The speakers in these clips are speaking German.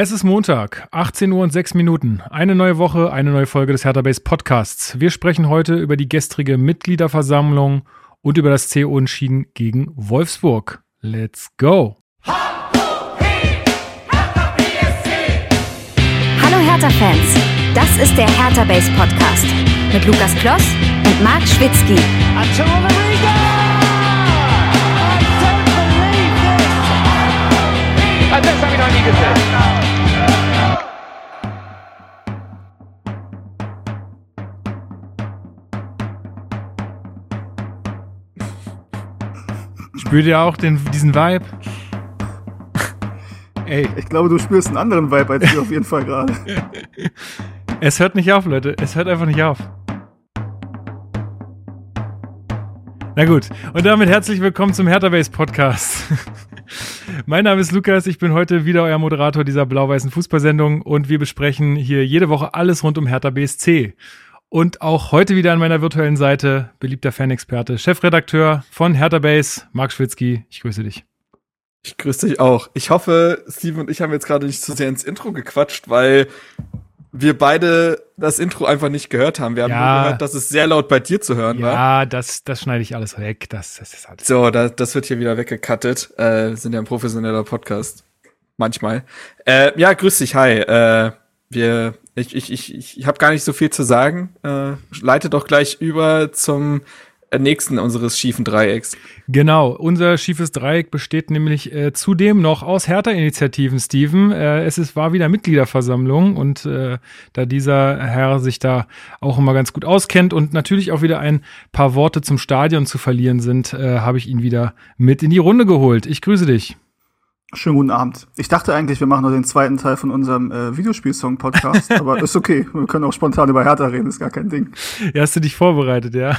Es ist Montag, 18 Uhr und 6 Minuten. Eine neue Woche, eine neue Folge des Hertha Base Podcasts. Wir sprechen heute über die gestrige Mitgliederversammlung und über das CO-Entschieden gegen Wolfsburg. Let's go! Hallo Hertha-Fans, das ist der Hertha Base Podcast mit Lukas Kloss und Marc Schwitzky. Das habe ich noch nie gesehen. Spürt ihr auch den, diesen Vibe? Ey. Ich glaube, du spürst einen anderen Vibe als wir auf jeden Fall gerade. Es hört nicht auf, Leute. Es hört einfach nicht auf. Na gut, und damit herzlich willkommen zum Hertha Base Podcast. mein Name ist Lukas, ich bin heute wieder euer Moderator dieser blau-weißen Fußballsendung und wir besprechen hier jede Woche alles rund um Hertha BSC. Und auch heute wieder an meiner virtuellen Seite beliebter Fanexperte, Chefredakteur von Hertha Base, Marc Schwitzky. Ich grüße dich. Ich grüße dich auch. Ich hoffe, Steven und ich haben jetzt gerade nicht zu sehr ins Intro gequatscht, weil wir beide das Intro einfach nicht gehört haben. Wir haben ja. nur gehört, dass es sehr laut bei dir zu hören ja, war. Ja, das, das schneide ich alles weg. Das, das ist alles so, das, das wird hier wieder weggecuttet. Äh, sind ja ein professioneller Podcast. Manchmal. Äh, ja, grüß dich, hi. Äh, wir ich, ich, ich, ich habe gar nicht so viel zu sagen. Äh, leite doch gleich über zum nächsten unseres schiefen Dreiecks. Genau, unser schiefes Dreieck besteht nämlich äh, zudem noch aus Hertha-Initiativen, Steven. Äh, es ist, war wieder Mitgliederversammlung und äh, da dieser Herr sich da auch immer ganz gut auskennt und natürlich auch wieder ein paar Worte zum Stadion zu verlieren sind, äh, habe ich ihn wieder mit in die Runde geholt. Ich grüße dich. Schönen guten Abend. Ich dachte eigentlich, wir machen nur den zweiten Teil von unserem äh, Videospielsong-Podcast, aber ist okay. Wir können auch spontan über Hertha reden, ist gar kein Ding. Ja, hast du dich vorbereitet, ja?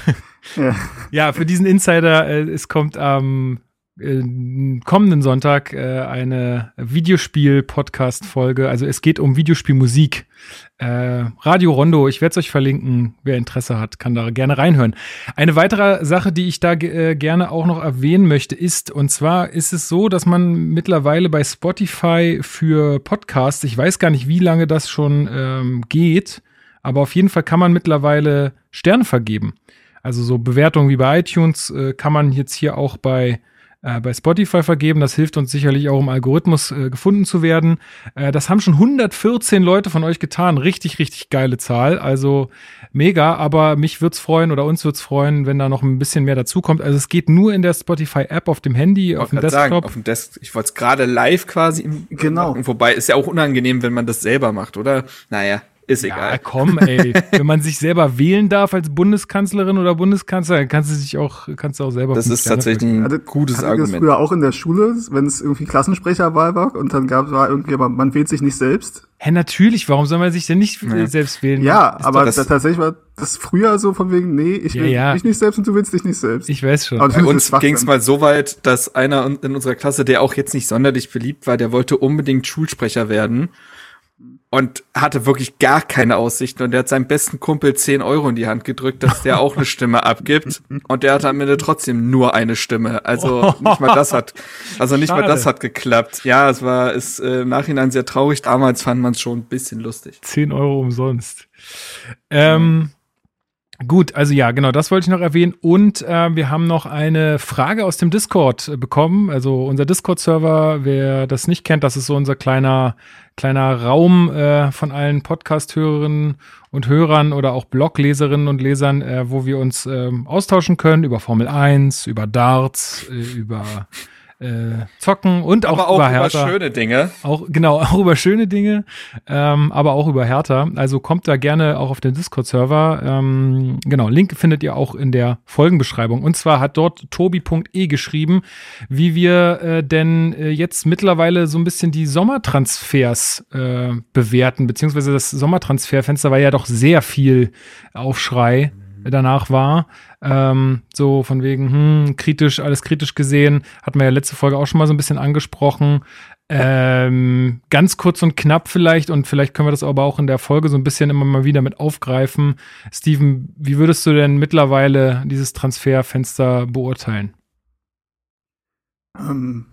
Ja, ja für diesen Insider, äh, es kommt am äh, kommenden Sonntag äh, eine Videospiel-Podcast-Folge. Also es geht um Videospielmusik. Äh, Radio Rondo, ich werde es euch verlinken. Wer Interesse hat, kann da gerne reinhören. Eine weitere Sache, die ich da äh, gerne auch noch erwähnen möchte, ist, und zwar ist es so, dass man mittlerweile bei Spotify für Podcasts, ich weiß gar nicht, wie lange das schon ähm, geht, aber auf jeden Fall kann man mittlerweile Sterne vergeben. Also so Bewertungen wie bei iTunes äh, kann man jetzt hier auch bei äh, bei Spotify vergeben. Das hilft uns sicherlich auch im Algorithmus äh, gefunden zu werden. Äh, das haben schon 114 Leute von euch getan. Richtig, richtig geile Zahl. Also mega, aber mich wird's freuen oder uns wird's freuen, wenn da noch ein bisschen mehr dazukommt. Also es geht nur in der Spotify-App auf dem Handy, auf dem Desktop. Sagen, auf dem Desk ich wollte es gerade live quasi im Genau. Machen. Wobei ist ja auch unangenehm, wenn man das selber macht, oder? Naja. Ist egal. Ja, komm, ey. Wenn man sich selber wählen darf als Bundeskanzlerin oder Bundeskanzler, dann kannst du sich auch, kannst du auch selber. Das ist tatsächlich ein hatte, gutes hatte Argument. Das früher auch in der Schule, wenn es irgendwie Klassensprecherwahl war und dann gab war irgendwie, aber man wählt sich nicht selbst. Hä, natürlich. Warum soll man sich denn nicht ja. selbst wählen? Ja, ist aber das tatsächlich war das früher so von wegen, nee, ich will ja, ja. mich nicht selbst und du willst dich nicht selbst. Ich weiß schon. Aber bei uns ging es mal so weit, dass einer in unserer Klasse, der auch jetzt nicht sonderlich beliebt war, der wollte unbedingt Schulsprecher werden und hatte wirklich gar keine Aussichten. Und der hat seinem besten Kumpel 10 Euro in die Hand gedrückt, dass der auch eine Stimme abgibt. Und der hatte am Ende trotzdem nur eine Stimme. Also nicht mal das hat, also nicht Schade. mal das hat geklappt. Ja, es war, ist äh, im Nachhinein sehr traurig. Damals fand man es schon ein bisschen lustig. 10 Euro umsonst. Ähm, Gut, also ja, genau, das wollte ich noch erwähnen. Und äh, wir haben noch eine Frage aus dem Discord äh, bekommen. Also unser Discord-Server, wer das nicht kennt, das ist so unser kleiner, kleiner Raum äh, von allen Podcast-Hörerinnen und Hörern oder auch Blogleserinnen und Lesern, äh, wo wir uns äh, austauschen können über Formel 1, über Darts, äh, über äh, zocken und auch, auch über, Hertha. über schöne Dinge. Auch genau, auch über schöne Dinge, ähm, aber auch über Hertha. Also kommt da gerne auch auf den Discord-Server. Ähm, genau, Link findet ihr auch in der Folgenbeschreibung. Und zwar hat dort tobi.e geschrieben, wie wir äh, denn äh, jetzt mittlerweile so ein bisschen die Sommertransfers äh, bewerten, beziehungsweise das Sommertransferfenster war ja doch sehr viel Aufschrei danach war. Ähm, so von wegen, hm, kritisch, alles kritisch gesehen. Hatten wir ja letzte Folge auch schon mal so ein bisschen angesprochen. Ähm, ganz kurz und knapp vielleicht, und vielleicht können wir das aber auch in der Folge so ein bisschen immer mal wieder mit aufgreifen. Steven, wie würdest du denn mittlerweile dieses Transferfenster beurteilen? Ähm,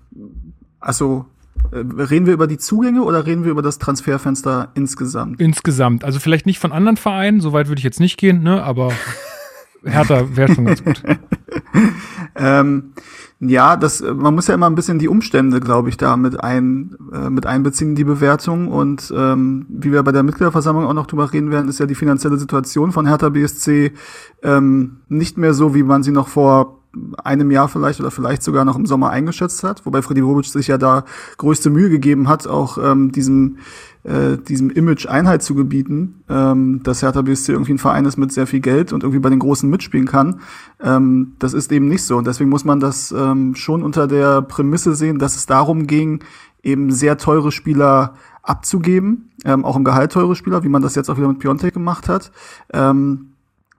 also reden wir über die Zugänge oder reden wir über das Transferfenster insgesamt? Insgesamt. Also vielleicht nicht von anderen Vereinen, soweit würde ich jetzt nicht gehen, ne? Aber Hertha wäre schon ganz gut. ähm, ja, das, man muss ja immer ein bisschen die Umstände, glaube ich, da mit ein, äh, mit einbeziehen, die Bewertung. Und ähm, wie wir bei der Mitgliederversammlung auch noch drüber reden werden, ist ja die finanzielle Situation von Hertha BSC ähm, nicht mehr so, wie man sie noch vor einem Jahr vielleicht oder vielleicht sogar noch im Sommer eingeschätzt hat, wobei Freddy Bobic sich ja da größte Mühe gegeben hat, auch ähm, diesem äh, diesem Image Einheit zu gebieten, ähm, dass Hertha BSC irgendwie ein Verein ist mit sehr viel Geld und irgendwie bei den Großen mitspielen kann. Ähm, das ist eben nicht so und deswegen muss man das ähm, schon unter der Prämisse sehen, dass es darum ging, eben sehr teure Spieler abzugeben, ähm, auch im Gehalt teure Spieler, wie man das jetzt auch wieder mit Piontek gemacht hat. Ähm,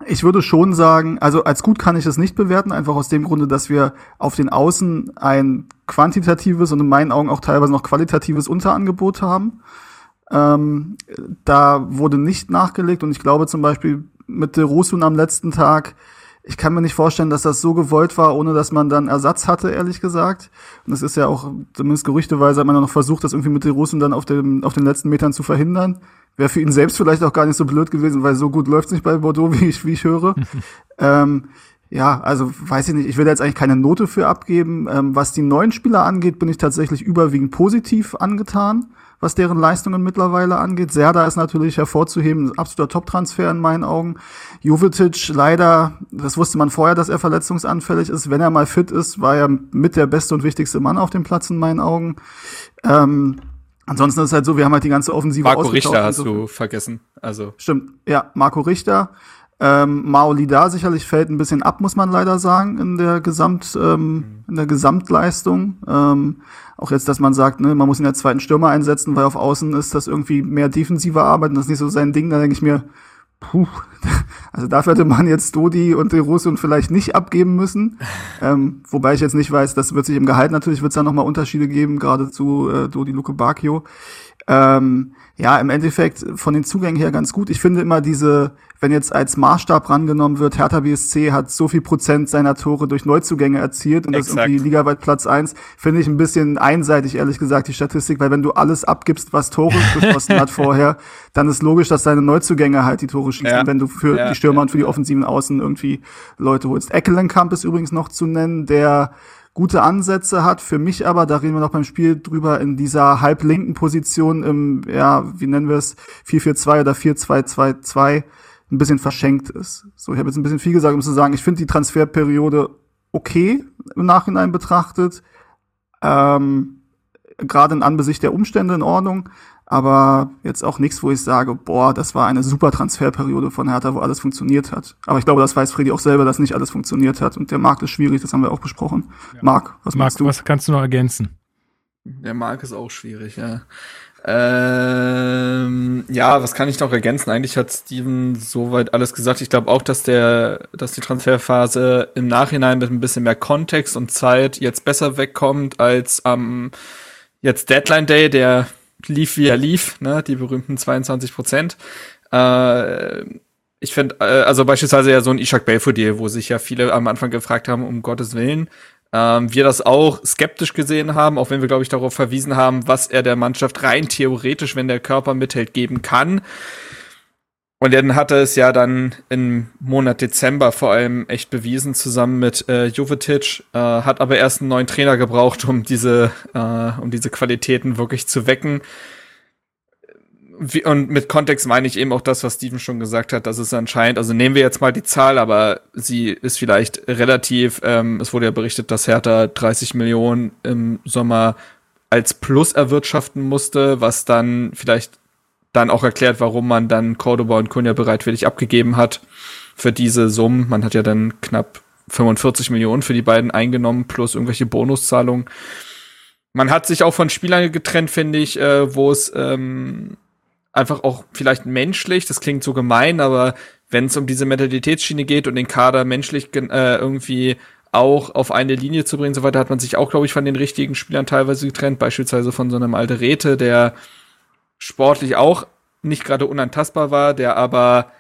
ich würde schon sagen, also als gut kann ich es nicht bewerten, einfach aus dem Grunde, dass wir auf den Außen ein quantitatives und in meinen Augen auch teilweise noch qualitatives Unterangebot haben. Ähm, da wurde nicht nachgelegt und ich glaube zum Beispiel mit De Rosun am letzten Tag, ich kann mir nicht vorstellen, dass das so gewollt war, ohne dass man dann Ersatz hatte, ehrlich gesagt. Und das ist ja auch, zumindest gerüchteweise hat man noch versucht, das irgendwie mit De Rosun dann auf, dem, auf den letzten Metern zu verhindern. Wäre für ihn selbst vielleicht auch gar nicht so blöd gewesen, weil so gut läuft's nicht bei Bordeaux, wie ich, wie ich höre. ähm, ja, also weiß ich nicht, ich will jetzt eigentlich keine Note für abgeben. Ähm, was die neuen Spieler angeht, bin ich tatsächlich überwiegend positiv angetan, was deren Leistungen mittlerweile angeht. Serda ist natürlich hervorzuheben, ein absoluter Top-Transfer in meinen Augen. Jovetic leider, das wusste man vorher, dass er verletzungsanfällig ist. Wenn er mal fit ist, war er mit der beste und wichtigste Mann auf dem Platz in meinen Augen. Ähm, Ansonsten ist es halt so, wir haben halt die ganze Offensive Marco Richter hast so. du vergessen. Also. Stimmt, ja, Marco Richter. Ähm, Maolida sicherlich fällt ein bisschen ab, muss man leider sagen, in der Gesamt, ähm, in der Gesamtleistung. Ähm, auch jetzt, dass man sagt, ne, man muss in der zweiten Stürmer einsetzen, weil auf Außen ist das irgendwie mehr defensive Arbeit und das ist nicht so sein Ding. Da denke ich mir, puh, also dafür hätte man jetzt Dodi und De Russen vielleicht nicht abgeben müssen. Ähm, wobei ich jetzt nicht weiß, das wird sich im Gehalt natürlich wird es da nochmal Unterschiede geben, gerade zu äh, Dodi Luke Bacchio. Ähm, ja, im Endeffekt von den Zugängen her ganz gut. Ich finde immer diese, wenn jetzt als Maßstab rangenommen wird, Hertha BSC hat so viel Prozent seiner Tore durch Neuzugänge erzielt und Exakt. das ist irgendwie ligaweit Platz eins, finde ich ein bisschen einseitig, ehrlich gesagt, die Statistik, weil wenn du alles abgibst, was Tore geschossen hat vorher, dann ist logisch, dass deine Neuzugänge halt die Tore schießen, ja. wenn du für ja, die Stürmer ja, und für die offensiven Außen irgendwie Leute holst. Eckelenkamp ist übrigens noch zu nennen, der gute Ansätze hat. Für mich aber, da reden wir noch beim Spiel drüber, in dieser halblinken Position im, ja, wie nennen wir es, 4-4-2 oder 4-2-2-2 ein bisschen verschenkt ist. So, ich habe jetzt ein bisschen viel gesagt, um zu sagen, ich finde die Transferperiode okay im Nachhinein betrachtet. Ähm, Gerade in Anbesicht der Umstände in Ordnung aber jetzt auch nichts, wo ich sage, boah, das war eine super Transferperiode von Hertha, wo alles funktioniert hat. Aber ich glaube, das weiß Freddy auch selber, dass nicht alles funktioniert hat und der Markt ist schwierig, das haben wir auch besprochen. Ja. Marc, was Marc, du? was kannst du noch ergänzen? Der Markt ist auch schwierig, ja. Ähm, ja, was kann ich noch ergänzen? Eigentlich hat Steven soweit alles gesagt. Ich glaube auch, dass der, dass die Transferphase im Nachhinein mit ein bisschen mehr Kontext und Zeit jetzt besser wegkommt als am jetzt Deadline Day, der lief wie er lief, ne, die berühmten 22 Prozent. Äh, ich finde, äh, also beispielsweise ja so ein Ishak Belfodil, wo sich ja viele am Anfang gefragt haben, um Gottes Willen, ähm, wir das auch skeptisch gesehen haben, auch wenn wir, glaube ich, darauf verwiesen haben, was er der Mannschaft rein theoretisch, wenn der Körper mithält, geben kann. Und dann hat er es ja dann im Monat Dezember vor allem echt bewiesen, zusammen mit äh, Jovetic, äh, hat aber erst einen neuen Trainer gebraucht, um diese, äh, um diese Qualitäten wirklich zu wecken. Wie, und mit Kontext meine ich eben auch das, was Steven schon gesagt hat, dass es anscheinend, also nehmen wir jetzt mal die Zahl, aber sie ist vielleicht relativ, ähm, es wurde ja berichtet, dass Hertha 30 Millionen im Sommer als Plus erwirtschaften musste, was dann vielleicht dann auch erklärt, warum man dann Cordoba und Kunja bereitwillig abgegeben hat für diese Summen. Man hat ja dann knapp 45 Millionen für die beiden eingenommen, plus irgendwelche Bonuszahlungen. Man hat sich auch von Spielern getrennt, finde ich, äh, wo es ähm, einfach auch vielleicht menschlich, das klingt so gemein, aber wenn es um diese Mentalitätsschiene geht und den Kader menschlich äh, irgendwie auch auf eine Linie zu bringen, so weiter, hat man sich auch, glaube ich, von den richtigen Spielern teilweise getrennt, beispielsweise von so einem Alderete, der sportlich auch nicht gerade unantastbar war, der aber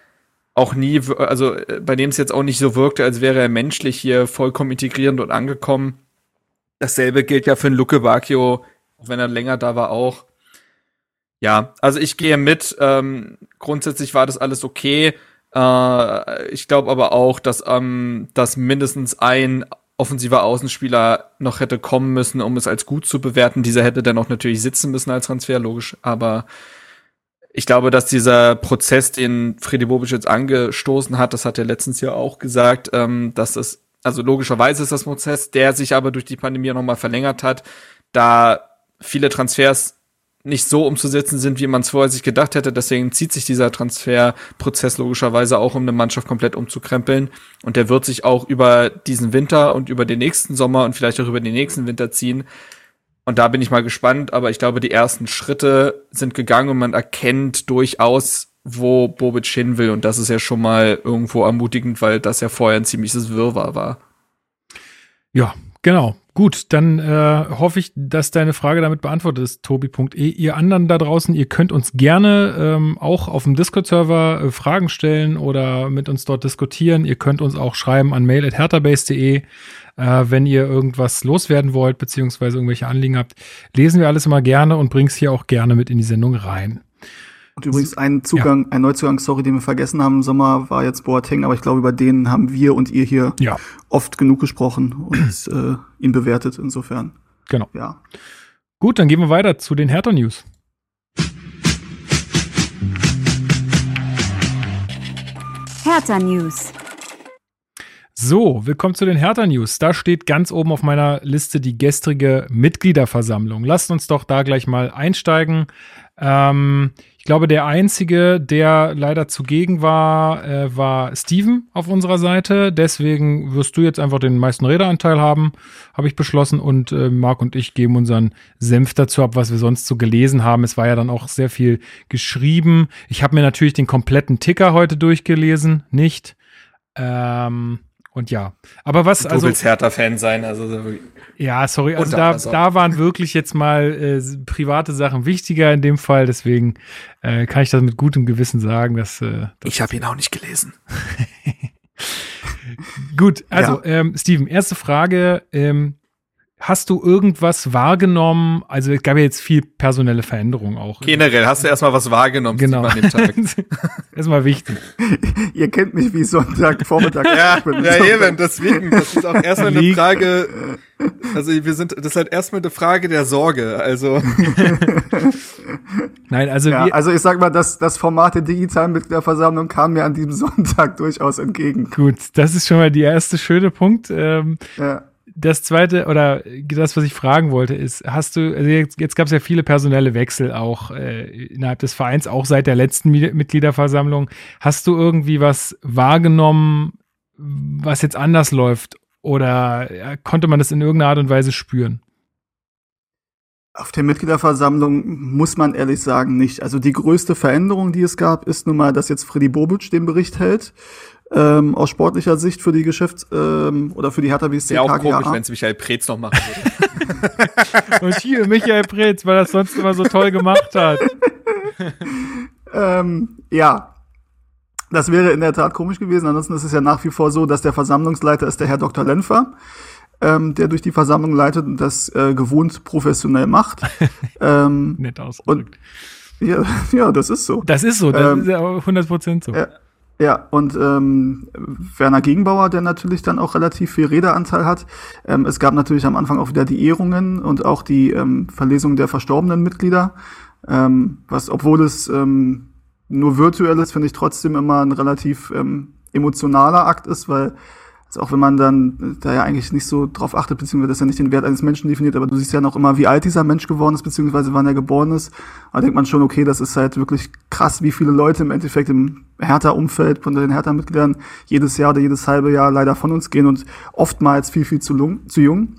auch nie, also äh, bei dem es jetzt auch nicht so wirkte, als wäre er menschlich hier vollkommen integrierend und angekommen. Dasselbe gilt ja für Luke Bacchio auch wenn er länger da war, auch. Ja, also ich gehe mit. Ähm, grundsätzlich war das alles okay. Äh, ich glaube aber auch, dass, ähm, dass mindestens ein offensiver Außenspieler noch hätte kommen müssen, um es als gut zu bewerten. Dieser hätte dann auch natürlich sitzen müssen als Transfer, logisch. Aber ich glaube, dass dieser Prozess, den Freddy Bobic jetzt angestoßen hat, das hat er letztens ja auch gesagt, ähm, dass es, also logischerweise ist das Prozess, der sich aber durch die Pandemie nochmal verlängert hat, da viele Transfers nicht so umzusetzen sind, wie man es vorher sich gedacht hätte. Deswegen zieht sich dieser Transferprozess logischerweise auch, um eine Mannschaft komplett umzukrempeln. Und der wird sich auch über diesen Winter und über den nächsten Sommer und vielleicht auch über den nächsten Winter ziehen. Und da bin ich mal gespannt. Aber ich glaube, die ersten Schritte sind gegangen und man erkennt durchaus, wo Bobic hin will. Und das ist ja schon mal irgendwo ermutigend, weil das ja vorher ein ziemliches Wirrwarr war. Ja, genau. Gut, dann äh, hoffe ich, dass deine Frage damit beantwortet ist, tobi.e. Ihr anderen da draußen, ihr könnt uns gerne ähm, auch auf dem Discord-Server äh, Fragen stellen oder mit uns dort diskutieren. Ihr könnt uns auch schreiben an mail.herterbase.de, äh, wenn ihr irgendwas loswerden wollt, beziehungsweise irgendwelche Anliegen habt. Lesen wir alles immer gerne und bring's hier auch gerne mit in die Sendung rein. Und übrigens ein Zugang, ja. ein Neuzugang, sorry, den wir vergessen haben im Sommer, war jetzt Boateng, aber ich glaube, über den haben wir und ihr hier ja. oft genug gesprochen und äh, ihn bewertet insofern. Genau. Ja. Gut, dann gehen wir weiter zu den Hertha News. Hertha News. So, willkommen zu den Hertha News. Da steht ganz oben auf meiner Liste die gestrige Mitgliederversammlung. Lasst uns doch da gleich mal einsteigen. Ähm, glaube, der einzige, der leider zugegen war, äh, war Steven auf unserer Seite. Deswegen wirst du jetzt einfach den meisten Redeanteil haben, habe ich beschlossen. Und äh, Marc und ich geben unseren Senf dazu ab, was wir sonst so gelesen haben. Es war ja dann auch sehr viel geschrieben. Ich habe mir natürlich den kompletten Ticker heute durchgelesen, nicht. Ähm, und ja, aber was du also. Du willst Hertha-Fan sein, also. Ja, sorry, also da, da waren wirklich jetzt mal äh, private Sachen wichtiger in dem Fall, deswegen äh, kann ich das mit gutem Gewissen sagen, dass. Äh, das ich habe ihn auch nicht gelesen. Gut, also ja. ähm, Steven, erste Frage. Ähm, Hast du irgendwas wahrgenommen? Also es gab ja jetzt viel personelle Veränderung auch. Generell, hast du erstmal was wahrgenommen genau. an dem Tag? erstmal wichtig. Ihr kennt mich wie Sonntag, Vormittag. ja, ja eben, deswegen. Das ist auch erstmal eine Frage. Also wir sind, das ist halt erstmal eine Frage der Sorge. Also. Nein, also ja, also ich sag mal, das, das Format der digitalen Mitgliederversammlung kam mir an diesem Sonntag durchaus entgegen. Gut, das ist schon mal der erste schöne Punkt. Ähm, ja das zweite oder das, was ich fragen wollte, ist, hast du, also jetzt, jetzt gab es ja viele personelle Wechsel auch äh, innerhalb des Vereins, auch seit der letzten Mitgliederversammlung. Hast du irgendwie was wahrgenommen, was jetzt anders läuft? Oder konnte man das in irgendeiner Art und Weise spüren? Auf der Mitgliederversammlung muss man ehrlich sagen nicht. Also die größte Veränderung, die es gab, ist nun mal, dass jetzt Freddy Bobic den Bericht hält ähm, aus sportlicher Sicht für die Geschäfts- ähm, oder für die Hertha BSC Wäre auch komisch, wenn es Michael Preetz noch machen würde. Und hier Michael Preetz, weil er das sonst immer so toll gemacht hat. ähm, ja, das wäre in der Tat komisch gewesen. Ansonsten ist es ja nach wie vor so, dass der Versammlungsleiter ist der Herr Dr. Lenfer, ähm, der durch die Versammlung leitet und das äh, gewohnt professionell macht. ähm, Nett ausgedrückt. Und, ja, ja, das ist so. Das ist so, das ähm, ist ja 100 Prozent so. Äh, ja, und ähm, Werner Gegenbauer, der natürlich dann auch relativ viel Redeanteil hat. Ähm, es gab natürlich am Anfang auch wieder die Ehrungen und auch die ähm, Verlesung der verstorbenen Mitglieder. Ähm, was, obwohl es ähm, nur virtuell ist, finde ich trotzdem immer ein relativ ähm, emotionaler Akt ist, weil also auch wenn man dann da ja eigentlich nicht so drauf achtet, beziehungsweise dass er nicht den Wert eines Menschen definiert, aber du siehst ja noch immer, wie alt dieser Mensch geworden ist, beziehungsweise wann er geboren ist. Da denkt man schon, okay, das ist halt wirklich krass, wie viele Leute im Endeffekt im Hertha-Umfeld von den Hertha-Mitgliedern jedes Jahr oder jedes halbe Jahr leider von uns gehen und oftmals viel, viel zu, lung, zu jung.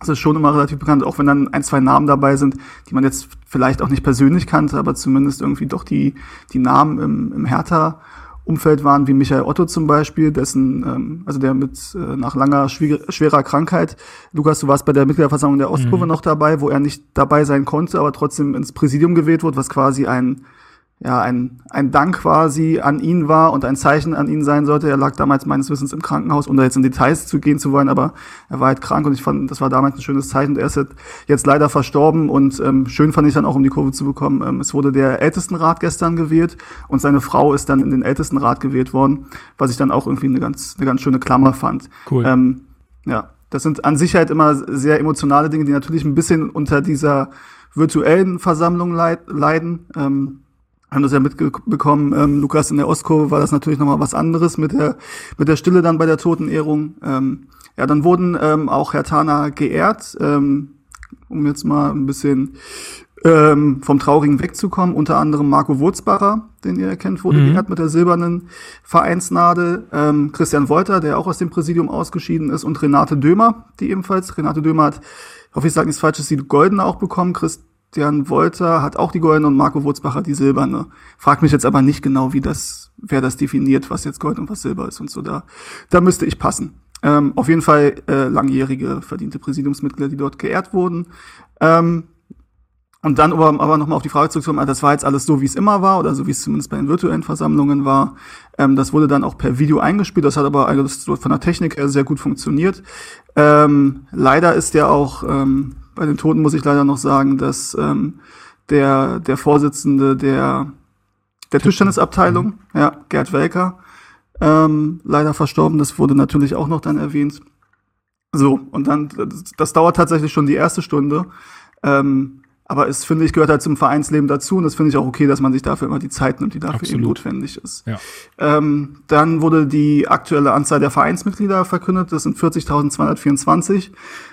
Das ist schon immer relativ bekannt, auch wenn dann ein, zwei Namen dabei sind, die man jetzt vielleicht auch nicht persönlich kannte, aber zumindest irgendwie doch die, die Namen im, im Hertha Umfeld waren, wie Michael Otto zum Beispiel, dessen, ähm, also der mit äh, nach langer schwerer Krankheit, Lukas, du warst bei der Mitgliederversammlung der Ostkurve mhm. noch dabei, wo er nicht dabei sein konnte, aber trotzdem ins Präsidium gewählt wurde, was quasi ein ja, ein, ein Dank quasi an ihn war und ein Zeichen an ihn sein sollte. Er lag damals meines Wissens im Krankenhaus, um da jetzt in Details zu gehen zu wollen, aber er war halt krank und ich fand, das war damals ein schönes Zeichen. Er ist jetzt leider verstorben und ähm, schön fand ich dann auch, um die Kurve zu bekommen, ähm, es wurde der Ältestenrat gestern gewählt und seine Frau ist dann in den Ältestenrat gewählt worden, was ich dann auch irgendwie eine ganz, eine ganz schöne Klammer fand. Cool. Ähm, ja, das sind an sich halt immer sehr emotionale Dinge, die natürlich ein bisschen unter dieser virtuellen Versammlung leid, leiden. Ähm, haben das ja mitbekommen, ähm, Lukas, in der Ostkurve war das natürlich nochmal was anderes mit der, mit der Stille dann bei der Totenehrung. Ähm, ja, dann wurden ähm, auch Herr Tana geehrt, ähm, um jetzt mal ein bisschen ähm, vom Traurigen wegzukommen. Unter anderem Marco Wurzbacher, den ihr kennt, wurde mhm. geehrt mit der silbernen Vereinsnadel. Ähm, Christian Wolter, der auch aus dem Präsidium ausgeschieden ist. Und Renate Dömer, die ebenfalls, Renate Dömer hat, hoffe, ich sage nichts Falsches, die goldene auch bekommen. Christ Christian Wolter hat auch die goldene und Marco Wurzbacher die silberne. Frag mich jetzt aber nicht genau, wie das, wer das definiert, was jetzt Gold und was Silber ist und so. Da, da müsste ich passen. Ähm, auf jeden Fall äh, langjährige verdiente Präsidiumsmitglieder, die dort geehrt wurden. Ähm, und dann aber, aber nochmal auf die Frage zurückzukommen, ah, das war jetzt alles so, wie es immer war, oder so wie es zumindest bei den virtuellen Versammlungen war. Ähm, das wurde dann auch per Video eingespielt, das hat aber alles von der Technik her sehr gut funktioniert. Ähm, leider ist ja auch ähm, bei den Toten muss ich leider noch sagen, dass ähm, der, der Vorsitzende der, der Tischtennisabteilung, mhm. ja, Gerd Welker, ähm, leider verstorben. Das wurde natürlich auch noch dann erwähnt. So, und dann, das, das dauert tatsächlich schon die erste Stunde. Ähm, aber es, finde ich, gehört halt zum Vereinsleben dazu und das finde ich auch okay, dass man sich dafür immer die Zeit nimmt, die dafür Absolut. eben notwendig ist. Ja. Ähm, dann wurde die aktuelle Anzahl der Vereinsmitglieder verkündet, das sind 40.224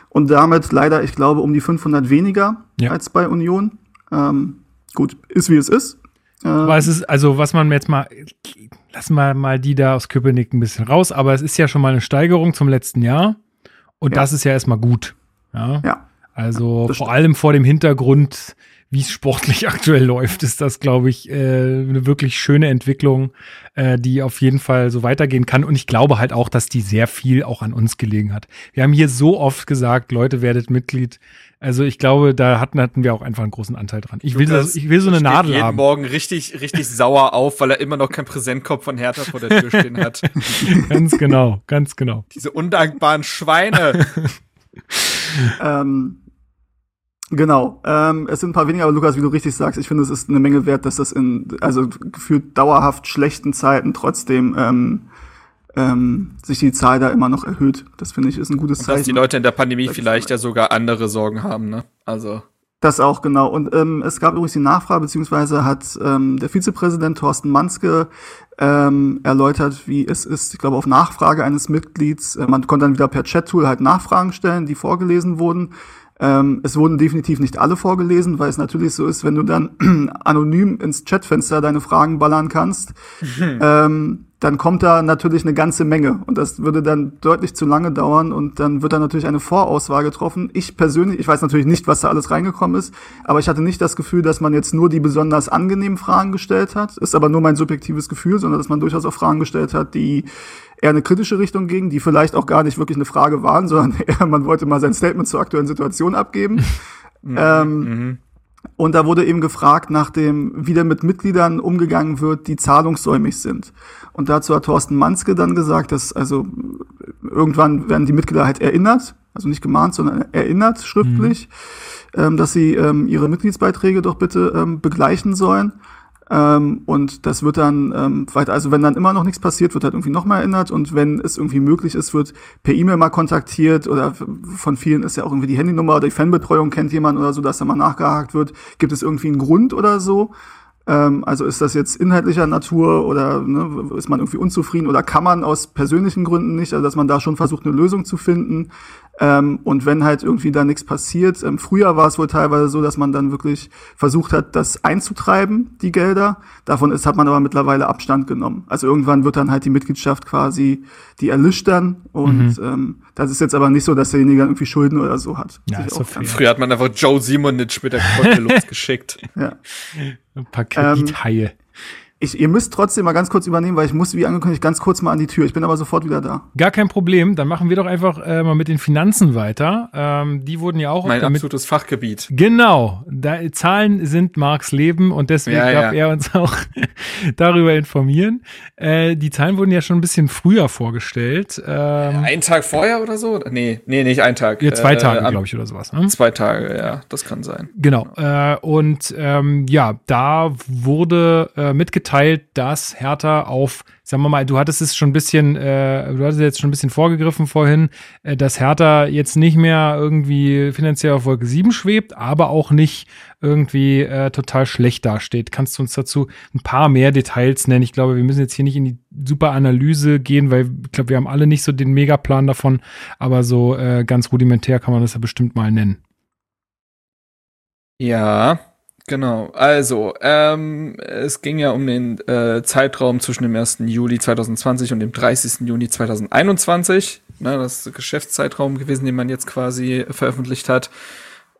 und damit leider, ich glaube, um die 500 weniger ja. als bei Union. Ähm, gut, ist wie es ist. Ähm, aber es ist, also was man jetzt mal, lassen wir mal die da aus Köpenick ein bisschen raus, aber es ist ja schon mal eine Steigerung zum letzten Jahr und ja. das ist ja erstmal gut. Ja. ja. Also vor stimmt. allem vor dem Hintergrund, wie es sportlich aktuell läuft, ist das, glaube ich, äh, eine wirklich schöne Entwicklung, äh, die auf jeden Fall so weitergehen kann. Und ich glaube halt auch, dass die sehr viel auch an uns gelegen hat. Wir haben hier so oft gesagt, Leute, werdet Mitglied. Also ich glaube, da hatten, hatten wir auch einfach einen großen Anteil dran. Ich will, das, ich will so eine Nadel jeden haben. Morgen richtig, richtig sauer auf, weil er immer noch kein Präsentkopf von Hertha vor der Tür stehen hat. ganz genau, ganz genau. Diese undankbaren Schweine. ähm, Genau. Ähm, es sind ein paar weniger, aber Lukas, wie du richtig sagst, ich finde, es ist eine Menge wert, dass das in, also gefühlt dauerhaft schlechten Zeiten trotzdem ähm, ähm, sich die Zahl da immer noch erhöht. Das finde ich ist ein gutes Zeichen. Dass die Leute in der Pandemie vielleicht ja sogar andere Sorgen haben, ne? Also. Das auch, genau. Und ähm, es gab übrigens die Nachfrage, beziehungsweise hat ähm, der Vizepräsident Thorsten Manske ähm, erläutert, wie es ist, ich glaube, auf Nachfrage eines Mitglieds, äh, man konnte dann wieder per Chat-Tool halt Nachfragen stellen, die vorgelesen wurden. Ähm, es wurden definitiv nicht alle vorgelesen, weil es natürlich so ist, wenn du dann anonym ins Chatfenster deine Fragen ballern kannst, ähm, dann kommt da natürlich eine ganze Menge und das würde dann deutlich zu lange dauern und dann wird da natürlich eine Vorauswahl getroffen. Ich persönlich, ich weiß natürlich nicht, was da alles reingekommen ist, aber ich hatte nicht das Gefühl, dass man jetzt nur die besonders angenehmen Fragen gestellt hat, ist aber nur mein subjektives Gefühl, sondern dass man durchaus auch Fragen gestellt hat, die eher eine kritische Richtung gingen, die vielleicht auch gar nicht wirklich eine Frage waren, sondern eher man wollte mal sein Statement zur aktuellen Situation abgeben. Mhm. Ähm, mhm. Und da wurde eben gefragt nach dem, wie denn mit Mitgliedern umgegangen wird, die zahlungssäumig sind. Und dazu hat Thorsten Manske dann gesagt, dass also irgendwann werden die Mitglieder halt erinnert, also nicht gemahnt, sondern erinnert schriftlich, mhm. ähm, dass sie ähm, ihre Mitgliedsbeiträge doch bitte ähm, begleichen sollen. Ähm, und das wird dann ähm, weiter, also wenn dann immer noch nichts passiert, wird halt irgendwie nochmal erinnert und wenn es irgendwie möglich ist, wird per E-Mail mal kontaktiert oder von vielen ist ja auch irgendwie die Handynummer oder die Fanbetreuung kennt jemand oder so, dass da mal nachgehakt wird. Gibt es irgendwie einen Grund oder so? Ähm, also ist das jetzt inhaltlicher Natur oder ne, ist man irgendwie unzufrieden oder kann man aus persönlichen Gründen nicht, also dass man da schon versucht, eine Lösung zu finden. Ähm, und wenn halt irgendwie da nichts passiert, ähm, früher war es wohl teilweise so, dass man dann wirklich versucht hat, das einzutreiben, die Gelder. Davon ist, hat man aber mittlerweile Abstand genommen. Also irgendwann wird dann halt die Mitgliedschaft quasi, die erlischt dann. Und mhm. ähm, das ist jetzt aber nicht so, dass derjenige irgendwie Schulden oder so hat. Ja, so früher hat man einfach Joe Simonitsch mit der Konto losgeschickt. Ja. Ein paar Kredithaie. Ich, ihr müsst trotzdem mal ganz kurz übernehmen, weil ich muss, wie angekündigt, ganz kurz mal an die Tür. Ich bin aber sofort wieder da. Gar kein Problem. Dann machen wir doch einfach äh, mal mit den Finanzen weiter. Ähm, die wurden ja auch Mein damit absolutes Fachgebiet. Genau, da, Zahlen sind Marks Leben und deswegen Ja, darf ja. er uns auch darüber informieren. Äh, die Zahlen wurden ja schon ein bisschen früher vorgestellt. Ähm, Einen Tag vorher oder so? Nee, nee, nicht einen Tag. ja, zwei Äh, Tage, am- glaube ich, oder sowas. Ne? Zwei Tage, ja, das kann sein. Genau. Äh, und ähm, ja, da wurde äh, mitgeteilt, dass Hertha auf, sagen wir mal, du hattest es schon ein bisschen, äh, du hattest jetzt schon ein bisschen vorgegriffen vorhin, äh, dass Hertha jetzt nicht mehr irgendwie finanziell auf Wolke 7 schwebt, aber auch nicht irgendwie äh, total schlecht dasteht. Kannst du uns dazu ein paar mehr Details nennen? Ich glaube, wir müssen jetzt hier nicht in die super Analyse gehen, weil ich glaube, wir haben alle nicht so den Megaplan davon, aber so äh, ganz rudimentär kann man das ja bestimmt mal nennen. Ja, genau. Also, ähm, es ging ja um den äh, Zeitraum zwischen dem 1. Juli 2020 und dem 30. Juni 2021. Ne, das ist der Geschäftszeitraum gewesen, den man jetzt quasi veröffentlicht hat.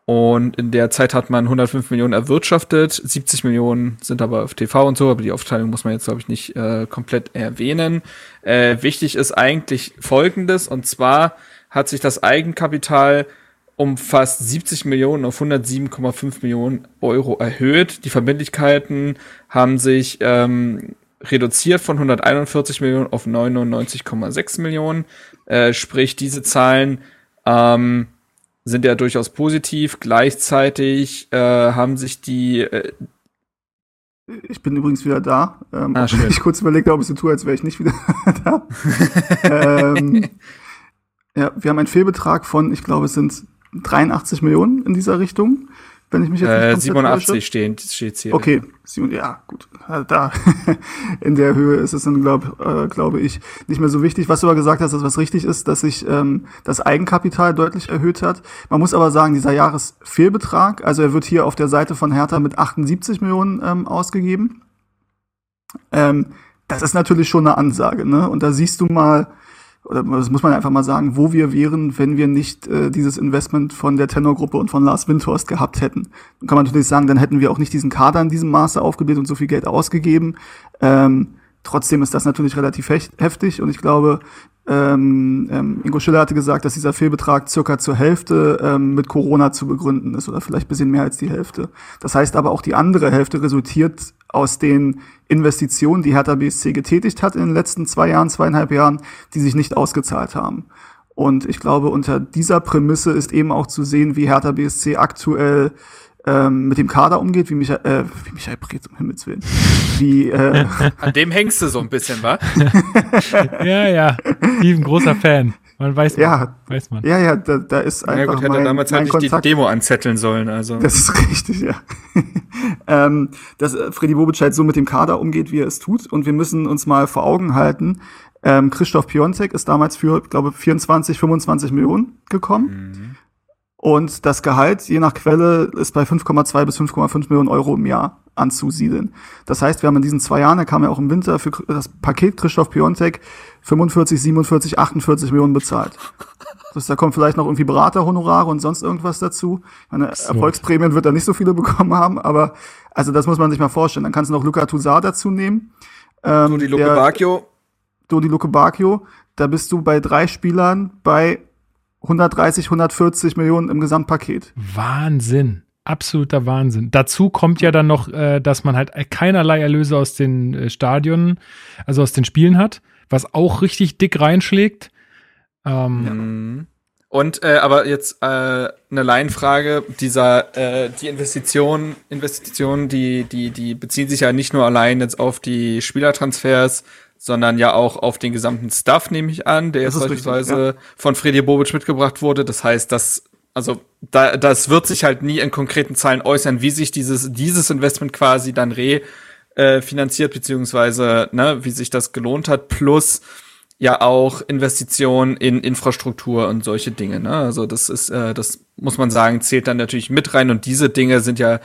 Und in der Zeit hat man 105 Millionen erwirtschaftet, 70 Millionen sind aber auf TV und so, aber die Aufteilung muss man jetzt, glaube ich, nicht äh, komplett erwähnen. Äh, wichtig ist eigentlich Folgendes, und zwar hat sich das Eigenkapital um fast 70 Millionen auf 107,5 Millionen Euro erhöht. Die Verbindlichkeiten haben sich ähm, reduziert von 141 Millionen auf 99,6 Millionen. Äh, sprich, diese Zahlen ähm, sind ja durchaus positiv. Gleichzeitig äh, haben sich die äh, Ich bin übrigens wieder da. Ähm, Ah, schön. ich kurz überlegt, ob ich so tue, als wäre ich nicht wieder da. ähm, ja, wir haben einen Fehlbetrag von, ich glaube, es sind 83 Millionen in dieser Richtung, wenn ich mich jetzt nicht äh, komplett 87 täusche. stehen, steht's hier. Okay, ja, gut. Äh, Da in der Höhe ist es dann, glaube äh, glaube ich, nicht mehr so wichtig. Was du aber gesagt hast, dass was richtig ist, dass sich ähm, das Eigenkapital deutlich erhöht hat. Man muss aber sagen, dieser Jahresfehlbetrag, also er wird hier auf der Seite von Hertha mit 78 Millionen ähm, ausgegeben. Ähm, das ist natürlich schon eine Ansage, ne? Und da siehst du mal, oder das muss man einfach mal sagen, wo wir wären, wenn wir nicht äh, dieses Investment von der Tenor-Gruppe und von Lars Windhorst gehabt hätten. Dann kann man natürlich sagen, dann hätten wir auch nicht diesen Kader in diesem Maße aufgebildet und so viel Geld ausgegeben. Ähm, trotzdem ist das natürlich relativ heftig und ich glaube, ähm, ähm, Ingo Schiller hatte gesagt, dass dieser Fehlbetrag circa zur Hälfte ähm, mit Corona zu begründen ist oder vielleicht bisschen mehr als die Hälfte. Das heißt aber auch die andere Hälfte resultiert aus den Investitionen, die Hertha BSC getätigt hat in den letzten zwei Jahren, zweieinhalb Jahren, die sich nicht ausgezahlt haben. Und ich glaube, unter dieser Prämisse ist eben auch zu sehen, wie Hertha BSC aktuell ähm, mit dem Kader umgeht, wie Michael, äh, wie Michael Preetz, um Himmels Willen. Wie, äh, An dem hängst du so ein bisschen, wa? Ja, ja. Steven, großer Fan. Man weiß, Ja. weiß man. ja, ja, da, da ist einfach Ja gut, hätte mein, er damals mein halt nicht die. Demo anzetteln sollen, also. Das ist richtig, ja. ähm, dass äh, Freddy Bobic halt so mit dem Kader umgeht, wie er es tut. Und wir müssen uns mal vor Augen halten, ähm, Christoph Piontek ist damals für, ich glaube, 24, 25 Millionen gekommen. Und das Gehalt, je nach Quelle, ist bei 5,2 bis 5,5 Millionen Euro im Jahr anzusiedeln. Das heißt, wir haben in diesen zwei Jahren, er kam ja auch im Winter für das Paket Christoph Piontek 45, 47, 48 Millionen bezahlt. Das, da kommt vielleicht noch irgendwie Beraterhonorare und sonst irgendwas dazu. Meine Erfolgsprämien wird er nicht so viele bekommen haben, aber also das muss man sich mal vorstellen. Dann kannst du noch Luca Toussaint dazu nehmen. Ähm, der- Luke Bacchio. Dodi Luke Bacchio, da bist du bei drei Spielern bei 130, 140 Millionen im Gesamtpaket. Wahnsinn. Absoluter Wahnsinn. Dazu kommt ja dann noch, äh, dass man halt keinerlei Erlöse aus den äh, Stadionen, also aus den Spielen hat, was auch richtig dick reinschlägt. Ähm, Mhm. Und äh, aber jetzt äh, eine Laienfrage, dieser äh, die Investitionen, Investitionen, die die die beziehen sich ja nicht nur allein jetzt auf die Spielertransfers, sondern ja auch auf den gesamten Stuff, nehme ich an, der Das jetzt ist richtig, beispielsweise von Freddy Bobic mitgebracht wurde. Das heißt, dass also da, das wird sich halt nie in konkreten Zahlen äußern, wie sich dieses dieses Investment quasi dann re äh, finanziert beziehungsweise ne, wie sich das gelohnt hat plus ja auch Investitionen in Infrastruktur und solche Dinge. Ne? Also das ist, äh, das muss man sagen, zählt dann natürlich mit rein und diese Dinge sind ja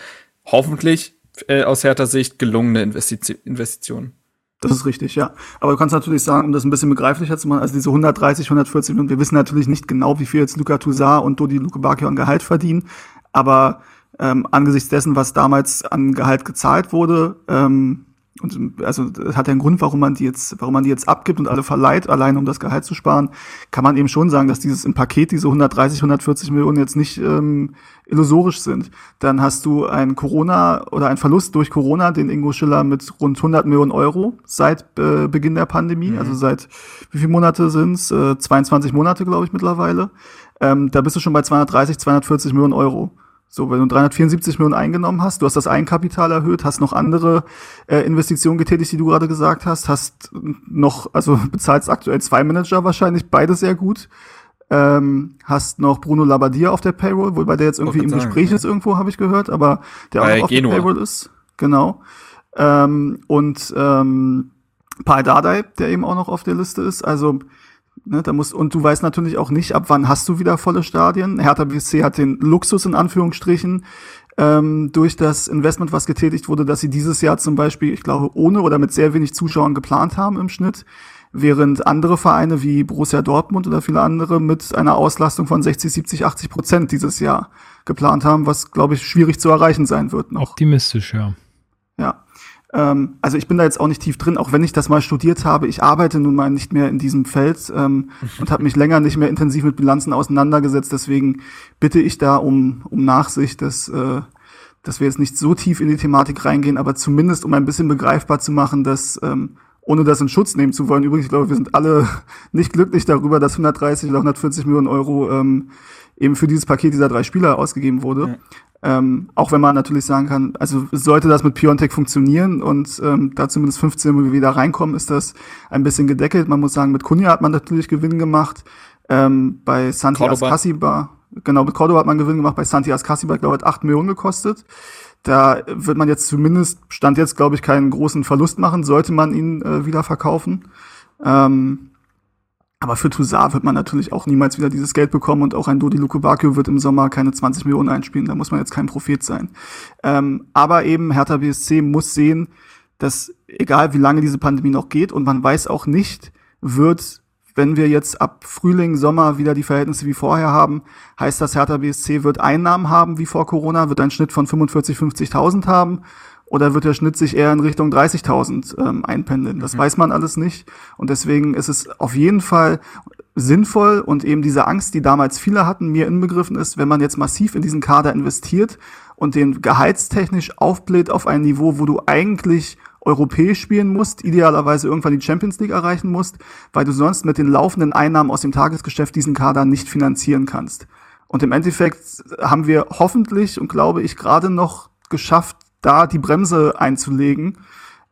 hoffentlich äh, aus härter Sicht gelungene Investiti Investitionen. Das ist richtig, ja. Aber du kannst natürlich sagen, um das ein bisschen begreiflicher zu machen, also diese 130, 140 Millionen, wir wissen natürlich nicht genau, wie viel jetzt Luca Toussaint und Dodi Luke Bacchio an Gehalt verdienen, aber ähm, angesichts dessen, was damals an Gehalt gezahlt wurde, ähm, und also das hat ja einen Grund, warum man die jetzt, warum man die jetzt abgibt und alle verleiht, allein um das Gehalt zu sparen, kann man eben schon sagen, dass dieses im Paket diese 130, 140 Millionen jetzt nicht ähm, illusorisch sind. Dann hast du ein Corona oder ein Verlust durch Corona, den Ingo Schiller mit rund 100 Millionen Euro seit äh, Beginn der Pandemie, mhm. also seit wie viele Monate sind's? Äh, 22 Monate, glaube ich, mittlerweile. Ähm, da bist du schon bei 230, 240 Millionen Euro. So, wenn du 374 Millionen eingenommen hast, du hast das Eigenkapital erhöht, hast noch andere äh, Investitionen getätigt, die du gerade gesagt hast, hast noch, also bezahlst aktuell zwei Manager wahrscheinlich, beide sehr gut. Ähm, hast noch Bruno Labbadia auf der Payroll, wobei der jetzt irgendwie im sagen, Gespräch ja. ist irgendwo, habe ich gehört, aber der Bei auch auf Genua. der Payroll ist. Genau. Ähm, und ähm, Paul Dardai, der eben auch noch auf der Liste ist. Also Ne, da muss, und du weißt natürlich auch nicht, ab wann hast du wieder volle Stadien. Hertha BSC hat den Luxus in Anführungsstrichen ähm, durch das Investment, was getätigt wurde, dass sie dieses Jahr zum Beispiel, ich glaube, ohne oder mit sehr wenig Zuschauern geplant haben im Schnitt, während andere Vereine wie Borussia Dortmund oder viele andere mit einer Auslastung von 60, 70, 80 Prozent dieses Jahr geplant haben, was, glaube ich, schwierig zu erreichen sein wird noch. Optimistisch, ja. Ja. Ähm, also ich bin da jetzt auch nicht tief drin, auch wenn ich das mal studiert habe. Ich arbeite nun mal nicht mehr in diesem Feld ähm, und habe mich länger nicht mehr intensiv mit Bilanzen auseinandergesetzt. Deswegen bitte ich da um, um Nachsicht, dass, äh, dass wir jetzt nicht so tief in die Thematik reingehen, aber zumindest um ein bisschen begreifbar zu machen, dass ähm, ohne das in Schutz nehmen zu wollen. Übrigens, ich glaube, wir sind alle nicht glücklich darüber, dass 130 oder 140 Millionen Euro ähm, eben für dieses Paket dieser drei Spieler ausgegeben wurde. Ähm, auch wenn man natürlich sagen kann, also sollte das mit Piontech funktionieren und ähm, da zumindest 15 wieder reinkommen, ist das ein bisschen gedeckelt. Man muss sagen, mit Kunja hat man natürlich Gewinn gemacht. Ähm, bei Santi Ascasiba, genau, mit Cordoba hat man Gewinn gemacht. Bei Santi Ascasiba, glaube ich, hat 8 Millionen gekostet. Da wird man jetzt zumindest, stand jetzt, glaube ich, keinen großen Verlust machen, sollte man ihn äh, wieder verkaufen. Ähm, aber für Toussaint wird man natürlich auch niemals wieder dieses Geld bekommen und auch ein Dodi Lukubakio wird im Sommer keine 20 Millionen einspielen. Da muss man jetzt kein Prophet sein. Ähm, aber eben Hertha BSC muss sehen, dass egal wie lange diese Pandemie noch geht und man weiß auch nicht, wird, wenn wir jetzt ab Frühling, Sommer wieder die Verhältnisse wie vorher haben, heißt das Hertha BSC wird Einnahmen haben wie vor Corona, wird einen Schnitt von 45, 50.000 haben oder wird der Schnitt sich eher in Richtung 30.000 ähm, einpendeln? Das mhm. weiß man alles nicht. Und deswegen ist es auf jeden Fall sinnvoll und eben diese Angst, die damals viele hatten, mir inbegriffen ist, wenn man jetzt massiv in diesen Kader investiert und den gehaltstechnisch aufbläht auf ein Niveau, wo du eigentlich europäisch spielen musst, idealerweise irgendwann die Champions League erreichen musst, weil du sonst mit den laufenden Einnahmen aus dem Tagesgeschäft diesen Kader nicht finanzieren kannst. Und im Endeffekt haben wir hoffentlich und glaube ich gerade noch geschafft, da die Bremse einzulegen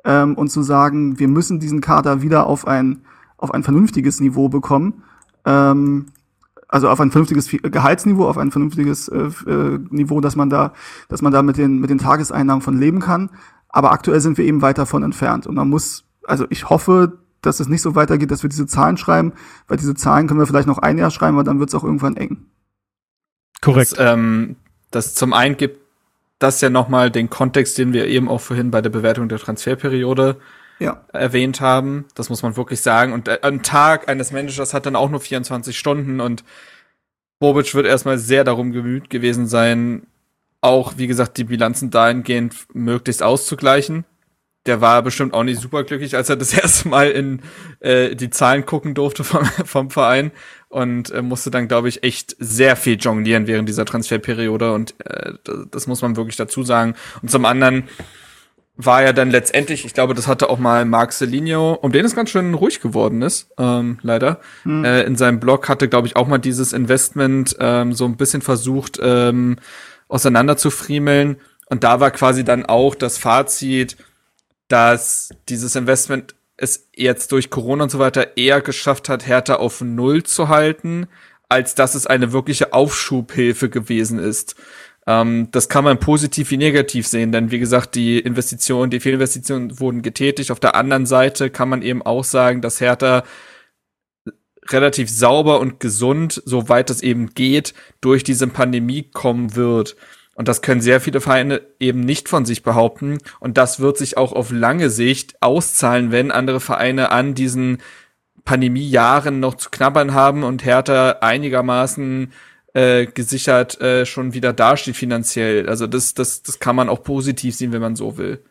ähm, und zu sagen, wir müssen diesen Kader wieder auf ein, auf ein vernünftiges Niveau bekommen. Ähm, also auf ein vernünftiges Gehaltsniveau, auf ein vernünftiges äh, äh, Niveau, dass man da, dass man da mit den, mit den Tageseinnahmen von leben kann. Aber aktuell sind wir eben weit davon entfernt. Und man muss, also ich hoffe, dass es nicht so weitergeht, dass wir diese Zahlen schreiben, weil diese Zahlen können wir vielleicht noch ein Jahr schreiben, aber dann wird es auch irgendwann eng. Korrekt. Das, ähm, das zum einen gibt das ja nochmal den Kontext, den wir eben auch vorhin bei der Bewertung der Transferperiode ja. erwähnt haben. Das muss man wirklich sagen. Und äh, ein Tag eines Managers hat dann auch nur 24 Stunden und Bobic wird erstmal sehr darum gemüht gewesen sein, auch, wie gesagt, die Bilanzen dahingehend möglichst auszugleichen. Der war bestimmt auch nicht superglücklich, als er das erste Mal in äh, die Zahlen gucken durfte vom, vom Verein und äh, musste dann, glaube ich, echt sehr viel jonglieren während dieser Transferperiode und äh, das, muss man wirklich dazu sagen. Und zum anderen war ja dann letztendlich, ich glaube, das hatte auch mal Marc Celinho, um den es ganz schön ruhig geworden ist, ähm, leider. Hm. Äh, in seinem Blog hatte, glaube ich, auch mal dieses Investment ähm, so ein bisschen versucht ähm, auseinander zu friemeln. Und da war quasi dann auch das Fazit, dass dieses Investment es jetzt durch Corona und so weiter eher geschafft hat, Hertha auf Null zu halten, als dass es eine wirkliche Aufschubhilfe gewesen ist. Ähm, das kann man positiv wie negativ sehen, denn wie gesagt, die Investitionen, die Fehlinvestitionen wurden getätigt. Auf der anderen Seite kann man eben auch sagen, dass Hertha relativ sauber und gesund, soweit es eben geht, durch diese Pandemie kommen wird. Und das können sehr viele Vereine eben nicht von sich behaupten. Und das wird sich auch auf lange Sicht auszahlen, wenn andere Vereine an diesen Pandemiejahren noch zu knabbern haben und Hertha einigermaßen äh, gesichert äh, schon wieder dasteht finanziell. Also das, das, das kann man auch positiv sehen, wenn man so will.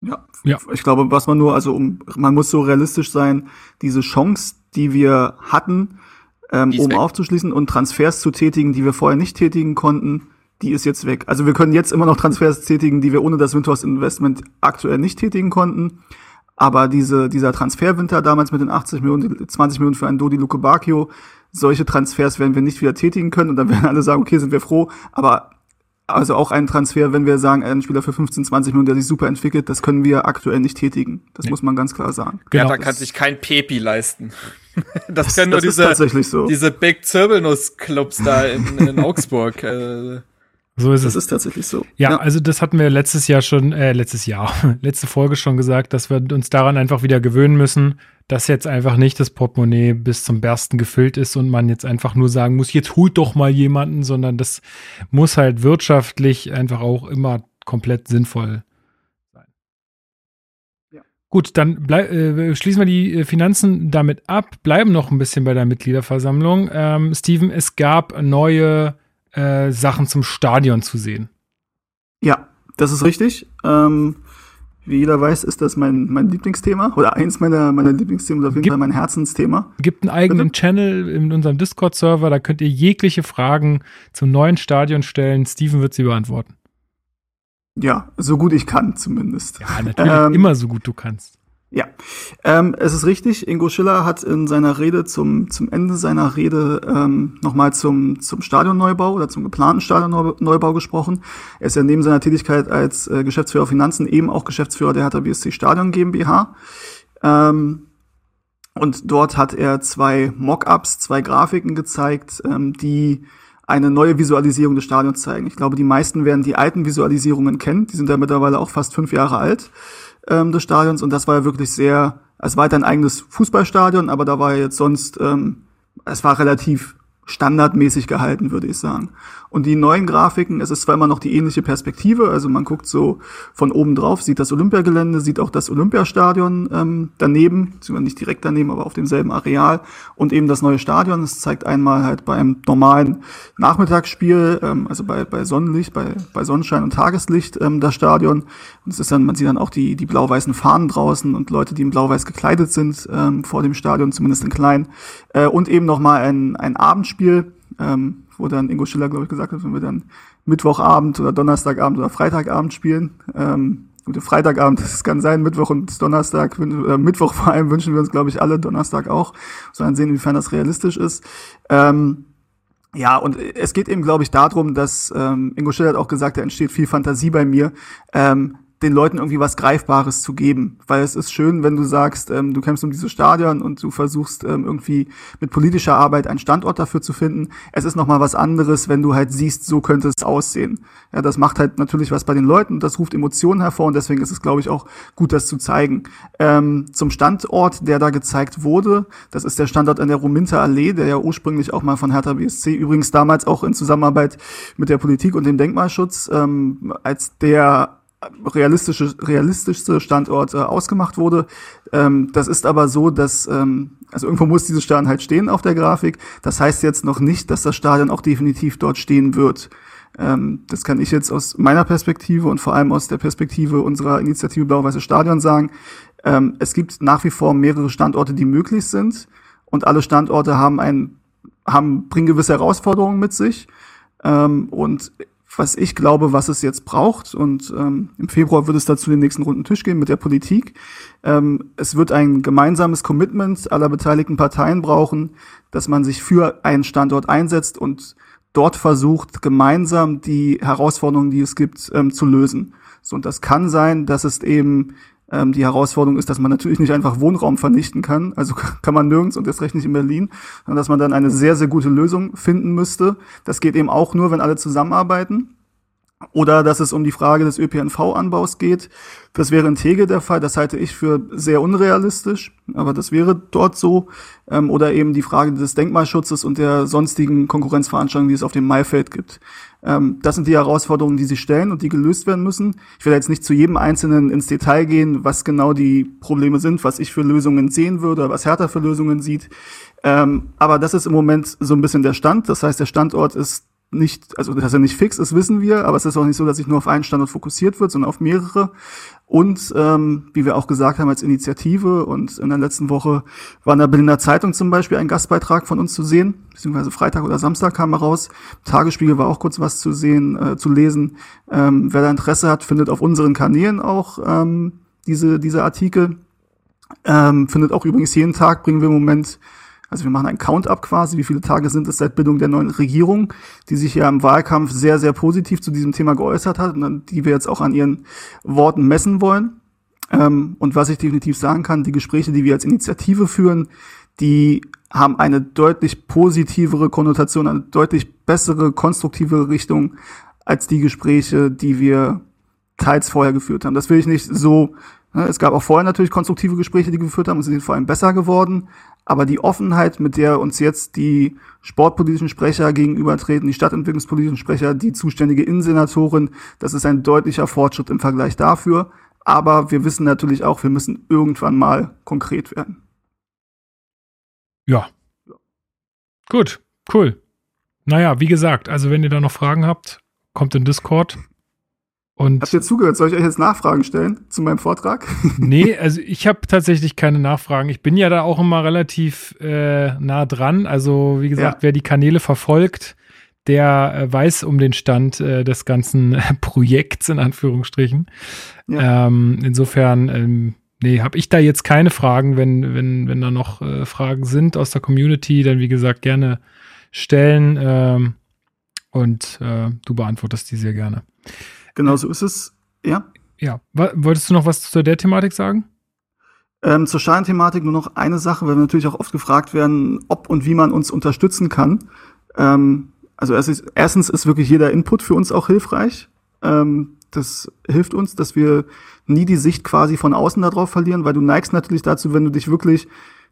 Ja. ja. Ich glaube, was man nur, also um, man muss so realistisch sein, diese Chance, die wir hatten, ähm, um weg. aufzuschließen und Transfers zu tätigen, die wir vorher nicht tätigen konnten, die ist jetzt weg. Also wir können jetzt immer noch Transfers tätigen, die wir ohne das Windhorst Investment aktuell nicht tätigen konnten. Aber diese, dieser Transferwinter damals mit den 80 Millionen, 20 Millionen für einen Dodi Luke Bacchio, solche Transfers werden wir nicht wieder tätigen können und dann werden alle sagen, okay, sind wir froh. Aber also auch ein Transfer, wenn wir sagen, ein Spieler für 15, 20 Millionen, der sich super entwickelt, das können wir aktuell nicht tätigen. Das nee. muss man ganz klar sagen. Genau. Ja, da kann sich kein Pepi leisten. das, das können nur das diese, so. diese Big Zirbelnuss Clubs da in, in Augsburg. So ist das es. ist tatsächlich so. Ja, ja, also das hatten wir letztes Jahr schon, äh, letztes Jahr, letzte Folge schon gesagt, dass wir uns daran einfach wieder gewöhnen müssen, dass jetzt einfach nicht das Portemonnaie bis zum Bersten gefüllt ist und man jetzt einfach nur sagen muss, jetzt holt doch mal jemanden, sondern das muss halt wirtschaftlich einfach auch immer komplett sinnvoll sein. Ja. Gut, dann äh, schließen wir die äh, Finanzen damit ab, bleiben noch ein bisschen bei der Mitgliederversammlung. Ähm, Steven, es gab neue äh, Sachen zum Stadion zu sehen. Ja, das ist richtig. Ähm, wie jeder weiß, ist das mein, mein Lieblingsthema oder eins meiner, meiner Lieblingsthemen, auf jeden Gibt, Fall mein Herzensthema. Gibt einen eigenen Bitte? Channel in unserem Discord-Server, da könnt ihr jegliche Fragen zum neuen Stadion stellen. Steven wird sie beantworten. Ja, so gut ich kann zumindest. Ja, natürlich ähm, immer so gut du kannst. Ja, ähm, es ist richtig. Ingo Schiller hat in seiner Rede zum, zum Ende seiner Rede ähm, nochmal zum, zum Stadionneubau oder zum geplanten Stadionneubau gesprochen. Er ist ja neben seiner Tätigkeit als äh, Geschäftsführer Finanzen eben auch Geschäftsführer der Hertha Stadion GmbH. Ähm, und dort hat er zwei Mockups, zwei Grafiken gezeigt, ähm, die eine neue Visualisierung des Stadions zeigen. Ich glaube, die meisten werden die alten Visualisierungen kennen. Die sind ja mittlerweile auch fast fünf Jahre alt ähm, des Stadions. Und das war ja wirklich sehr, es war halt ein eigenes Fußballstadion, aber da war ja jetzt sonst, ähm, es war relativ standardmäßig gehalten, würde ich sagen. Und die neuen Grafiken, es ist zwar immer noch die ähnliche Perspektive, also man guckt so von oben drauf, sieht das Olympiagelände, sieht auch das Olympiastadion ähm, daneben, nicht direkt daneben, aber auf demselben Areal und eben das neue Stadion. Es zeigt einmal halt bei einem normalen Nachmittagsspiel, ähm, also bei, bei Sonnenlicht, bei, bei Sonnenschein und Tageslicht ähm, das Stadion. Und es ist dann, man sieht dann auch die, die blau-weißen Fahnen draußen und Leute, die in blau-weiß gekleidet sind ähm, vor dem Stadion, zumindest in klein. Äh, und eben nochmal ein, ein Abendspiel, ähm, wo dann Ingo Schiller, glaube ich, gesagt hat, wenn wir dann Mittwochabend oder Donnerstagabend oder Freitagabend spielen. Ähm, Freitagabend, das kann sein, Mittwoch und Donnerstag, äh, Mittwoch vor allem wünschen wir uns, glaube ich, alle, Donnerstag auch. Sondern sehen, inwiefern das realistisch ist. Ähm, ja, und es geht eben, glaube ich, darum, dass ähm, Ingo Schiller hat auch gesagt, da entsteht viel Fantasie bei mir. Ähm, den Leuten irgendwie was Greifbares zu geben. Weil es ist schön, wenn du sagst, ähm, du kämpfst um dieses Stadion und du versuchst ähm, irgendwie mit politischer Arbeit einen Standort dafür zu finden. Es ist nochmal was anderes, wenn du halt siehst, so könnte es aussehen. Ja, das macht halt natürlich was bei den Leuten, das ruft Emotionen hervor und deswegen ist es, glaube ich, auch gut, das zu zeigen. Ähm, zum Standort, der da gezeigt wurde, das ist der Standort an der Rominter Allee, der ja ursprünglich auch mal von Hertha BSC, übrigens damals auch in Zusammenarbeit mit der Politik und dem Denkmalschutz, ähm, als der realistische, realistischste Standort äh, ausgemacht wurde. Ähm, das ist aber so, dass, ähm, also irgendwo muss dieses Stadion halt stehen auf der Grafik. Das heißt jetzt noch nicht, dass das Stadion auch definitiv dort stehen wird. Ähm, das kann ich jetzt aus meiner Perspektive und vor allem aus der Perspektive unserer Initiative Blau-Weiße Stadion sagen. Ähm, es gibt nach wie vor mehrere Standorte, die möglich sind. Und alle Standorte haben ein, haben, bringen gewisse Herausforderungen mit sich. Ähm, und was ich glaube, was es jetzt braucht. Und ähm, im Februar wird es dazu den nächsten runden Tisch gehen mit der Politik. Ähm, es wird ein gemeinsames Commitment aller beteiligten Parteien brauchen, dass man sich für einen Standort einsetzt und dort versucht, gemeinsam die Herausforderungen, die es gibt, ähm, zu lösen. So, und das kann sein, dass es eben ähm, die Herausforderung ist, dass man natürlich nicht einfach Wohnraum vernichten kann. Also kann man nirgends und erst recht nicht in Berlin, sondern dass man dann eine sehr, sehr gute Lösung finden müsste. Das geht eben auch nur, wenn alle zusammenarbeiten. Oder dass es um die Frage des ÖPNV-Anbaus geht. Das wäre in Tegel der Fall. Das halte ich für sehr unrealistisch, aber das wäre dort so. Ähm, oder eben die Frage des Denkmalschutzes und der sonstigen Konkurrenzveranstaltungen, die es auf dem Maifeld gibt. Ähm, das sind die Herausforderungen, die sie stellen und die gelöst werden müssen. Ich will jetzt nicht zu jedem Einzelnen ins Detail gehen, was genau die Probleme sind, was ich für Lösungen sehen würde, was Hertha für Lösungen sieht. Ähm, aber das ist im Moment so ein bisschen der Stand. Das heißt, der Standort ist nicht, also dass er nicht fix ist, wissen wir, aber es ist auch nicht so, dass sich nur auf einen Standort fokussiert wird, sondern auf mehrere. Und ähm, wie wir auch gesagt haben als Initiative und in der letzten Woche war in der Berliner Zeitung zum Beispiel ein Gastbeitrag von uns zu sehen, beziehungsweise Freitag oder Samstag kam er raus. Tagesspiegel war auch kurz was zu sehen, äh, zu lesen. Ähm, wer da Interesse hat, findet auf unseren Kanälen auch ähm, diese, diese Artikel. Ähm, findet auch übrigens jeden Tag, bringen wir im Moment also wir machen einen Count-up quasi, wie viele Tage sind es seit Bildung der neuen Regierung, die sich ja im Wahlkampf sehr, sehr positiv zu diesem Thema geäußert hat und die wir jetzt auch an ihren Worten messen wollen. Ähm, und was ich definitiv sagen kann, die Gespräche, die wir als Initiative führen, die haben eine deutlich positivere Konnotation, eine deutlich bessere, konstruktive Richtung als die Gespräche, die wir teils vorher geführt haben. Das will ich nicht so es gab auch vorher natürlich konstruktive Gespräche, die geführt haben und sind vor allem besser geworden. Aber die Offenheit, mit der uns jetzt die sportpolitischen Sprecher gegenübertreten, die stadtentwicklungspolitischen Sprecher, die zuständige Innensenatorin, das ist ein deutlicher Fortschritt im Vergleich dafür. Aber wir wissen natürlich auch, wir müssen irgendwann mal konkret werden. Ja. Gut, cool. Naja, wie gesagt, also wenn ihr da noch Fragen habt, kommt in Discord. Und Habt ihr zugehört? Soll ich euch jetzt Nachfragen stellen zu meinem Vortrag? nee, also ich habe tatsächlich keine Nachfragen. Ich bin ja da auch immer relativ äh, nah dran. Also wie gesagt, ja. wer die Kanäle verfolgt, der äh, weiß um den Stand äh, des ganzen Projekts in Anführungsstrichen. Ja. Ähm, insofern, ähm, nee, habe ich da jetzt keine Fragen. Wenn, wenn, wenn da noch äh, Fragen sind aus der Community, dann wie gesagt gerne stellen ähm, und äh, du beantwortest die sehr gerne. Genau so ist es. Ja. Ja. Wolltest du noch was zu der Thematik sagen? Ähm, zur Schadenthematik nur noch eine Sache, weil wir natürlich auch oft gefragt werden, ob und wie man uns unterstützen kann. Ähm, also ist, erstens ist wirklich jeder Input für uns auch hilfreich. Ähm, das hilft uns, dass wir nie die Sicht quasi von außen darauf verlieren, weil du neigst natürlich dazu, wenn du dich wirklich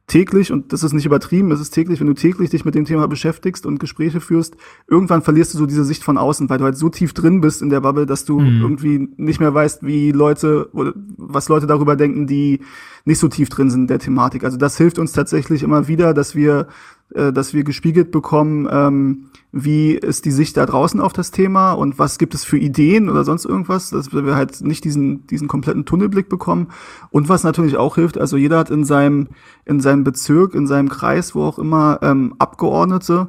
täglich, und das ist nicht übertrieben, es ist täglich, wenn du täglich dich mit dem Thema beschäftigst und Gespräche führst, irgendwann verlierst du so diese Sicht von außen, weil du halt so tief drin bist in der Bubble, dass du mhm. irgendwie nicht mehr weißt, wie Leute, oder was Leute darüber denken, die nicht so tief drin sind in der Thematik. Also das hilft uns tatsächlich immer wieder, dass wir äh, dass wir gespiegelt bekommen, ähm, wie ist die Sicht da draußen auf das Thema und was gibt es für Ideen oder sonst irgendwas, dass wir halt nicht diesen, diesen kompletten Tunnelblick bekommen. Und was natürlich auch hilft, also jeder hat in seinem, in seinem Bezirk, in seinem Kreis, wo auch immer, ähm, Abgeordnete,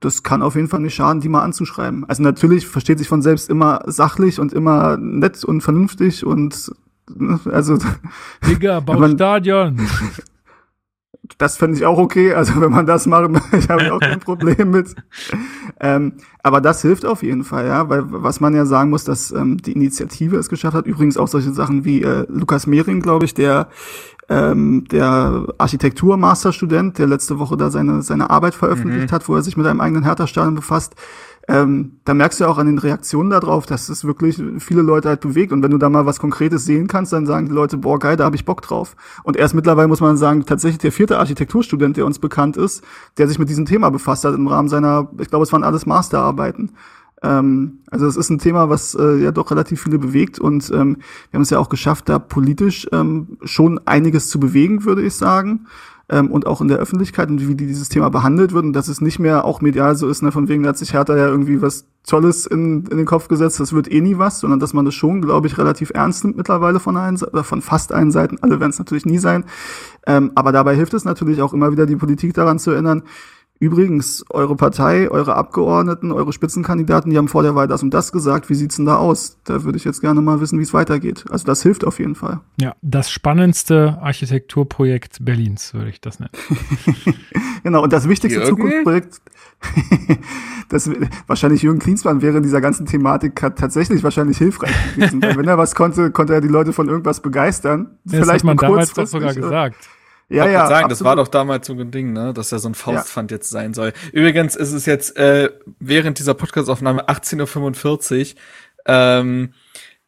das kann auf jeden Fall nicht schaden, die mal anzuschreiben. Also natürlich versteht sich von selbst immer sachlich und immer nett und vernünftig und ne, also Digga, Baustadion. das fände ich auch okay. Also wenn man das macht, ich habe auch kein Problem mit. Ähm, aber das hilft auf jeden Fall, ja, weil was man ja sagen muss, dass ähm, die Initiative es geschafft hat. Übrigens auch solche Sachen wie äh, Lukas Mehring, glaube ich, der ähm, der Architektur-Masterstudent, der letzte Woche da seine seine Arbeit veröffentlicht mhm. hat, wo er sich mit einem eigenen Hertha-Stadion befasst ähm, da merkst du ja auch an den Reaktionen darauf, dass es wirklich viele Leute halt bewegt. Und wenn du da mal was Konkretes sehen kannst, dann sagen die Leute, boah, geil, da habe ich Bock drauf. Und erst mittlerweile muss man sagen, tatsächlich der vierte Architekturstudent, der uns bekannt ist, der sich mit diesem Thema befasst hat im Rahmen seiner, ich glaube, es waren alles Masterarbeiten. Ähm, also es ist ein Thema, was äh, ja doch relativ viele bewegt und ähm, wir haben es ja auch geschafft, da politisch ähm, schon einiges zu bewegen, würde ich sagen ähm, und auch in der Öffentlichkeit und wie dieses Thema behandelt wird und dass es nicht mehr auch medial so ist, ne, von wegen, da hat sich Hertha ja irgendwie was Tolles in, in den Kopf gesetzt, das wird eh nie was, sondern dass man das schon, glaube ich, relativ ernst nimmt mittlerweile von allen, oder von fast allen Seiten, alle werden es natürlich nie sein, ähm, aber dabei hilft es natürlich auch immer wieder, die Politik daran zu erinnern, Übrigens, eure Partei, eure Abgeordneten, eure Spitzenkandidaten, die haben vor der Wahl das und das gesagt. Wie sieht's denn da aus? Da würde ich jetzt gerne mal wissen, wie es weitergeht. Also das hilft auf jeden Fall. Ja, das spannendste Architekturprojekt Berlins, würde ich das nennen. genau, und das wichtigste Jürgen? Zukunftsprojekt, das wahrscheinlich Jürgen Klinsmann wäre in dieser ganzen Thematik tatsächlich wahrscheinlich hilfreich gewesen. Weil wenn er was konnte, konnte er die Leute von irgendwas begeistern. Ja, Vielleicht das hat man damals doch sogar gesagt. Ja, ja. sagen, das war doch damals so ein Ding, ne, dass er so ein Faustpfand ja. jetzt sein soll. Übrigens ist es jetzt äh, während dieser Podcastaufnahme 18.45 Uhr. Ähm,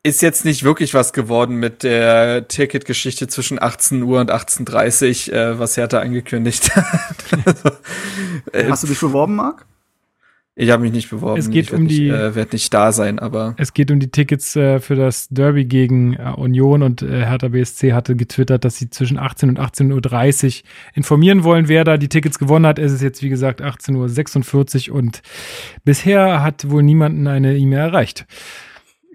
ist jetzt nicht wirklich was geworden mit der Ticket-Geschichte zwischen 18 Uhr und 18.30 Uhr, äh, was Hertha angekündigt hat. also, äh, Hast du dich beworben, Marc? Ich habe mich nicht beworben. Es geht ich um nicht, die- Äh, werd nicht da sein, aber Es geht um die Tickets äh, für das Derby gegen äh, Union und äh, Hertha BSC hatte getwittert, dass sie zwischen 18 und 18.30 Uhr informieren wollen, wer da die Tickets gewonnen hat. Es ist jetzt, wie gesagt, 18.46 Uhr und bisher hat wohl niemanden eine E-Mail erreicht.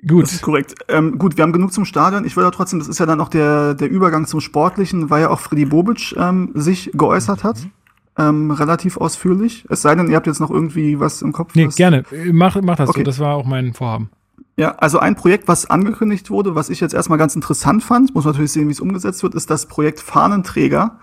Gut. Das ist korrekt. Ähm, gut, wir haben genug zum Stadion. Ich ja trotzdem, das ist ja dann auch der, der Übergang zum Sportlichen, weil ja auch Freddy Bobic ähm, sich geäußert hat. Ähm, relativ ausführlich. Es sei denn, ihr habt jetzt noch irgendwie was im Kopf. Nee, gerne. Äh, Mach, mach das Okay. so. Das war auch mein Vorhaben. Ja, also ein Projekt, was angekündigt wurde, was ich jetzt erstmal ganz interessant fand, muss man natürlich sehen, wie es umgesetzt wird, ist das Projekt Fahnenträger.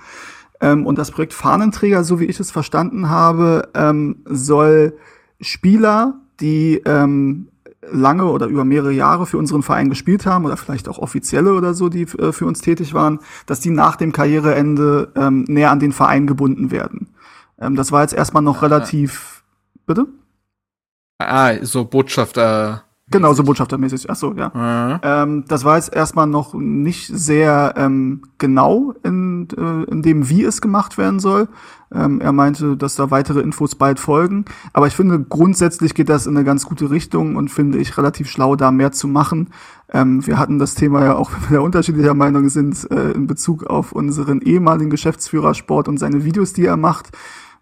Ähm, und das Projekt Fahnenträger, so wie ich es verstanden habe, ähm, soll Spieler, die ähm, lange oder über mehrere Jahre für unseren Verein gespielt haben oder vielleicht auch Offizielle oder so, die äh, für uns tätig waren, dass die nach dem Karriereende ähm, näher an den Verein gebunden werden. Ähm, das war jetzt erstmal noch relativ, bitte? ah, so Botschafter. Genau, so botschaftermäßig. Ach so, ja. Äh, Ähm, das war jetzt erstmal noch nicht sehr ähm, genau in, äh, in dem, wie es gemacht werden soll. Ähm, er meinte, dass da weitere Infos bald folgen. Aber ich finde, grundsätzlich geht das in eine ganz gute Richtung und finde ich relativ schlau, da mehr zu machen. Ähm, wir hatten das Thema ja auch, wenn wir unterschiedlicher Meinung sind, äh, in Bezug auf unseren ehemaligen Geschäftsführer Sport und seine Videos, die er macht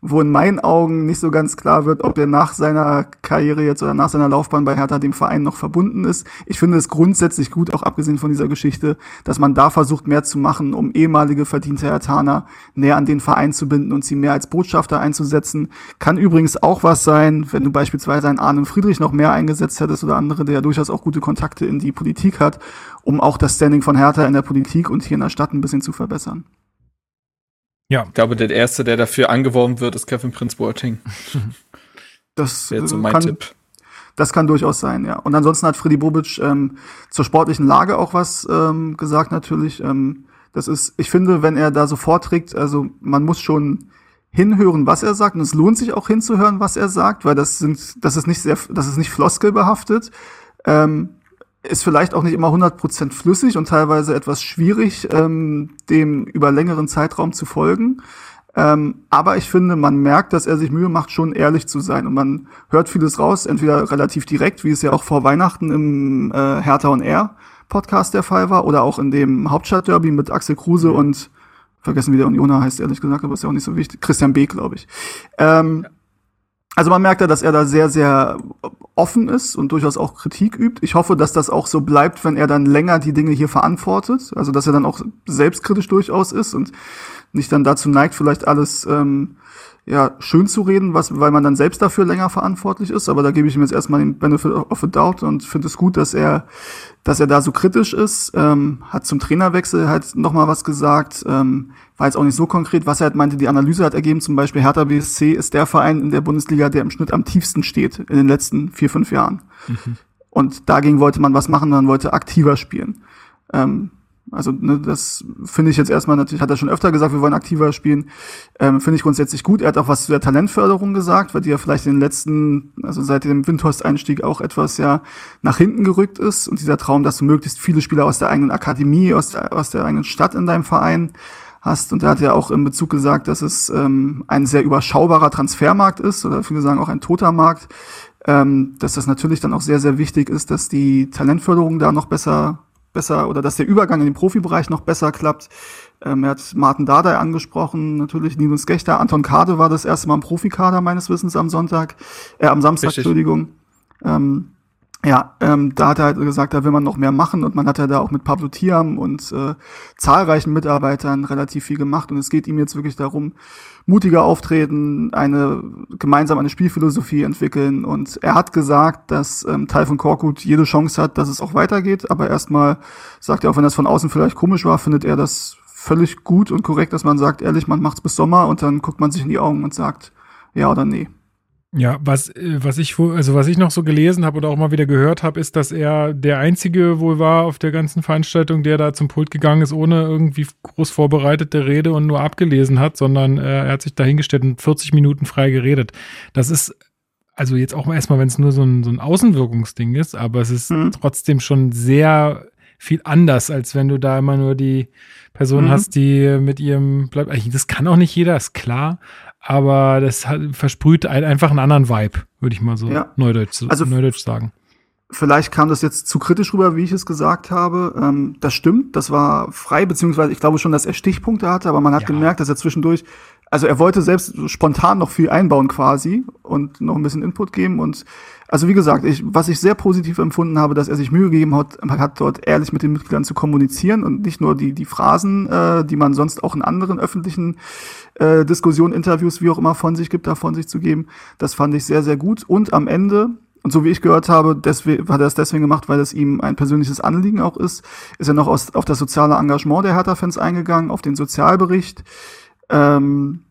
wo in meinen Augen nicht so ganz klar wird, ob er nach seiner Karriere jetzt oder nach seiner Laufbahn bei Hertha dem Verein noch verbunden ist. Ich finde es grundsätzlich gut, auch abgesehen von dieser Geschichte, dass man da versucht, mehr zu machen, um ehemalige verdiente Hertaner näher an den Verein zu binden und sie mehr als Botschafter einzusetzen. Kann übrigens auch was sein, wenn du beispielsweise einen Arne Friedrich noch mehr eingesetzt hättest oder andere, der ja durchaus auch gute Kontakte in die Politik hat, um auch das Standing von Hertha in der Politik und hier in der Stadt ein bisschen zu verbessern. Ja. ich glaube, der erste, der dafür angeworben wird, ist Kevin Prince Boateng. Das Wäre so äh, mein kann, Tipp. Das kann durchaus sein, ja. Und ansonsten hat Freddy Bobic ähm, zur sportlichen Lage auch was ähm, gesagt natürlich. Ähm, das ist, ich finde, wenn er da so vorträgt, also man muss schon hinhören, was er sagt. Und es lohnt sich auch hinzuhören, was er sagt, weil das sind, das ist nicht sehr, das ist nicht floskelbehaftet. Ähm, ist vielleicht auch nicht immer 100% flüssig und teilweise etwas schwierig, ähm, dem über längeren Zeitraum zu folgen. Ähm, aber ich finde, man merkt, dass er sich Mühe macht, schon ehrlich zu sein. Und man hört vieles raus, entweder relativ direkt, wie es ja auch vor Weihnachten im äh, Hertha und Air Podcast der Fall war, oder auch in dem Hauptstadtderby mit Axel Kruse und vergessen, wie der Unioner heißt, ehrlich gesagt, aber ist ja auch nicht so wichtig. Christian B., glaube ich. Ähm, also man merkt ja, dass er da sehr, sehr offen ist und durchaus auch Kritik übt. Ich hoffe, dass das auch so bleibt, wenn er dann länger die Dinge hier verantwortet. Also dass er dann auch selbstkritisch durchaus ist und nicht dann dazu neigt, vielleicht alles ähm, ja, schön zu reden, was, weil man dann selbst dafür länger verantwortlich ist. Aber da gebe ich ihm jetzt erstmal den Benefit of the Doubt und finde es gut, dass er, dass er da so kritisch ist. Ähm, hat zum Trainerwechsel halt nochmal was gesagt. Ähm, war jetzt auch nicht so konkret. Was er halt meinte, die Analyse hat ergeben, zum Beispiel Hertha BSC ist der Verein in der Bundesliga, der im Schnitt am tiefsten steht in den letzten vier, fünf Jahren. Und dagegen wollte man was machen, man wollte aktiver spielen. Ähm, also ne, das finde ich jetzt erstmal natürlich, hat er schon öfter gesagt, wir wollen aktiver spielen. Ähm, finde ich grundsätzlich gut. Er hat auch was zu der Talentförderung gesagt, weil die ja vielleicht in den letzten, also seit dem Windhorst-Einstieg auch etwas ja nach hinten gerückt ist. Und dieser Traum, dass du möglichst viele Spieler aus der eigenen Akademie, aus der, aus der eigenen Stadt in deinem Verein hast. Und er hat ja auch in Bezug gesagt, dass es ähm, ein sehr überschaubarer Transfermarkt ist, oder viele sagen auch ein toter Markt. Ähm, dass das natürlich dann auch sehr, sehr wichtig ist, dass die Talentförderung da noch besser besser oder dass der Übergang in den Profibereich noch besser klappt. Ähm, er hat Martin Dardai angesprochen, natürlich Linus Gechter, Anton Kade war das erste Mal im Profikader meines Wissens am Sonntag, äh, am Samstag, Richtig. Entschuldigung. Ähm, ja, ähm, da hat er halt gesagt, da will man noch mehr machen und man hat ja da auch mit Pablo Tiam und äh, zahlreichen Mitarbeitern relativ viel gemacht und es geht ihm jetzt wirklich darum, mutiger auftreten, eine gemeinsam eine Spielphilosophie entwickeln und er hat gesagt, dass ähm, Teil von Korkut jede Chance hat, dass es auch weitergeht, aber erstmal sagt er auch, wenn das von außen vielleicht komisch war, findet er das völlig gut und korrekt, dass man sagt, ehrlich, man macht's bis Sommer und dann guckt man sich in die Augen und sagt ja oder nee. Ja, was, äh, was ich also was ich noch so gelesen habe oder auch mal wieder gehört habe, ist, dass er der einzige wohl war auf der ganzen Veranstaltung, der da zum Pult gegangen ist, ohne irgendwie groß vorbereitete Rede und nur abgelesen hat, sondern äh, er hat sich dahingestellt und 40 Minuten frei geredet. Das ist also jetzt auch erstmal, wenn es nur so ein, so ein Außenwirkungsding ist, aber es ist Mhm. trotzdem schon sehr viel anders, als wenn du da immer nur die Person Mhm. hast, die mit ihrem, bleib, das kann auch nicht jeder, ist klar, aber das hat, versprüht ein, einfach einen anderen Vibe, würde ich mal so Ja. neudeutsch, Also- neudeutsch sagen. Vielleicht kam das jetzt zu kritisch rüber, wie ich es gesagt habe. Ähm, das stimmt, das war frei, beziehungsweise ich glaube schon, dass er Stichpunkte hatte, aber man hat Ja. gemerkt, dass er zwischendurch, also er wollte selbst spontan noch viel einbauen quasi und noch ein bisschen Input geben und also wie gesagt, ich, was ich sehr positiv empfunden habe, dass er sich Mühe gegeben hat, hat dort ehrlich mit den Mitgliedern zu kommunizieren und nicht nur die, die Phrasen, äh, die man sonst auch in anderen öffentlichen äh, Diskussionen, Interviews, wie auch immer von sich gibt, da von sich zu geben. Das fand ich sehr, sehr gut. Und am Ende, und so wie ich gehört habe, deswegen, hat er es deswegen gemacht, weil es ihm ein persönliches Anliegen auch ist, ist er noch aus, auf das soziale Engagement der Hertha-Fans eingegangen, auf den Sozialbericht. Ähm,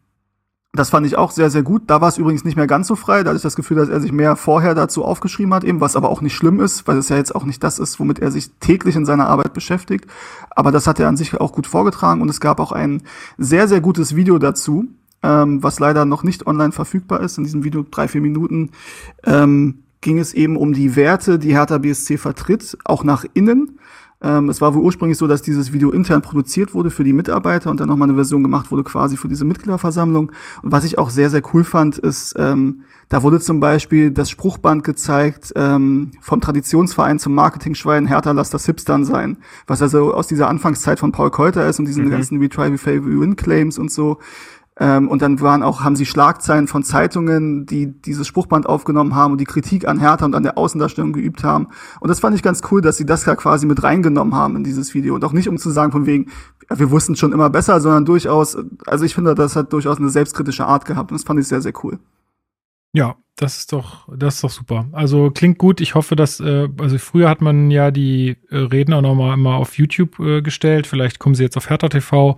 das fand ich auch sehr, sehr gut. Da war es übrigens nicht mehr ganz so frei. Da hatte ich das Gefühl, dass er sich mehr vorher dazu aufgeschrieben hat, eben, was aber auch nicht schlimm ist, weil es ja jetzt auch nicht das ist, womit er sich täglich in seiner Arbeit beschäftigt. Aber das hat er an sich auch gut vorgetragen und es gab auch ein sehr, sehr gutes Video dazu, ähm, was leider noch nicht online verfügbar ist. In diesem Video drei, vier Minuten ähm, ging es eben um die Werte, die Hertha BSC vertritt, auch nach innen. Ähm, es war wohl ursprünglich so, dass dieses Video intern produziert wurde für die Mitarbeiter und dann nochmal eine Version gemacht wurde quasi für diese Mitgliederversammlung. Und was ich auch sehr, sehr cool fand, ist, ähm, da wurde zum Beispiel das Spruchband gezeigt ähm, vom Traditionsverein zum Marketing-Schwein Hertha lass das Hipstern sein, was also aus dieser Anfangszeit von Paul Keuter ist und diesen ganzen We Try, We Fail, We Win Claims und so. Ähm, und dann waren auch, haben sie Schlagzeilen von Zeitungen, die dieses Spruchband aufgenommen haben und die Kritik an Hertha und an der Außendarstellung geübt haben. Und das fand ich ganz cool, dass sie das ja quasi mit reingenommen haben in dieses Video. Und auch nicht, um zu sagen, von wegen, wir wussten schon immer besser, sondern durchaus, also ich finde, das hat durchaus eine selbstkritische Art gehabt und das fand ich sehr, sehr cool. Ja, das ist doch, das ist doch super. Also klingt gut. Ich hoffe, dass, äh, also früher hat man ja die äh, auch nochmal immer auf YouTube äh, gestellt. Vielleicht kommen sie jetzt auf Hertha TV.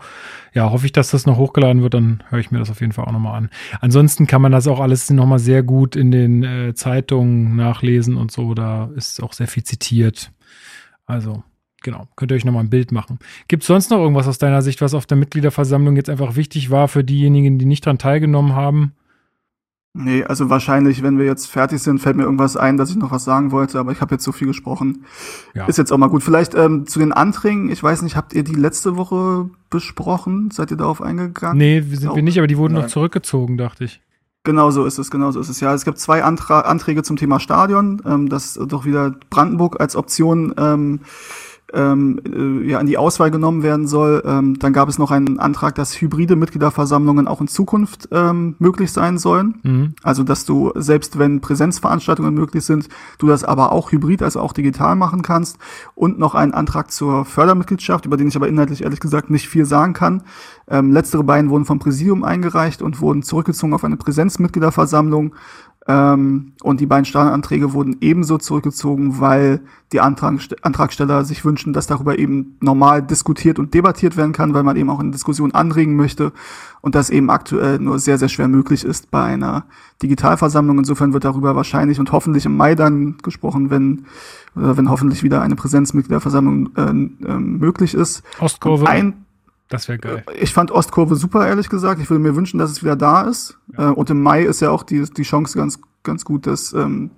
Ja, hoffe ich, dass das noch hochgeladen wird. Dann höre ich mir das auf jeden Fall auch nochmal an. Ansonsten kann man das auch alles nochmal sehr gut in den äh, Zeitungen nachlesen und so. Da ist auch sehr viel zitiert. Also, genau, könnt ihr euch nochmal ein Bild machen. Gibt es sonst noch irgendwas aus deiner Sicht, was auf der Mitgliederversammlung jetzt einfach wichtig war für diejenigen, die nicht dran teilgenommen haben? Nee, also wahrscheinlich, wenn wir jetzt fertig sind, fällt mir irgendwas ein, dass ich noch was sagen wollte, aber ich habe jetzt so viel gesprochen. Ja. Ist jetzt auch mal gut. Vielleicht ähm, zu den Anträgen, ich weiß nicht, habt ihr die letzte Woche besprochen? Seid ihr darauf eingegangen? Nee, wir sind Oh. wir nicht, aber die wurden noch Nein. zurückgezogen, dachte ich. Genau so ist es, genau so ist es. Ja, es gibt zwei Antra Anträge zum Thema Stadion, ähm, dass doch wieder Brandenburg als Option ähm, ähm, äh, ja, in die Auswahl genommen werden soll. Ähm, dann gab es noch einen Antrag, dass hybride Mitgliederversammlungen auch in Zukunft ähm, möglich sein sollen. Mhm. Also, dass du, selbst wenn Präsenzveranstaltungen möglich sind, du das aber auch hybrid, also auch digital machen kannst. Und noch einen Antrag zur Fördermitgliedschaft, über den ich aber inhaltlich ehrlich gesagt nicht viel sagen kann. Ähm, letztere beiden wurden vom Präsidium eingereicht und wurden zurückgezogen auf eine Präsenzmitgliederversammlung. Ähm, und die beiden Steueranträge wurden ebenso zurückgezogen, weil die Antrag, Antragsteller sich wünschen, dass darüber eben normal diskutiert und debattiert werden kann, weil man eben auch eine Diskussion anregen möchte und das eben aktuell nur sehr, sehr schwer möglich ist bei einer Digitalversammlung. Insofern wird darüber wahrscheinlich und hoffentlich im Mai dann gesprochen, wenn, äh, wenn hoffentlich wieder eine Präsenzmitgliederversammlung äh, äh, möglich ist. Ostkurve, Und ein, das wäre geil. ich fand Ostkurve super, ehrlich gesagt. Ich würde mir wünschen, dass es wieder da ist. Äh, und im Mai ist ja auch die, die Chance ganz, ganz gut, dass, ähm,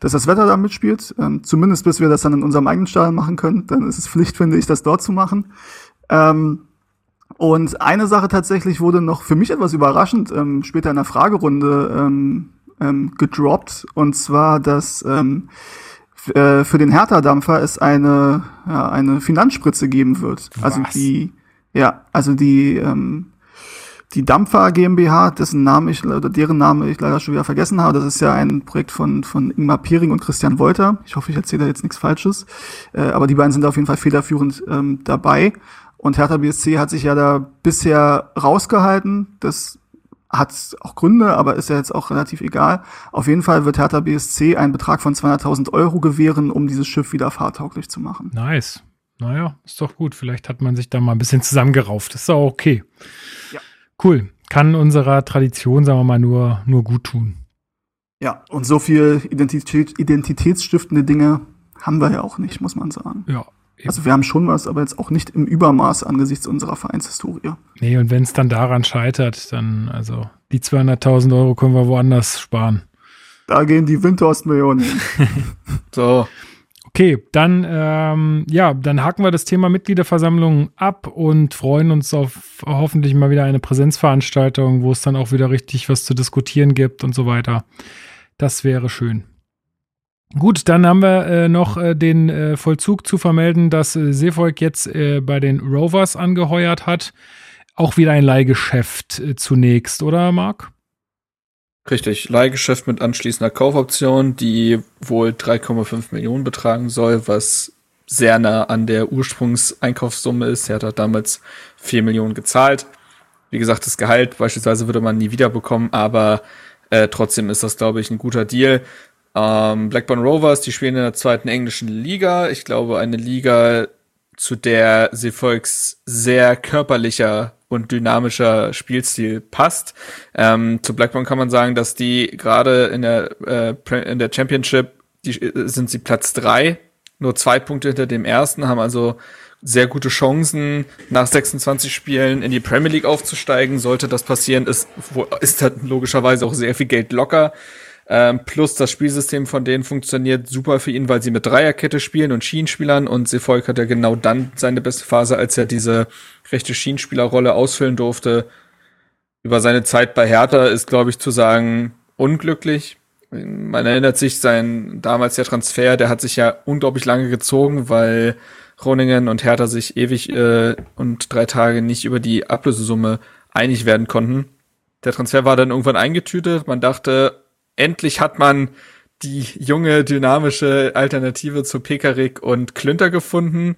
dass das Wetter da mitspielt. Ähm, zumindest bis wir das dann in unserem eigenen Stadion machen können. Dann ist es Pflicht, finde ich, das dort zu machen. Ähm, und eine Sache tatsächlich wurde noch für mich etwas überraschend ähm, später in der Fragerunde ähm, ähm, gedroppt. Und zwar, dass ähm, äh, für den Hertha-Dampfer es eine, ja, eine Finanzspritze geben wird. Also Was? die, ja, also die, ähm, die Dampfer GmbH, dessen Name ich, oder deren Name ich leider schon wieder vergessen habe, das ist ja ein Projekt von, von Ingmar Piering und Christian Wolter. Ich hoffe, ich erzähle da jetzt nichts Falsches. Äh, aber die beiden sind auf jeden Fall federführend ähm, dabei. Und Hertha BSC hat sich ja da bisher rausgehalten. Das hat auch Gründe, aber ist ja jetzt auch relativ egal. Auf jeden Fall wird Hertha BSC einen Betrag von 200.000 Euro gewähren, um dieses Schiff wieder fahrtauglich zu machen. Nice. Naja, ist doch gut. Vielleicht hat man sich da mal ein bisschen zusammengerauft. ist auch okay. Ja. Cool. Kann unserer Tradition, sagen wir mal, nur, nur gut tun. Ja, und so viel Identität, identitätsstiftende Dinge haben wir ja auch nicht, muss man sagen. Ja. eben. Also wir haben schon was, aber jetzt auch nicht im Übermaß angesichts unserer Vereinshistorie. Nee, und wenn es dann daran scheitert, dann, also, die 200.000 Euro können wir woanders sparen. Da gehen die Windhorst-Millionen hin. So, Okay, dann ähm, ja, dann haken wir das Thema Mitgliederversammlung ab und freuen uns auf hoffentlich mal wieder eine Präsenzveranstaltung, wo es dann auch wieder richtig was zu diskutieren gibt und so weiter. Das wäre schön. Gut, dann haben wir äh, noch äh, den äh, Vollzug zu vermelden, dass äh, Seevolk jetzt äh, bei den Rovers angeheuert hat. Auch wieder ein Leihgeschäft äh, zunächst, oder Marc? Richtig, Leihgeschäft mit anschließender Kaufoption, die wohl 3,5 Millionen betragen soll, was sehr nah an der Ursprungseinkaufssumme ist. Er hat damals 4 Millionen gezahlt. Wie gesagt, das Gehalt beispielsweise würde man nie wieder bekommen, aber äh, trotzdem ist das, glaube ich, ein guter Deal. Ähm, Blackburn Rovers, die spielen in der zweiten englischen Liga. Ich glaube, eine Liga, zu der sie Volks sehr körperlicher und dynamischer Spielstil passt. Ähm, zu Blackburn kann man sagen, dass die gerade in der äh, in der Championship die, äh, sind sie Platz drei, nur zwei Punkte hinter dem ersten, haben also sehr gute Chancen, nach 26 Spielen in die Premier League aufzusteigen. Sollte das passieren, ist, ist da logischerweise auch sehr viel Geld locker. Ähm, plus das Spielsystem von denen funktioniert super für ihn, weil sie mit Dreierkette spielen und Schienenspielern und Sefolk hat ja genau dann seine beste Phase, als er diese rechte Schienenspielerrolle ausfüllen durfte. Über seine Zeit bei Hertha ist, glaube ich, zu sagen, unglücklich. Man erinnert sich sein damals der Transfer, der hat sich ja unglaublich lange gezogen, weil Groningen und Hertha sich ewig äh, und drei Tage nicht über die Ablösesumme einig werden konnten. Der Transfer war dann irgendwann eingetütet. Man dachte, endlich hat man die junge, dynamische Alternative zu Pekarik und Klünter gefunden.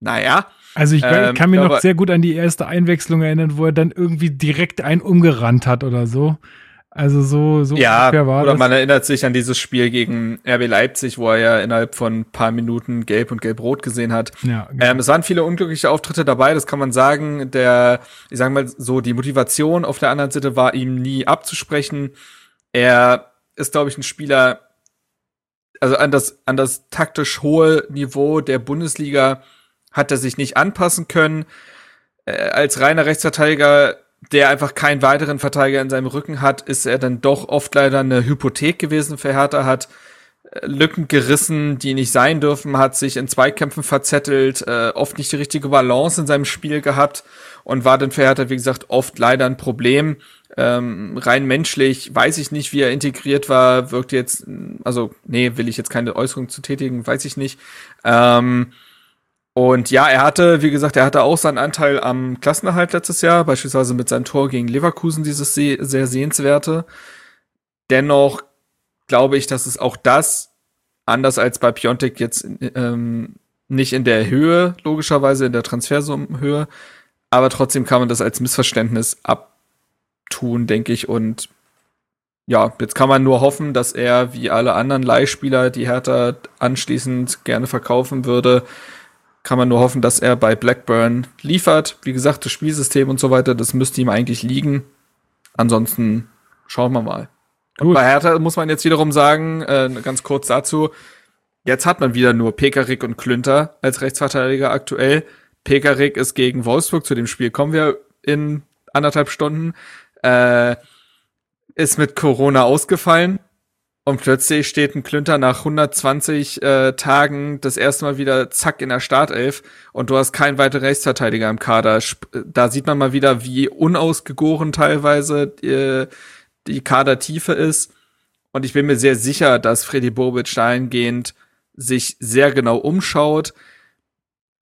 Naja. Also ich ähm, kann mir noch sehr gut an die erste Einwechslung erinnern, wo er dann irgendwie direkt einen umgerannt hat oder so. Also so, so ja, war oder das. man erinnert sich an dieses Spiel gegen RB Leipzig, wo er ja innerhalb von ein paar Minuten gelb und gelb-rot gesehen hat. Ja, genau. ähm, es waren viele unglückliche Auftritte dabei, das kann man sagen. Der, ich sag mal so, die Motivation auf der anderen Seite war ihm nie abzusprechen. Er ist, glaube ich, ein Spieler, also an das, an das taktisch hohe Niveau der Bundesliga hat er sich nicht anpassen können. Äh, als reiner Rechtsverteidiger, der einfach keinen weiteren Verteidiger in seinem Rücken hat, ist er dann doch oft leider eine Hypothek gewesen für Hertha, hat äh, Lücken gerissen, die nicht sein dürfen, hat sich in Zweikämpfen verzettelt, äh, oft nicht die richtige Balance in seinem Spiel gehabt und war dann für Hertha, wie gesagt, oft leider ein Problem. Ähm, rein menschlich weiß ich nicht, wie er integriert war, wirkt jetzt, also nee, will ich jetzt keine Äußerung zu tätigen, weiß ich nicht. Ähm, und ja, er hatte, wie gesagt, er hatte auch seinen Anteil am Klassenerhalt letztes Jahr, beispielsweise mit seinem Tor gegen Leverkusen, dieses sehr sehenswerte. Dennoch glaube ich, dass es auch das, anders als bei Piontek jetzt ähm, nicht in der Höhe, logischerweise in der Transfersummenhöhe, aber trotzdem kann man das als Missverständnis ab tun, denke ich. Und ja, jetzt kann man nur hoffen, dass er wie alle anderen Leihspieler, die Hertha anschließend gerne verkaufen würde, kann man nur hoffen, dass er bei Blackburn liefert. Wie gesagt, das Spielsystem und so weiter, das müsste ihm eigentlich liegen. Ansonsten schauen wir mal. Und bei Hertha muss man jetzt wiederum sagen, äh, ganz kurz dazu, jetzt hat man wieder nur Pekarik und Klünter als Rechtsverteidiger aktuell. Pekarik ist gegen Wolfsburg, zu dem Spiel kommen wir in anderthalb Stunden äh, ist mit Corona ausgefallen und plötzlich steht ein Klünter nach 120 äh, Tagen das erste Mal wieder zack in der Startelf und du hast keinen weiteren Rechtsverteidiger im Kader. Da sieht man mal wieder, wie unausgegoren teilweise die, die Kadertiefe ist. Und ich bin mir sehr sicher, dass Freddy Bobic dahingehend sich sehr genau umschaut.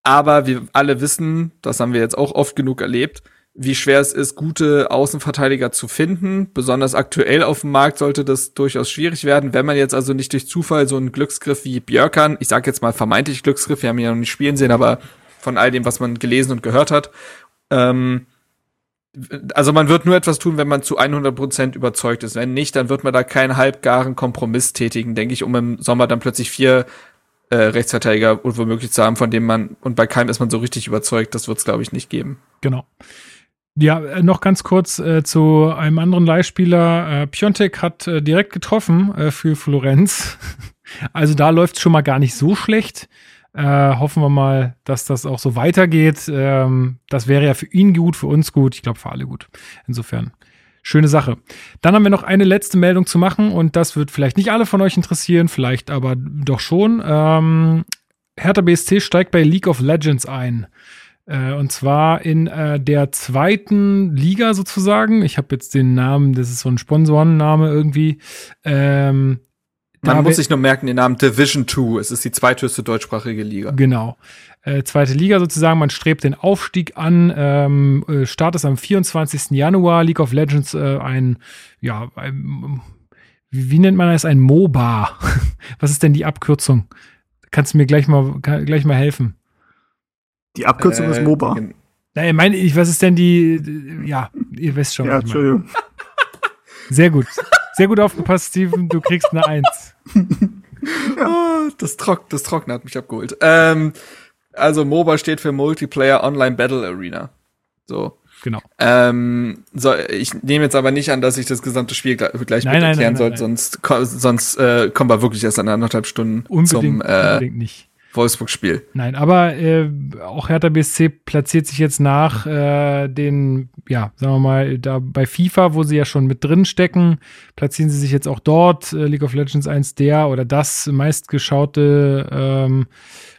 Aber wir alle wissen, das haben wir jetzt auch oft genug erlebt, wie schwer es ist, gute Außenverteidiger zu finden. Besonders aktuell auf dem Markt sollte das durchaus schwierig werden. Wenn man jetzt also nicht durch Zufall so einen Glücksgriff wie Björkan, ich sage jetzt mal vermeintlich Glücksgriff, wir haben ihn ja noch nicht spielen sehen, aber von all dem, was man gelesen und gehört hat, ähm, also man wird nur etwas tun, wenn man zu 100 Prozent überzeugt ist. Wenn nicht, dann wird man da keinen halbgaren Kompromiss tätigen, denke ich, um im Sommer dann plötzlich vier äh, Rechtsverteidiger womöglich zu haben, von dem man, und bei keinem ist man so richtig überzeugt, das wird es, glaube ich, nicht geben. Genau. Ja, äh, noch ganz kurz äh, zu einem anderen Leihspieler. Äh, Piontek hat äh, direkt getroffen äh, für Florenz. also da läuft es schon mal gar nicht so schlecht. Äh, hoffen wir mal, dass das auch so weitergeht. Ähm, das wäre ja für ihn gut, für uns gut, ich glaube für alle gut. Insofern schöne Sache. Dann haben wir noch eine letzte Meldung zu machen und das wird vielleicht nicht alle von euch interessieren, vielleicht aber doch schon. Ähm, Hertha BSC steigt bei League of Legends ein. Äh, und zwar in äh, der zweiten Liga sozusagen. Ich habe jetzt den Namen, das ist so ein Sponsorenname irgendwie. Ähm, Man muss sich nur merken, den Namen Division 2. Es ist die zweithöchste deutschsprachige Liga. Genau. Äh, zweite Liga sozusagen. Man strebt den Aufstieg an. Ähm, äh, Start ist am 24. Januar. League of Legends äh, ein, ja, ein, wie, wie nennt man das? Ein MOBA. Was ist denn die Abkürzung? Kannst du mir gleich mal, gleich mal helfen? Die Abkürzung ist MOBA. gen- Nein, meine ich, was ist denn die, ja, ihr wisst schon. Ja, was ich meine. Entschuldigung. Sehr gut. Sehr gut aufgepasst, Steven. Du kriegst eine Eins. Ah, das, Trock, das Trockene hat mich abgeholt. Ähm, also MOBA steht für Multiplayer Online Battle Arena. So. Genau. Ähm, so, ich nehme jetzt aber nicht an, dass ich das gesamte Spiel gleich, gleich Nein, mit nein, erklären nein, soll, nein, sonst, ko- sonst äh, kommen wir wirklich erst in anderthalb Stunden Unbedingt, zum äh, unbedingt nicht. Wolfsburg-Spiel. Nein, aber äh, auch Hertha BSC platziert sich jetzt nach äh, den, ja, sagen wir mal, da bei FIFA, wo sie ja schon mit drin stecken, platzieren sie sich jetzt auch dort. Äh, League of Legends eins der oder das meistgeschaute ähm,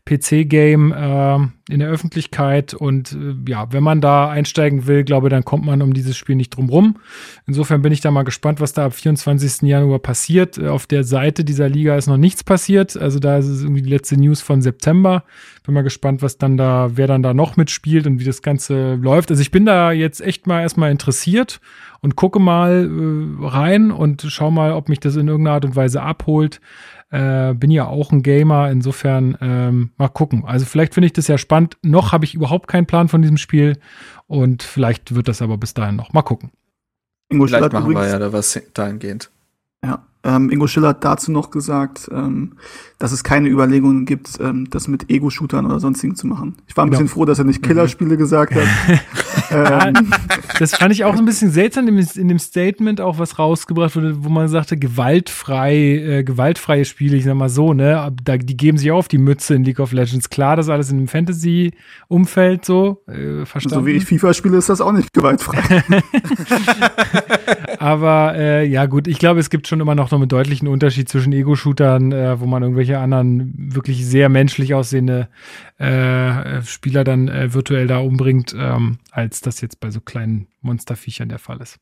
PC-Game äh, in der Öffentlichkeit. Und äh, ja, wenn man da einsteigen will, glaube dann kommt man um dieses Spiel nicht drum rum. Insofern bin ich da mal gespannt, was da ab 24. Januar passiert. Äh, Auf der Seite dieser Liga ist noch nichts passiert. Also da ist es irgendwie die letzte News von September. Bin mal gespannt, was dann da, wer dann da noch mitspielt und wie das Ganze läuft. Also ich bin da jetzt echt mal erstmal interessiert und gucke mal äh, rein und schau mal, ob mich das in irgendeiner Art und Weise abholt. Äh, bin ja auch ein Gamer, insofern ähm, mal gucken. Also vielleicht finde ich das ja spannend. Noch habe ich überhaupt keinen Plan von diesem Spiel und vielleicht wird das aber bis dahin noch. Mal gucken. Vielleicht machen wir ja da was dahingehend. ja, ähm, Ingo Schiller hat dazu noch gesagt, ähm, dass es keine Überlegungen gibt, ähm, das mit Ego-Shootern oder sonstigen zu machen. Ich war ein Genau. bisschen froh, dass er nicht Killerspiele gesagt hat. Ähm, das fand ich auch ein bisschen seltsam in dem- Statement auch was rausgebracht wurde, wo man sagte, gewaltfrei, äh, gewaltfreie Spiele, ich sag mal so, ne, da, die geben sich auf die Mütze in League of Legends. Klar, das ist alles in einem Fantasy-Umfeld so, äh, verstanden. so wie ich FIFA spiele, ist das auch nicht gewaltfrei. Aber äh, ja gut, ich glaube, es gibt schon immer noch einen deutlichen Unterschied zwischen Ego-Shootern, äh, wo man irgendwelche anderen wirklich sehr menschlich aussehende äh, Spieler dann äh, virtuell da umbringt, ähm, als das jetzt bei so kleinen Monsterviechern der Fall ist.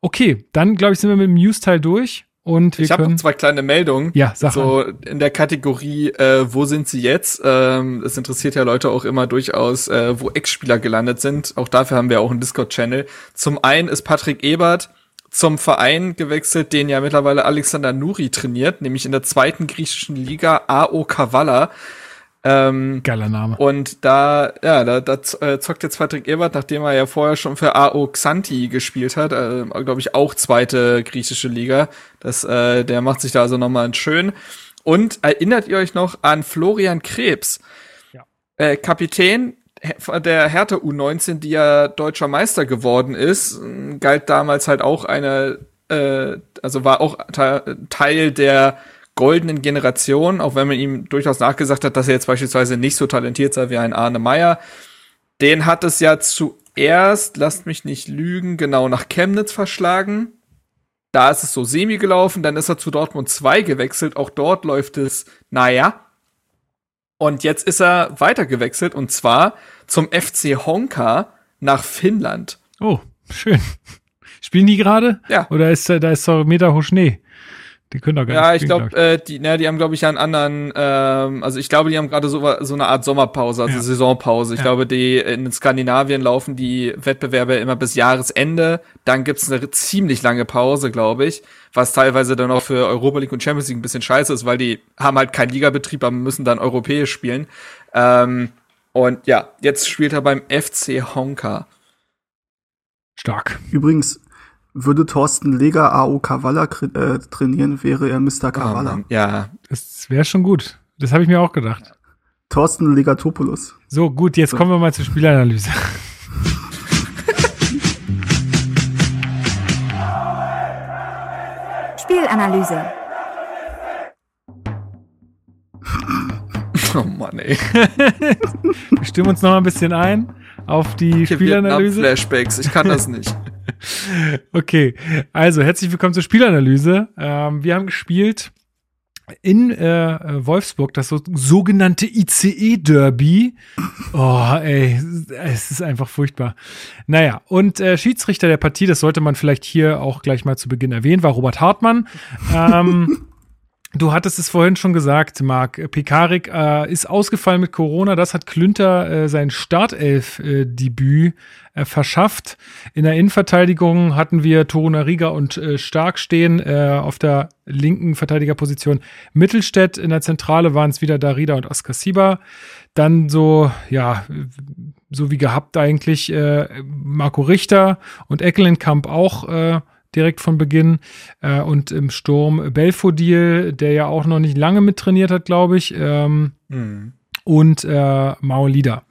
Okay, dann glaube ich, sind wir mit dem News-Teil durch und wir Ich habe noch zwei kleine Meldungen. Ja, sag So in der Kategorie, äh, wo sind sie jetzt? Ähm, das interessiert ja Leute auch immer durchaus, äh, wo Ex-Spieler gelandet sind. Auch dafür haben wir auch einen Discord-Channel. Zum einen ist Patrick Ebert zum Verein gewechselt, den ja mittlerweile Alexander Nuri trainiert, nämlich in der zweiten griechischen Liga AO Kavala. Ähm, Geiler Name. und da, ja, da, da äh, zockt jetzt Patrick Ebert, nachdem er ja vorher schon für AO Xanti gespielt hat, äh, glaube ich auch zweite griechische Liga. Das, äh, der macht sich da also nochmal schön. Und erinnert ihr euch noch an Florian Krebs? Ja. Äh, Kapitän der Hertha U19, die ja deutscher Meister geworden ist, galt damals halt auch eine, äh, also war auch Te- Teil der goldenen Generation, auch wenn man ihm durchaus nachgesagt hat, dass er jetzt beispielsweise nicht so talentiert sei wie ein Arne Meyer. Den hat es ja zuerst, lasst mich nicht lügen, genau nach Chemnitz verschlagen. Da ist es so semi gelaufen, dann ist er zu Dortmund 2 gewechselt, auch dort läuft es, naja. Und jetzt ist er weiter gewechselt und zwar zum FC Honka nach Finnland. Oh, schön. Spielen die gerade? Ja. Oder ist da da ist doch Meter hoch Schnee? Die können doch gar Ja, nicht ich spielen, glaube, äh, die, na, die haben, glaube ich, einen anderen, ähm, also ich glaube, die haben gerade so, so eine Art Sommerpause, also Ja. Saisonpause. Ich Ja. glaube, die in Skandinavien laufen die Wettbewerbe immer bis Jahresende. Dann gibt's eine ziemlich lange Pause, glaube ich, was teilweise dann auch für Europa League und Champions League ein bisschen scheiße ist, weil die haben halt keinen Ligabetrieb, aber müssen dann europäisch spielen. Ähm, und ja, jetzt spielt er beim FC Honka. Stark. Übrigens, würde Thorsten Leger AO Kavala äh, trainieren, wäre er Mr. Oh, Kavala. Mann. ja, Das wäre schon gut. Das habe ich mir auch gedacht. Thorsten Legatopoulos. So, gut, jetzt kommen wir mal zur Spielanalyse. Spielanalyse. oh Mann, ey. Wir stimmen uns noch mal ein bisschen ein auf die Flashbacks, Spielanalyse. ich kann das nicht. okay, also herzlich willkommen zur Spielanalyse. Ähm, wir haben gespielt in äh, Wolfsburg das so, sogenannte ICE-Derby. Oh, ey, es ist einfach furchtbar. Naja, und äh, Schiedsrichter der Partie, das sollte man vielleicht hier auch gleich mal zu Beginn erwähnen, war Robert Hartmann. Ähm, Du hattest es vorhin schon gesagt, Marc. Pekarik äh, ist ausgefallen mit Corona. Das hat Klünter äh, sein Startelf-Debüt äh, verschafft. In der Innenverteidigung hatten wir Toruna Riga und äh, Stark stehen. Äh, auf der linken Verteidigerposition Mittelstädt. In der Zentrale waren es wieder Darida und Oskar Sieber. Dann so, ja, so wie gehabt eigentlich äh, Marco Richter und Eckelenkamp auch äh, direkt von Beginn. Äh, und im Sturm Belfodil, der ja auch noch nicht lange mittrainiert hat, glaube ich. Ähm, mhm. Und äh, Maolida.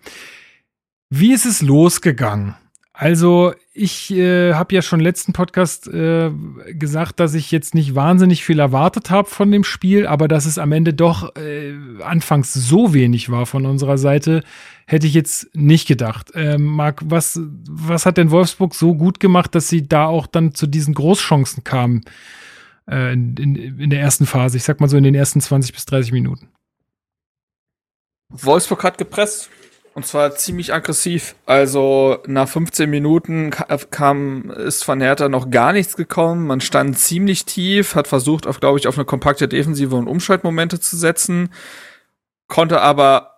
Wie ist es losgegangen? Also, ich äh, habe ja schon letzten Podcast äh, gesagt, dass ich jetzt nicht wahnsinnig viel erwartet habe von dem Spiel, aber dass es am Ende doch äh, anfangs so wenig war von unserer Seite, hätte ich jetzt nicht gedacht. Ähm, Marc, was, was hat denn Wolfsburg so gut gemacht, dass sie da auch dann zu diesen Großchancen kamen äh, in, in, in der ersten Phase? Ich sag mal so in den ersten 20 bis 30 Minuten. Wolfsburg hat gepresst. Und zwar ziemlich aggressiv. Also nach 15 Minuten kam, ist von Hertha noch gar nichts gekommen. Man stand ziemlich tief, hat versucht, auf, glaube ich, auf eine kompakte Defensive und Umschaltmomente zu setzen, konnte aber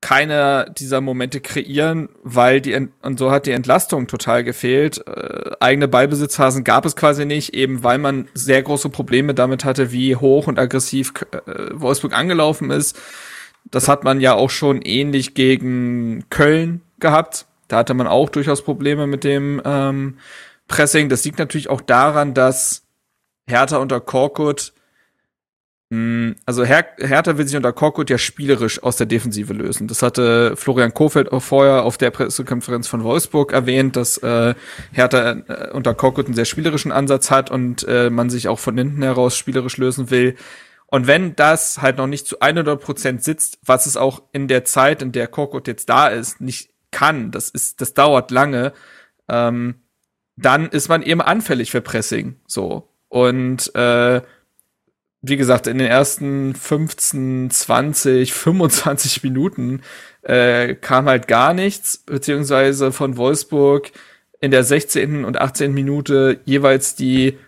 keine dieser Momente kreieren, weil die und so hat die Entlastung total gefehlt. Äh, eigene Ballbesitzphasen gab es quasi nicht, eben weil man sehr große Probleme damit hatte, wie hoch und aggressiv äh, Wolfsburg angelaufen ist das hat man ja auch schon ähnlich gegen Köln gehabt. Da hatte man auch durchaus Probleme mit dem ähm, Pressing. Das liegt natürlich auch daran, dass Hertha unter Korkut, mh, hm, also Her Hertha will sich unter Korkut ja spielerisch aus der Defensive lösen. Das hatte Florian Kofeld auch vorher auf der Pressekonferenz von Wolfsburg erwähnt, dass äh, Hertha äh, unter Korkut einen sehr spielerischen Ansatz hat und äh, man sich auch von hinten heraus spielerisch lösen will. Und wenn das halt noch nicht zu 100 Prozent sitzt, was es auch in der Zeit, in der Korkut jetzt da ist, nicht kann, das ist, das dauert lange, ähm, dann ist man eben anfällig für Pressing, so. Und, äh, wie gesagt, in den ersten 15, 20, 25 Minuten äh, kam halt gar nichts, beziehungsweise von Wolfsburg in der 16. und 18. Minute jeweils die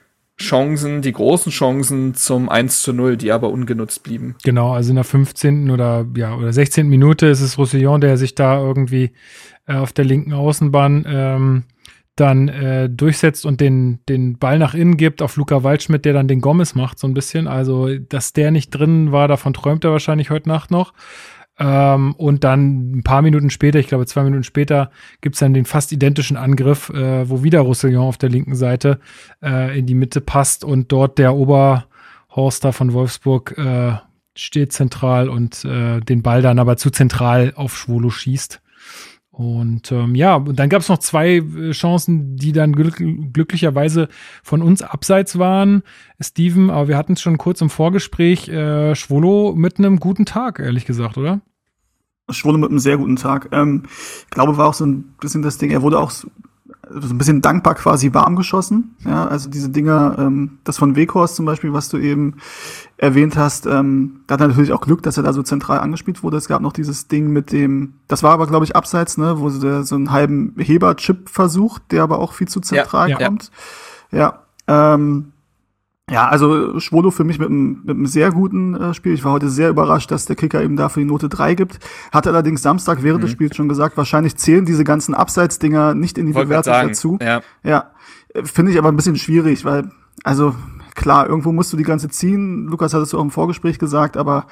Chancen, die großen Chancen zum 1 zu 0, die aber ungenutzt blieben. Genau, also in der 15. oder ja, oder 16. Minute ist es Roussillon, der sich da irgendwie äh, auf der linken Außenbahn ähm, dann äh, durchsetzt und den, den Ball nach innen gibt auf Luca Waldschmidt, der dann den Gomez macht, so ein bisschen. Also, dass der nicht drin war, davon träumt er wahrscheinlich heute Nacht noch. Ähm, und dann ein paar Minuten später, ich glaube zwei Minuten später, gibt's dann den fast identischen Angriff, äh, wo wieder Roussillon auf der linken Seite äh, in die Mitte passt und dort der Oberhorster von Wolfsburg äh, steht zentral und äh, den Ball dann aber zu zentral auf Schwolo schießt. Und ähm, ja, und dann gab es noch zwei äh, Chancen, die dann glück glücklicherweise von uns abseits waren, Steven, aber wir hatten es schon kurz im Vorgespräch, äh, Schwolo mit einem guten Tag, ehrlich gesagt, oder? Schwolo mit einem sehr guten Tag. Ähm, ich glaube, war auch so ein bisschen das Ding, er wurde auch so ein bisschen dankbar quasi warm geschossen. Ja, also diese Dinger, ähm, das von Weghorst zum Beispiel, was du eben erwähnt hast, ähm, da hat er natürlich auch Glück, dass er da so zentral angespielt wurde. Es gab noch dieses Ding mit dem, das war aber glaube ich abseits, ne, wo der so einen halben Heber-Chip versucht, der aber auch viel zu zentral ja, kommt. Ja, ja ähm, ja, also Schwolo für mich mit einem, mit einem sehr guten äh, Spiel. Ich war heute sehr überrascht, dass der Kicker eben dafür die Note 3 gibt. Hat allerdings Samstag während mhm. des Spiels schon gesagt, wahrscheinlich zählen diese ganzen Abseitsdinger nicht in die Wollt Bewertung dazu. Ja, ja finde ich aber ein bisschen schwierig, weil, also klar, irgendwo musst du die ganze ziehen. Lukas hat es auch im Vorgespräch gesagt, aber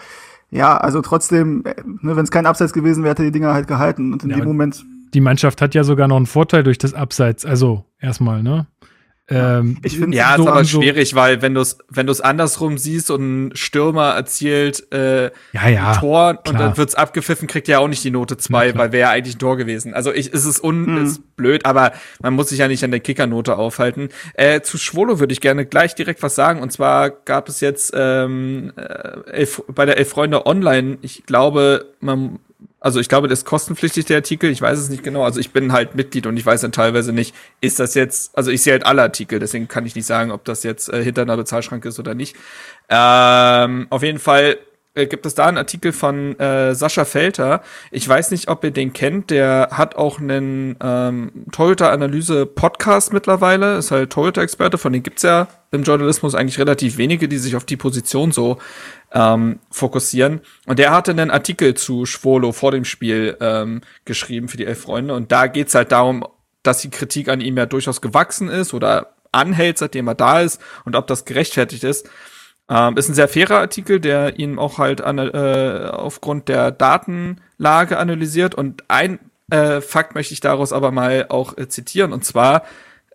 ja, also trotzdem, äh, ne, wenn es kein Abseits gewesen wäre, hätte die Dinger halt gehalten. Und in ja, dem Moment. Die Mannschaft hat ja sogar noch einen Vorteil durch das Abseits. Also erstmal, ne? Ähm, ich finde ja, so ist aber schwierig, weil wenn du es wenn du es andersrum siehst und ein Stürmer erzielt äh, ja, ja, ein Tor klar. und dann wird's abgepfiffen, kriegt er ja auch nicht die Note zwei, weil wäre ja eigentlich ein Tor gewesen. Also ich ist es un mhm. ist blöd, aber man muss sich ja nicht an der Kickernote aufhalten. Äh, zu Schwolo würde ich gerne gleich direkt was sagen und zwar gab es jetzt ähm, äh, elf, bei der Elf Freunde Online, ich glaube, man Also ich glaube, das ist kostenpflichtig, der Artikel. Ich weiß es nicht genau. Also ich bin halt Mitglied und ich weiß dann teilweise nicht, ist das jetzt, also ich sehe halt alle Artikel, deswegen kann ich nicht sagen, ob das jetzt äh, hinter einer Bezahlschranke ist oder nicht. Ähm, auf jeden Fall äh, gibt es da einen Artikel von äh, Sascha Felter. Ich weiß nicht, ob ihr den kennt. Der hat auch einen ähm, Toyota-Analyse-Podcast mittlerweile. Ist halt Toyota-Experte. Von denen gibt's ja im Journalismus eigentlich relativ wenige, die sich auf die Position so ähm, fokussieren. Und der hatte einen Artikel zu Schwolo vor dem Spiel ähm, geschrieben für die Elf Freunde. Und da geht's halt darum, dass die Kritik an ihm ja durchaus gewachsen ist oder anhält, seitdem er da ist und ob das gerechtfertigt ist. Ähm, ist ein sehr fairer Artikel, der ihn auch halt an, äh, aufgrund der Datenlage analysiert. Und ein äh, Fakt möchte ich daraus aber mal auch äh, zitieren. Und zwar,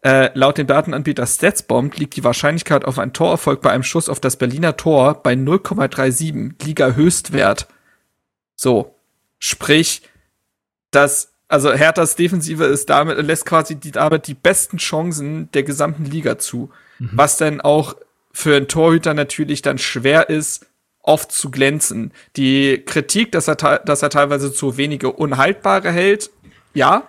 äh, laut dem Datenanbieter StatsBomb liegt die Wahrscheinlichkeit auf einen Torerfolg bei einem Schuss auf das Berliner Tor bei 0,37, Liga-Höchstwert. So. Sprich, dass also Herthas Defensive ist damit, lässt quasi die, damit die besten Chancen der gesamten Liga zu. Mhm. Was denn auch für einen Torhüter natürlich dann schwer ist, oft zu glänzen. Die Kritik, dass er, dass er teilweise zu wenige Unhaltbare hält, ja,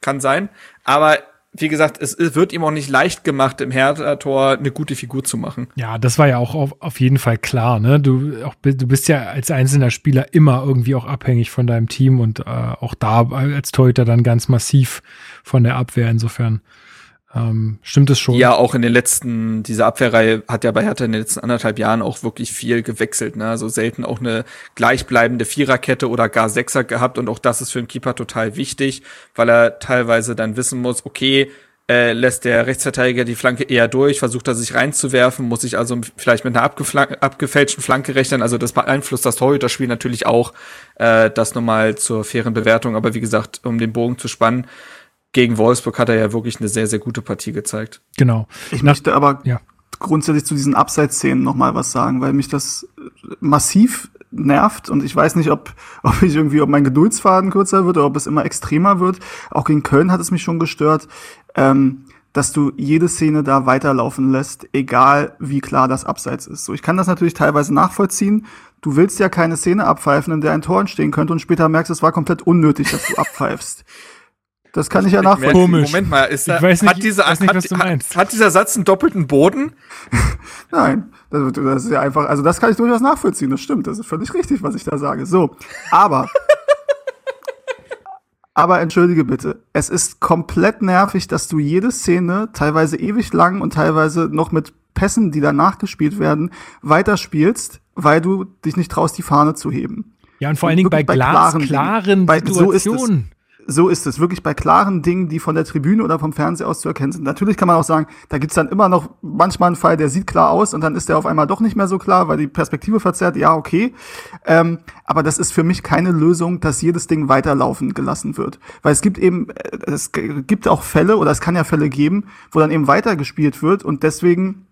kann sein. Aber wie gesagt, es wird ihm auch nicht leicht gemacht, im Hertha-Tor eine gute Figur zu machen. Ja, das war ja auch auf, auf jeden Fall klar. Ne? Du, auch, du bist ja als einzelner Spieler immer irgendwie auch abhängig von deinem Team und äh, auch da als Torhüter dann ganz massiv von der Abwehr. Insofern ähm, stimmt es schon? Ja, auch in den letzten, diese Abwehrreihe hat ja bei Hertha in den letzten anderthalb Jahren auch wirklich viel gewechselt, ne? Also selten auch eine gleichbleibende Viererkette oder gar Sechser gehabt und auch das ist für einen Keeper total wichtig, weil er teilweise dann wissen muss, okay, äh, lässt der Rechtsverteidiger die Flanke eher durch, versucht er sich reinzuwerfen, muss sich also vielleicht mit einer abgefälschten Flanke rechnen. Also das beeinflusst das Torhüterspiel natürlich auch, äh, das nochmal zur fairen Bewertung. Aber wie gesagt, um den Bogen zu spannen, gegen Wolfsburg hat er ja wirklich eine sehr, sehr gute Partie gezeigt. Genau. Ich Nach, möchte aber ja. grundsätzlich zu diesen Abseitsszenen noch mal was sagen, weil mich das massiv nervt und ich weiß nicht, ob, ob ich irgendwie, ob mein Geduldsfaden kürzer wird oder ob es immer extremer wird. Auch gegen Köln hat es mich schon gestört, ähm, dass du jede Szene da weiterlaufen lässt, egal wie klar das Abseits ist. So, ich kann das natürlich teilweise nachvollziehen. Du willst ja keine Szene abpfeifen, in der ein Tor entstehen könnte und später merkst, es war komplett unnötig, dass du abpfeifst. Das kann ich ja nachvollziehen. Komisch. Moment mal, ist da, ich weiß nicht, hat, dieser, weiß nicht, was du meinst. Hat, hat dieser Satz einen doppelten Boden? Nein, das, das, ist ja einfach, also das kann ich durchaus nachvollziehen, das stimmt, das ist völlig richtig, was ich da sage. So, aber, aber entschuldige bitte, es ist komplett nervig, dass du jede Szene teilweise ewig lang und teilweise noch mit Pässen, die danach gespielt werden, weiterspielst, weil du dich nicht traust, die Fahne zu heben. Ja, und vor allen Dingen bei, bei glasklaren Situationen. So so ist es. Wirklich bei klaren Dingen, die von der Tribüne oder vom Fernseher aus zu erkennen sind. Natürlich kann man auch sagen, da gibt's dann immer noch manchmal einen Fall, der sieht klar aus und dann ist der auf einmal doch nicht mehr so klar, weil die Perspektive verzerrt. Ja, okay. Ähm, aber das ist für mich keine Lösung, dass jedes Ding weiterlaufen gelassen wird. Weil es gibt eben, äh, es gibt auch Fälle oder es kann ja Fälle geben, wo dann eben weitergespielt wird und deswegen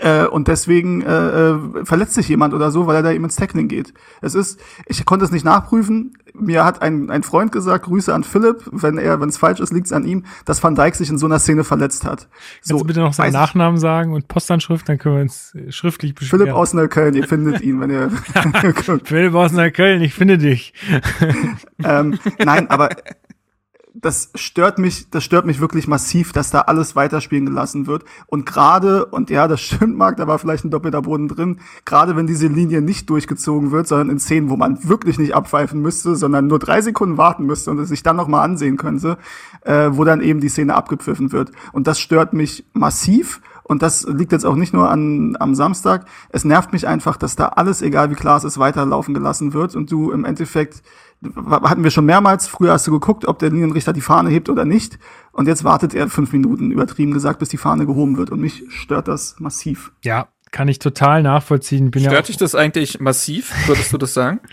äh, und deswegen äh, äh, verletzt sich jemand oder so, weil er da eben ins Tackling geht. Es ist, ich konnte es nicht nachprüfen. Mir hat ein, ein Freund gesagt, Grüße an Philipp, wenn er, wenn es falsch ist, liegt es an ihm, dass Van Dijk sich in so einer Szene verletzt hat. Kannst so, du bitte noch seinen Nachnamen sagen und Postanschrift, dann können wir uns schriftlich beschweren. Philipp aus Neukölln, ihr findet ihn, wenn ihr Philipp aus Neukölln, ich finde dich. ähm, nein, aber das stört mich, das stört mich wirklich massiv, dass da alles weiterspielen gelassen wird. Und gerade, und ja, das stimmt, Marc, da war vielleicht ein doppelter Boden drin, gerade wenn diese Linie nicht durchgezogen wird, sondern in Szenen, wo man wirklich nicht abpfeifen müsste, sondern nur drei Sekunden warten müsste und es sich dann nochmal ansehen könnte, äh, wo dann eben die Szene abgepfiffen wird. Und das stört mich massiv. Und das liegt jetzt auch nicht nur an, am Samstag. Es nervt mich einfach, dass da alles, egal wie klar es ist, weiterlaufen gelassen wird und du im Endeffekt hatten wir schon mehrmals. Früher hast du geguckt, ob der Linienrichter die Fahne hebt oder nicht. Und jetzt wartet er fünf Minuten, übertrieben gesagt, bis die Fahne gehoben wird. Und mich stört das massiv. Ja, kann ich total nachvollziehen. Bin stört ja dich das eigentlich massiv? Würdest du das sagen?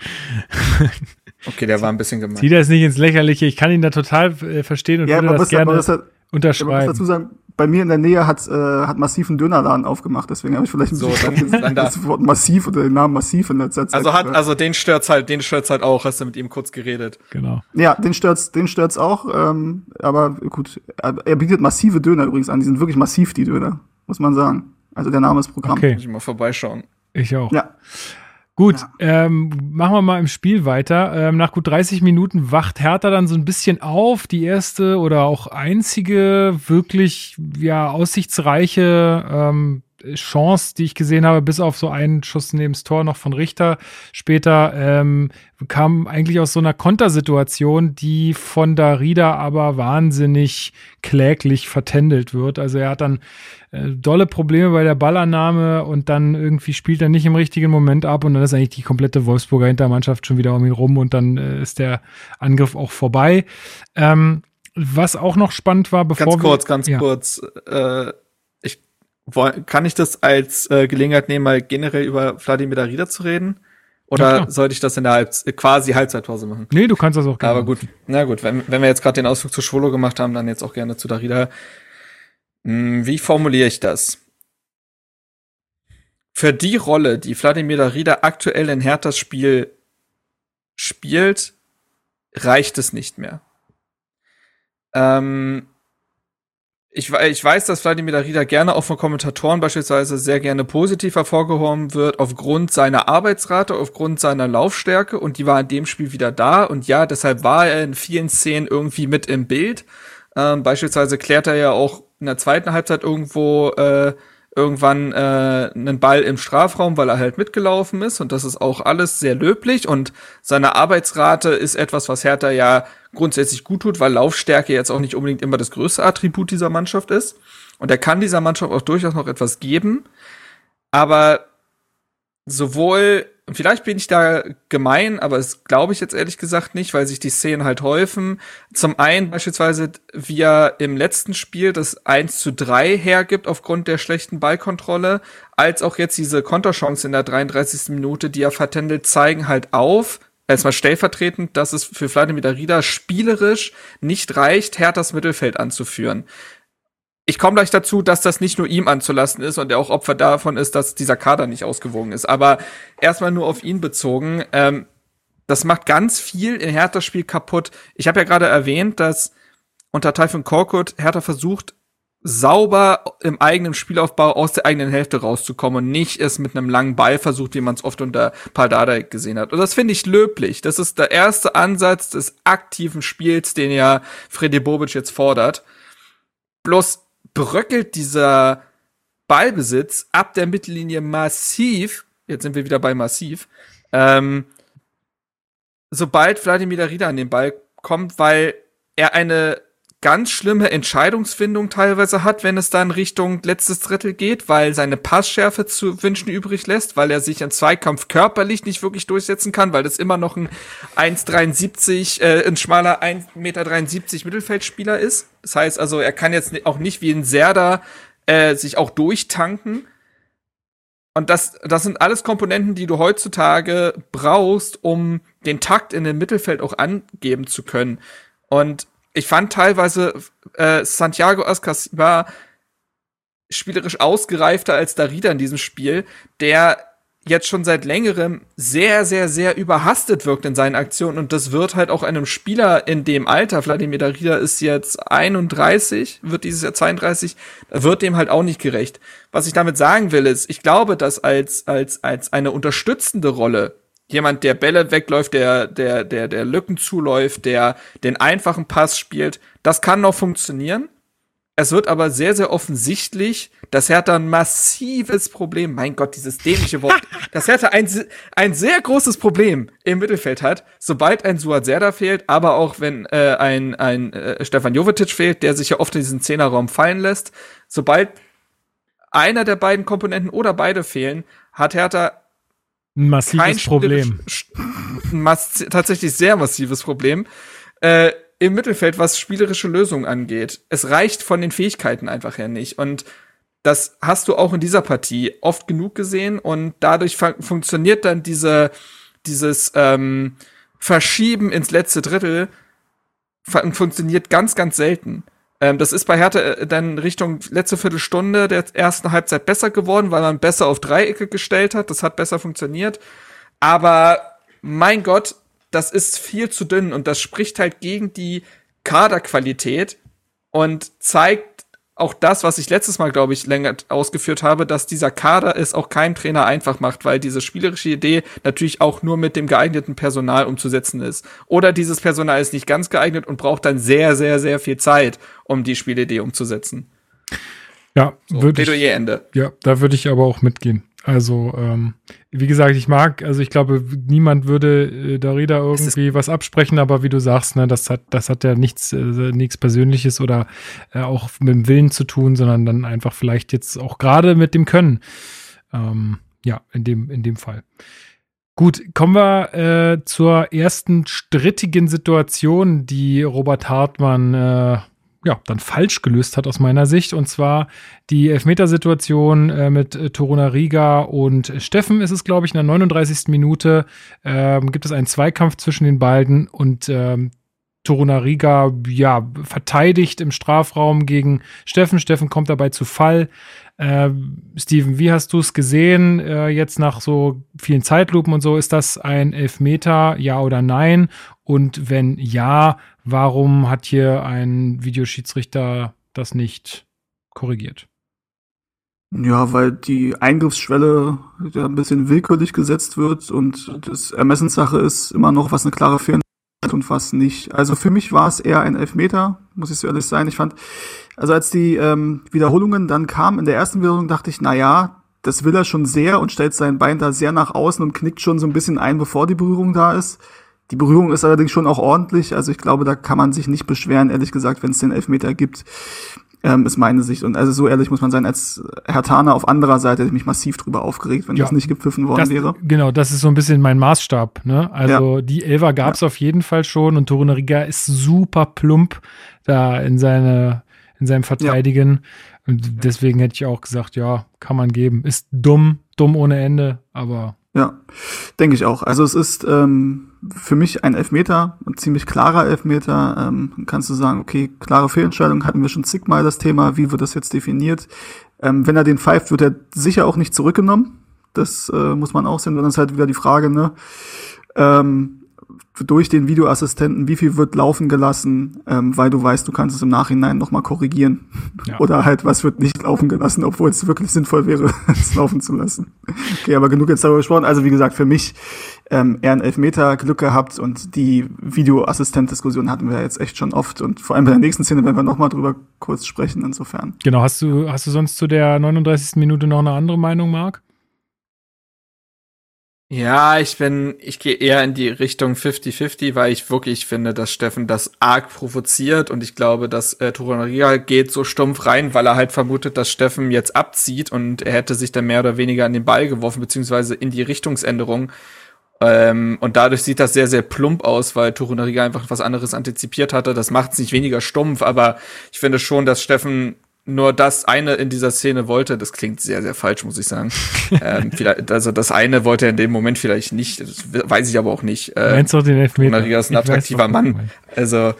Okay, der war ein bisschen gemein. Zieh das nicht ins Lächerliche. Ich kann ihn da total äh, unterstehen und ja, würde das gerne das unterschreiben. Ich muss dazu sagen, bei mir in der Nähe hat, äh, hat massiv einen Dönerladen aufgemacht, deswegen habe ich vielleicht ein so, bisschen dann, dann das Wort massiv oder den Namen massiv in letzter Zeit. Also hat, also den stört's halt, den stört's halt auch, hast du mit ihm kurz geredet. Genau. Ja, den stört's, den stört's auch, ähm, aber gut, er bietet massive Döner übrigens an, die sind wirklich massiv, die Döner, muss man sagen. Also der Name ist Programm. Okay. Muss ich mal vorbeischauen. Ich auch. Ja. Gut, ja. ähm, machen wir mal im Spiel weiter. Ähm, nach gut 30 Minuten wacht Hertha dann so ein bisschen auf. Die erste oder auch einzige wirklich ja aussichtsreiche ähm, Chance, die ich gesehen habe, bis auf so einen Schuss neben das Tor noch von Richter später, ähm, kam eigentlich aus so einer Kontersituation, die von Darida aber wahnsinnig kläglich vertändelt wird. Also er hat dann äh, dolle Probleme bei der Ballannahme und dann irgendwie spielt er nicht im richtigen Moment ab und dann ist eigentlich die komplette Wolfsburger Hintermannschaft schon wieder um ihn rum und dann äh, ist der Angriff auch vorbei. Ähm, was auch noch spannend war, bevor ganz kurz, wir, ganz ja. kurz, äh, kann ich das als äh, Gelegenheit nehmen, mal generell über Vladimir Darida zu reden? Oder ja, sollte ich das in der Halb quasi Halbzeitpause machen? Nee, du kannst das auch gerne. Aber gut, na gut, wenn, wenn wir jetzt gerade den Ausflug zu Schwolo gemacht haben, dann jetzt auch gerne zu Darida. Hm, wie formuliere ich das? Für die Rolle, die Vladimir Darida aktuell in Herthas Spiel spielt, reicht es nicht mehr. Ähm, ich, ich weiß, dass Vladimir Darida gerne auch von Kommentatoren beispielsweise sehr gerne positiv hervorgehoben wird, aufgrund seiner Arbeitsrate, aufgrund seiner Laufstärke und die war in dem Spiel wieder da und ja, deshalb war er in vielen Szenen irgendwie mit im Bild. Ähm, beispielsweise klärt er ja auch in der zweiten Halbzeit irgendwo äh, irgendwann äh, einen Ball im Strafraum, weil er halt mitgelaufen ist und das ist auch alles sehr löblich und seine Arbeitsrate ist etwas, was Hertha ja grundsätzlich gut tut, weil Laufstärke jetzt auch nicht unbedingt immer das größte Attribut dieser Mannschaft ist. Und er kann dieser Mannschaft auch durchaus noch etwas geben, aber sowohl vielleicht bin ich da gemein, aber es glaube ich jetzt ehrlich gesagt nicht, weil sich die Szenen halt häufen. Zum einen beispielsweise, wie er im letzten Spiel das 1 zu 3 hergibt aufgrund der schlechten Ballkontrolle, als auch jetzt diese Konterchance in der 33. Minute, die er vertändelt, zeigen halt auf, erstmal stellvertretend, dass es für Vladimir Darida spielerisch nicht reicht, Herthas Mittelfeld anzuführen ich komme gleich dazu, dass das nicht nur ihm anzulassen ist und er auch Opfer davon ist, dass dieser Kader nicht ausgewogen ist. Aber erstmal nur auf ihn bezogen. Ähm, das macht ganz viel in Herthas Spiel kaputt. Ich habe ja gerade erwähnt, dass unter Typhon Korkut Hertha versucht, sauber im eigenen Spielaufbau aus der eigenen Hälfte rauszukommen und nicht es mit einem langen Ball versucht, wie man es oft unter Paldada gesehen hat. Und das finde ich löblich. Das ist der erste Ansatz des aktiven Spiels, den ja Freddy Bobic jetzt fordert. Bloß bröckelt dieser Ballbesitz ab der Mittellinie massiv, jetzt sind wir wieder bei massiv, ähm, sobald Vladimir Darida an den Ball kommt, weil er eine ganz schlimme Entscheidungsfindung teilweise hat, wenn es dann Richtung letztes Drittel geht, weil seine Passschärfe zu wünschen übrig lässt, weil er sich im Zweikampf körperlich nicht wirklich durchsetzen kann, weil das immer noch ein 1,73, äh, ein schmaler 1,73 Meter Mittelfeldspieler ist. Das heißt also, er kann jetzt auch nicht wie ein Serda äh, sich auch durchtanken. Und das, das sind alles Komponenten, die du heutzutage brauchst, um den Takt in dem Mittelfeld auch angeben zu können. Und ich fand teilweise äh, Santiago Ascasiba spielerisch ausgereifter als Darida in diesem Spiel, der jetzt schon seit längerem sehr, sehr, sehr überhastet wirkt in seinen Aktionen und das wird halt auch einem Spieler in dem Alter, Vladimir Darida ist jetzt 31, wird dieses Jahr 32, wird dem halt auch nicht gerecht. Was ich damit sagen will ist, ich glaube, dass als, als, als eine unterstützende Rolle jemand, der Bälle wegläuft, der, der, der, der Lücken zuläuft, der den einfachen Pass spielt. Das kann noch funktionieren. Es wird aber sehr, sehr offensichtlich, dass Hertha ein massives Problem, mein Gott, dieses dämliche Wort, dass Hertha ein, ein sehr großes Problem im Mittelfeld hat, sobald ein Suat Serda fehlt, aber auch wenn äh, ein, ein äh, Stefan Jovetic fehlt, der sich ja oft in diesen Zehnerraum fallen lässt. Sobald einer der beiden Komponenten oder beide fehlen, hat Hertha ein massives Problem. Ein mass tatsächlich sehr massives Problem. Äh, Im Mittelfeld, was spielerische Lösungen angeht. Es reicht von den Fähigkeiten einfach her nicht. Und das hast du auch in dieser Partie oft genug gesehen und dadurch funktioniert dann diese, dieses ähm, Verschieben ins letzte Drittel funktioniert ganz, ganz selten. Ähm, das ist bei Hertha äh, dann Richtung letzte Viertelstunde der ersten Halbzeit besser geworden, weil man besser auf Dreiecke gestellt hat. Das hat besser funktioniert. Aber mein Gott, das ist viel zu dünn und das spricht halt gegen die Kaderqualität und zeigt auch das, was ich letztes Mal, glaube ich, länger ausgeführt habe, dass dieser Kader es auch keinem Trainer einfach macht, weil diese spielerische Idee natürlich auch nur mit dem geeigneten Personal umzusetzen ist. Oder dieses Personal ist nicht ganz geeignet und braucht dann sehr, sehr, sehr viel Zeit, um die Spielidee umzusetzen. Ja, So, würde ich, Ende. ja, da würde ich aber auch mitgehen. Also, ähm, wie gesagt, ich mag, also ich glaube, niemand würde äh, Darida irgendwie was absprechen, aber wie du sagst, ne, das hat, das hat ja nichts, äh, nichts Persönliches oder äh, auch mit dem Willen zu tun, sondern dann einfach vielleicht jetzt auch gerade mit dem Können. Ähm, ja, in dem, in dem Fall. Gut, kommen wir äh, zur ersten strittigen Situation, die Robert Hartmann äh, ja, dann falsch gelöst hat aus meiner Sicht. Und zwar die Elfmetersituation äh, mit äh, Toruna Riga und Steffen ist es, glaube ich, in der 39. Minute ähm, gibt es einen Zweikampf zwischen den beiden und ähm, Toruna Riga, ja, verteidigt im Strafraum gegen Steffen. Steffen kommt dabei zu Fall. Äh, Steven, wie hast du es gesehen? Äh, jetzt nach so vielen Zeitlupen und so, ist das ein Elfmeter, ja oder nein? Und wenn ja, warum hat hier ein Videoschiedsrichter das nicht korrigiert? Ja, weil die Eingriffsschwelle ja ein bisschen willkürlich gesetzt wird und das Ermessenssache ist immer noch, was eine klare Fehlentscheidung und was nicht. Also für mich war es eher ein Elfmeter, muss ich so ehrlich sein. Ich fand, also als die ähm, Wiederholungen dann kamen, in der ersten Wiederholung dachte ich, na ja, das will er schon sehr und stellt sein Bein da sehr nach außen und knickt schon so ein bisschen ein, bevor die Berührung da ist. Die Berührung ist allerdings schon auch ordentlich, also ich glaube, da kann man sich nicht beschweren, ehrlich gesagt, wenn es den Elfmeter gibt, ähm, ist meine Sicht. Und also so ehrlich muss man sein, als Herr Taner auf anderer Seite hätte ich mich massiv drüber aufgeregt, wenn Ja. das nicht gepfiffen worden Das, wäre. genau, das ist so ein bisschen mein Maßstab. Ne? Also die Elfer gab es auf jeden Fall schon und Toruna Riga ist super plump da in seine in seinem Verteidigen. Und deswegen hätte ich auch gesagt, ja, kann man geben. Ist dumm, dumm ohne Ende, aber Ja, denke ich auch. Also es ist ähm, für mich ein Elfmeter, ein ziemlich klarer Elfmeter. Ähm, kannst du sagen, okay, klare Fehlentscheidung hatten wir schon zigmal das Thema, wie wird das jetzt definiert? Ähm, wenn er den pfeift, wird er sicher auch nicht zurückgenommen. Das äh, muss man auch sehen. Dann ist halt wieder die Frage, ne? Ähm, durch den Videoassistenten, wie viel wird laufen gelassen, ähm, weil du weißt, du kannst es im Nachhinein nochmal korrigieren. Ja. Oder halt, was wird nicht laufen gelassen, obwohl es wirklich sinnvoll wäre, es laufen zu lassen. Okay, aber genug jetzt darüber gesprochen. Also wie gesagt, für mich ähm, eher ein Elfmeter Glück gehabt und die Videoassistent-Diskussion hatten wir jetzt echt schon oft und vor allem bei der nächsten Szene werden wir nochmal drüber kurz sprechen, insofern. genau, hast du, hast du sonst zu der 39. Minute noch eine andere Meinung, Marc? Ja, ich bin, ich gehe eher in die Richtung 50-50, weil ich wirklich finde, dass Steffen das arg provoziert und ich glaube, dass äh, Toranaria geht so stumpf rein, weil er halt vermutet, dass Steffen jetzt abzieht und er hätte sich dann mehr oder weniger an den Ball geworfen, beziehungsweise in die Richtungsänderung. Ähm, und dadurch sieht das sehr, sehr plump aus, weil Torunariga einfach was anderes antizipiert hatte. Das macht es nicht weniger stumpf, aber ich finde schon, dass Steffen nur das eine in dieser Szene wollte. Das klingt sehr, sehr falsch, muss ich sagen. ähm, vielleicht, also das eine wollte er in dem Moment vielleicht nicht. Das weiß ich aber auch nicht. Äh, Meinst du den Elfmeter? Ist ein weiß, attraktiver Mann. Also,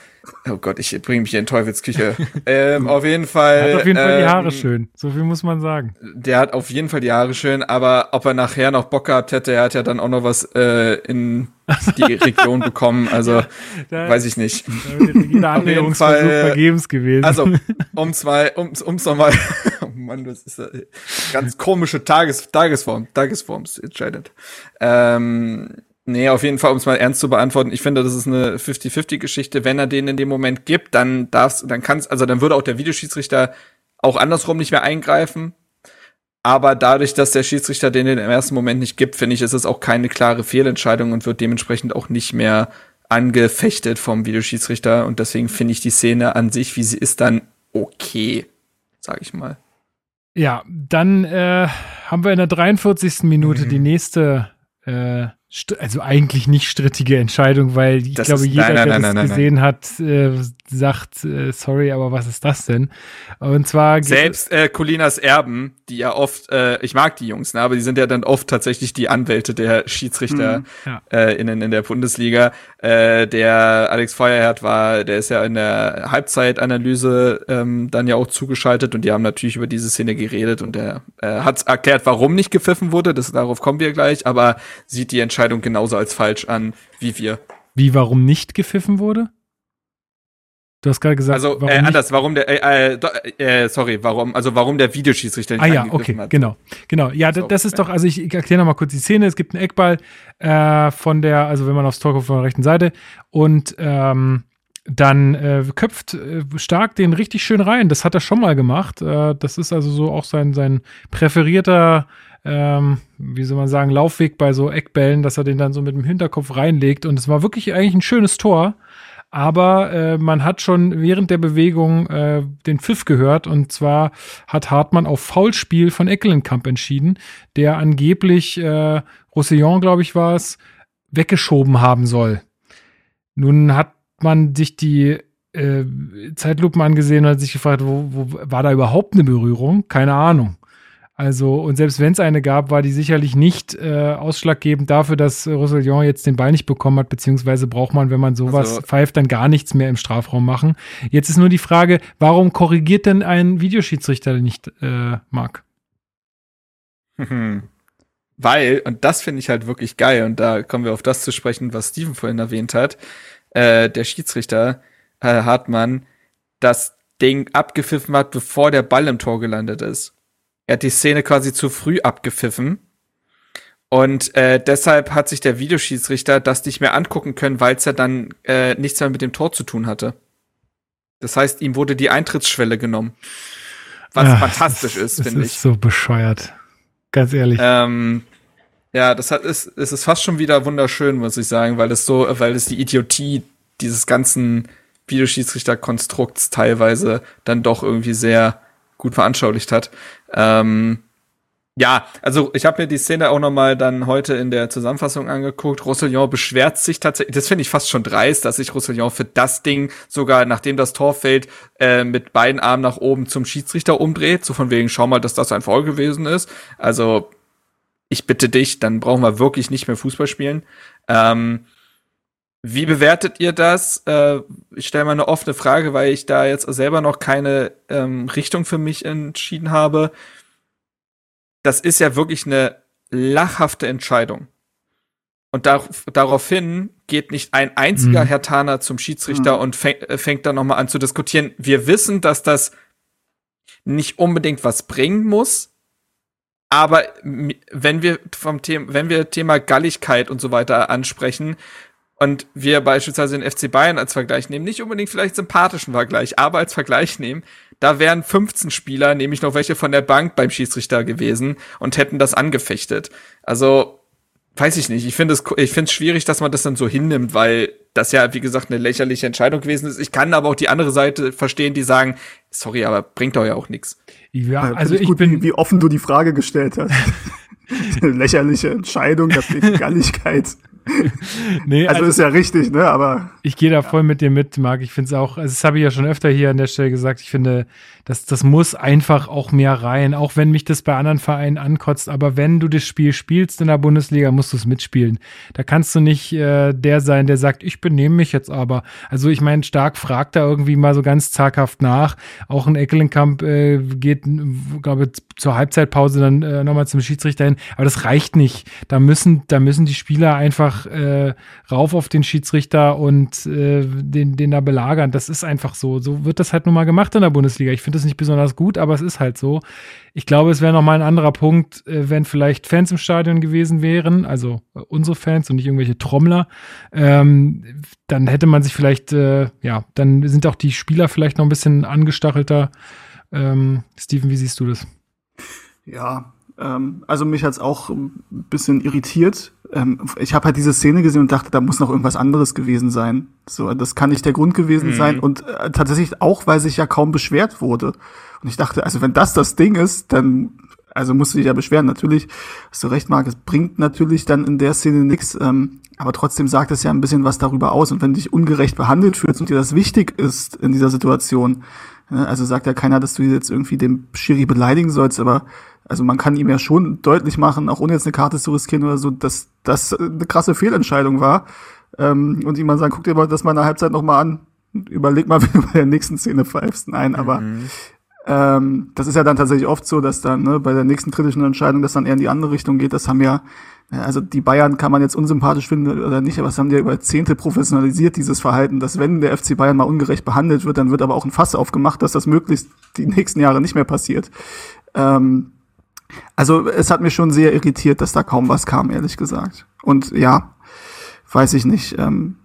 oh Gott, ich bringe mich hier in Teufelsküche. ähm, auf jeden Fall. Er hat auf jeden Fall die Haare ähm, schön. So viel muss man sagen. der hat auf jeden Fall die Haare schön, aber ob er nachher noch Bock gehabt hätte, er hat ja dann auch noch was äh, in die Region bekommen, also Da- weiß ich nicht. Jeder Annäherungsversuch Fall, vergebens gewesen. Also, um's mal, um's, um's nochmal, oh Mann, das ist äh, ganz komische Tages, Tagesform, Tagesforms entscheidet. Ähm, nee, auf jeden Fall, um's mal ernst zu beantworten, ich finde, das ist eine 50-50-Geschichte. Wenn er den in dem Moment gibt, dann darf's, dann kann's, also dann würde auch der Videoschiedsrichter auch andersrum nicht mehr eingreifen. Aber dadurch, dass der Schiedsrichter den im ersten Moment nicht gibt, finde ich, ist es auch keine klare Fehlentscheidung und wird dementsprechend auch nicht mehr angefechtet vom Videoschiedsrichter. Und deswegen finde ich die Szene an sich, wie sie ist, dann okay, sag ich mal. Ja, dann äh, haben wir in der 43. Minute Mhm. die nächste, äh, also eigentlich nicht strittige Entscheidung, weil ich Das glaube, ist- jeder, nein, nein, der nein, das gesehen hat, äh, sagt, äh, sorry, aber was ist das denn? Und zwar Selbst äh, Colinas Erben, die ja oft, äh, ich mag die Jungs, ne, aber die sind ja dann oft tatsächlich die Anwälte der Schiedsrichter Mhm, ja. äh, in, in der Bundesliga. Äh, der Alex Feuerherd war, der ist ja in der Halbzeitanalyse ähm, dann ja auch zugeschaltet und die haben natürlich über diese Szene geredet und der äh, hat erklärt, warum nicht gepfiffen wurde. Das, darauf kommen wir gleich, aber sieht die Entscheidung genauso als falsch an wie wir. wie, warum nicht gepfiffen wurde? Du hast gerade gesagt, Also äh, anders, warum der äh, äh, äh, sorry, warum also warum der Videoschiedsrichter nicht Ah ja, okay, hat. genau. Genau. Ja, so, das ist doch also ich erkläre noch mal kurz die Szene, es gibt einen Eckball äh, von der also wenn man aufs Tor kommt von der rechten Seite und ähm, dann äh, köpft äh, stark den richtig schön rein. Das hat er schon mal gemacht. Äh, das ist also so auch sein, sein präferierter, ähm, wie soll man sagen, Laufweg bei so Eckbällen, dass er den dann so mit dem Hinterkopf reinlegt. Und es war wirklich eigentlich ein schönes Tor. Aber äh, man hat schon während der Bewegung äh, den Pfiff gehört. Und zwar hat Hartmann auf Foulspiel von Eckelenkamp entschieden, der angeblich, äh, Roussillon, glaube ich, war es, weggeschoben haben soll. Nun hat man sich die äh, Zeitlupen angesehen und hat sich gefragt, wo, wo war da überhaupt eine Berührung? Keine Ahnung. Also, und selbst wenn es eine gab, war die sicherlich nicht äh, ausschlaggebend dafür, dass Roussillon jetzt den Ball nicht bekommen hat, beziehungsweise braucht man, wenn man sowas also, pfeift, dann gar nichts mehr im Strafraum machen. Jetzt ist nur die Frage, warum korrigiert denn ein Videoschiedsrichter nicht, äh, Marc? Weil, und das finde ich halt wirklich geil, und da kommen wir auf das zu sprechen, was Steven vorhin erwähnt hat, äh, der Schiedsrichter äh, Hartmann das Ding abgepfiffen hat, bevor der Ball im Tor gelandet ist. Er hat die Szene quasi zu früh abgepfiffen. Und äh, deshalb hat sich der Videoschiedsrichter das nicht mehr angucken können, weil es ja dann äh, nichts mehr mit dem Tor zu tun hatte. Das heißt, ihm wurde die Eintrittsschwelle genommen. Was Ach, fantastisch ist, finde ich. Das ist so bescheuert. Ganz ehrlich. Ähm, ja, das hat ist es ist fast schon wieder wunderschön, muss ich sagen, weil es so, weil es die Idiotie dieses ganzen Videoschiedsrichter-Konstrukts teilweise dann doch irgendwie sehr gut veranschaulicht hat. Ähm, ja, also ich habe mir die Szene auch noch mal dann heute in der Zusammenfassung angeguckt. Roussillon beschwert sich tatsächlich, das finde ich fast schon dreist, dass sich Roussillon für das Ding sogar, nachdem das Tor fällt, äh, mit beiden Armen nach oben zum Schiedsrichter umdreht. So von wegen, schau mal, dass das ein Foul gewesen ist. Also ich bitte dich, dann brauchen wir wirklich nicht mehr Fußball spielen. Ähm, wie bewertet ihr das? Äh, ich stelle mal eine offene Frage, weil ich da jetzt selber noch keine ähm, Richtung für mich entschieden habe. Das ist ja wirklich eine lachhafte Entscheidung. Und dar daraufhin geht nicht ein einziger mhm. Herr Taner zum Schiedsrichter mhm. und fäng äh, fängt dann nochmal an zu diskutieren. Wir wissen, dass das nicht unbedingt was bringen muss, aber wenn wir vom Thema, wenn wir Thema Galligkeit und so weiter ansprechen und wir beispielsweise den FC Bayern als Vergleich nehmen, nicht unbedingt vielleicht sympathischen Vergleich, aber als Vergleich nehmen, da wären 15 Spieler, nämlich noch welche von der Bank beim Schiedsrichter gewesen und hätten das angefechtet. Also, weiß ich nicht. Ich finde es, ich finde es schwierig, dass man das dann so hinnimmt, weil das ja, wie gesagt, eine lächerliche Entscheidung gewesen ist. Ich kann aber auch die andere Seite verstehen, die sagen, sorry, aber bringt doch ja auch nichts. Ja, also ich, ich bin wie, wie offen du die Frage gestellt hast. lächerliche Entscheidung, das ist Galligkeit. nee, also, also, ist ja richtig, ne? Aber. Ich gehe da voll mit dir mit, Marc. Ich finde es auch, also das habe ich ja schon öfter hier an der Stelle gesagt, ich finde, das, das muss einfach auch mehr rein, auch wenn mich das bei anderen Vereinen ankotzt. Aber wenn du das Spiel spielst in der Bundesliga, musst du es mitspielen. Da kannst du nicht äh, der sein, der sagt, ich benehme mich jetzt aber. Also ich meine, Stark fragt da irgendwie mal so ganz zaghaft nach. Auch ein Eckelenkamp äh, geht, glaube ich, zur Halbzeitpause dann äh, nochmal zum Schiedsrichter hin. Aber das reicht nicht. Da müssen, da müssen die Spieler einfach äh, rauf auf den Schiedsrichter und äh, den, den da belagern. Das ist einfach so. So wird das halt nun mal gemacht in der Bundesliga. Ich finde das nicht besonders gut, aber es ist halt so. Ich glaube, es wäre nochmal ein anderer Punkt, äh, wenn vielleicht Fans im Stadion gewesen wären, also äh, unsere Fans und nicht irgendwelche Trommler. Ähm, dann hätte man sich vielleicht, äh, ja, dann sind auch die Spieler vielleicht noch ein bisschen angestachelter. Ähm, Steven, wie siehst du das? Ja, ähm, also mich hat's auch ein bisschen irritiert. Ähm, ich habe halt diese Szene gesehen und dachte, da muss noch irgendwas anderes gewesen sein. So, das kann nicht der Grund gewesen mhm. sein. Und äh, tatsächlich auch, weil sich ja kaum beschwert wurde. Und ich dachte, also wenn das das Ding ist, dann also musst du dich ja beschweren. Natürlich, hast du recht, Marc, es bringt natürlich dann in der Szene nichts, ähm, aber trotzdem sagt es ja ein bisschen was darüber aus. Und wenn du dich ungerecht behandelt fühlst und dir das wichtig ist in dieser Situation, also sagt ja keiner, dass du jetzt irgendwie den Schiri beleidigen sollst, aber also man kann ihm ja schon deutlich machen, auch ohne jetzt eine Karte zu riskieren oder so, dass das eine krasse Fehlentscheidung war. Ähm, und ihm mal sagen, guck dir mal das mal in der Halbzeit noch mal an, überleg mal, wie du bei der nächsten Szene pfeifst. Nein, aber mhm. Ähm, das ist ja dann tatsächlich oft so, dass dann ne, bei der nächsten kritischen Entscheidung das dann eher in die andere Richtung geht. Das haben ja, also die Bayern kann man jetzt unsympathisch finden oder nicht, aber es haben die ja über Zehnte professionalisiert, dieses Verhalten, dass wenn der FC Bayern mal ungerecht behandelt wird, dann wird aber auch ein Fass aufgemacht, dass das möglichst die nächsten Jahre nicht mehr passiert. Ähm, also es hat mich schon sehr irritiert, dass da kaum was kam, ehrlich gesagt. Und ja, weiß ich nicht. Ähm,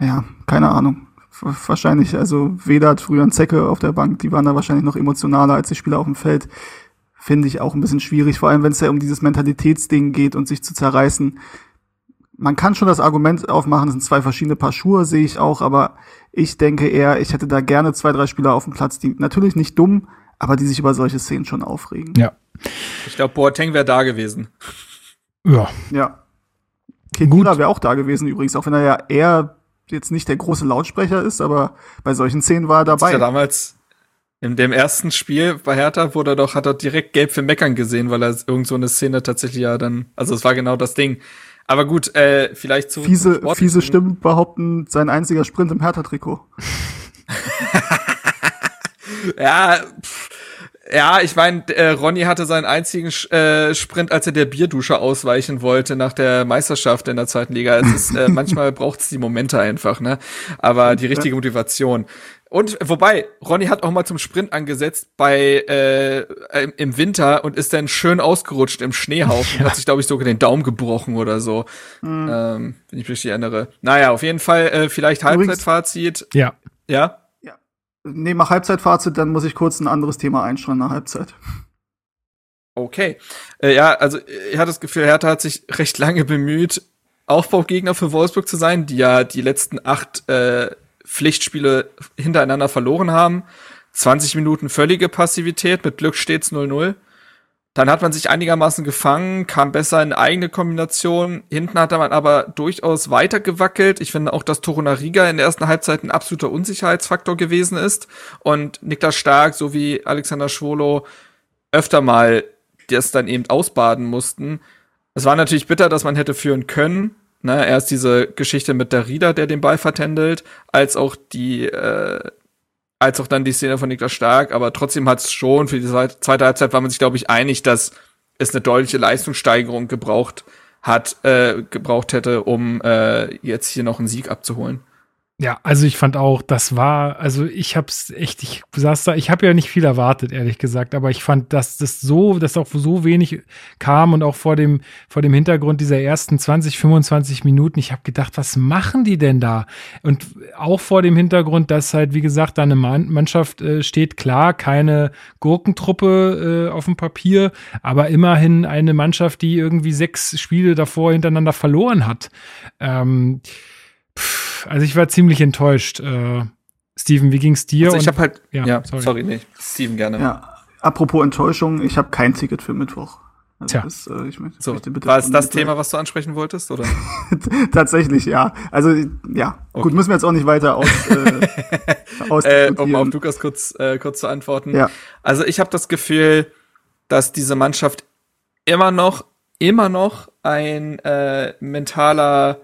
ja, keine Ahnung. Wahrscheinlich, also Weder hat früher ein Zecke auf der Bank, die waren da wahrscheinlich noch emotionaler als die Spieler auf dem Feld. Finde ich auch ein bisschen schwierig, vor allem wenn es ja um dieses Mentalitätsding geht und sich zu zerreißen. Man kann schon das Argument aufmachen, es sind zwei verschiedene Paar Schuhe, sehe ich auch, aber ich denke eher, ich hätte da gerne zwei, drei Spieler auf dem Platz, die natürlich nicht dumm, aber die sich über solche Szenen schon aufregen. Ja. Ich glaube, Boateng wäre da gewesen. Ja. Ja. Kedira wäre auch da gewesen übrigens, auch wenn er ja eher jetzt nicht der große Lautsprecher ist, aber bei solchen Szenen war er dabei. Das ist ja damals in dem ersten Spiel bei Hertha wurde er doch, hat er direkt gelb für Meckern gesehen, weil er irgend so eine Szene tatsächlich ja dann, also es war genau das Ding. Aber gut, äh, vielleicht zu. Fiese, fiese Stimmen behaupten, sein einziger Sprint im Hertha-Trikot. ja, pff, ja, ich meine, äh, Ronny hatte seinen einzigen äh, Sprint, als er der Bierdusche ausweichen wollte nach der Meisterschaft in der zweiten Liga. Es ist, äh, manchmal braucht es die Momente einfach, ne? Aber die richtige Motivation. Und wobei, Ronny hat auch mal zum Sprint angesetzt bei äh, im Winter und ist dann schön ausgerutscht im Schneehaufen. Ja. Hat sich, glaube ich, sogar den Daumen gebrochen oder so. Mhm. Ähm, wenn ich mich richtig erinnere. Naja, auf jeden Fall äh, vielleicht Halbzeitfazit. Ja. Ja. Nee, mach Halbzeitfazit, dann muss ich kurz ein anderes Thema einstreuen nach Halbzeit. Okay. Äh, ja, also ich hatte das Gefühl, Hertha hat sich recht lange bemüht, Aufbaugegner für Wolfsburg zu sein, die ja die letzten acht äh, Pflichtspiele hintereinander verloren haben. 20 Minuten völlige Passivität, mit Glück stets 0-0. Dann hat man sich einigermaßen gefangen, kam besser in eigene Kombination. Hinten hat man aber durchaus weiter gewackelt. Ich finde auch, dass Torunariga in der ersten Halbzeit ein absoluter Unsicherheitsfaktor gewesen ist. Und Niklas Stark sowie Alexander Schwolo öfter mal das dann eben ausbaden mussten. Es war natürlich bitter, dass man hätte führen können. Ne, erst diese Geschichte mit der Rieder, der den Ball vertändelt, als auch die äh, als auch dann die Szene von Niklas Stark, aber trotzdem hat es schon für die zweite Halbzeit war man sich, glaube ich, einig, dass es eine deutliche Leistungssteigerung gebraucht hat, äh, gebraucht hätte, um äh, jetzt hier noch einen Sieg abzuholen. Ja, also ich fand auch, das war, also ich hab's echt, ich saß da, ich habe ja nicht viel erwartet, ehrlich gesagt, aber ich fand, dass das so, dass auch so wenig kam und auch vor dem, vor dem Hintergrund dieser ersten 20, 25 Minuten, ich habe gedacht, was machen die denn da? Und auch vor dem Hintergrund, dass halt, wie gesagt, da eine Mannschaft äh, steht, klar, keine Gurkentruppe äh, auf dem Papier, aber immerhin eine Mannschaft, die irgendwie sechs Spiele davor hintereinander verloren hat. Ähm, also ich war ziemlich enttäuscht. Äh, Steven, wie ging's dir? Also ich habe halt, ja, ja, sorry. sorry, nee, Steven gerne. Ja, apropos Enttäuschung, ich habe kein Ticket für Mittwoch. Also Tja. Das, äh, ich möchte, so, bitte war es das Thema, was du ansprechen wolltest, oder? Tatsächlich, ja. Also, ja. Okay. Gut, müssen wir jetzt auch nicht weiter aus, äh, aus äh, Um auf Lukas kurz, äh, kurz zu antworten. Ja. Also, ich habe das Gefühl, dass diese Mannschaft immer noch, immer noch ein äh, mentaler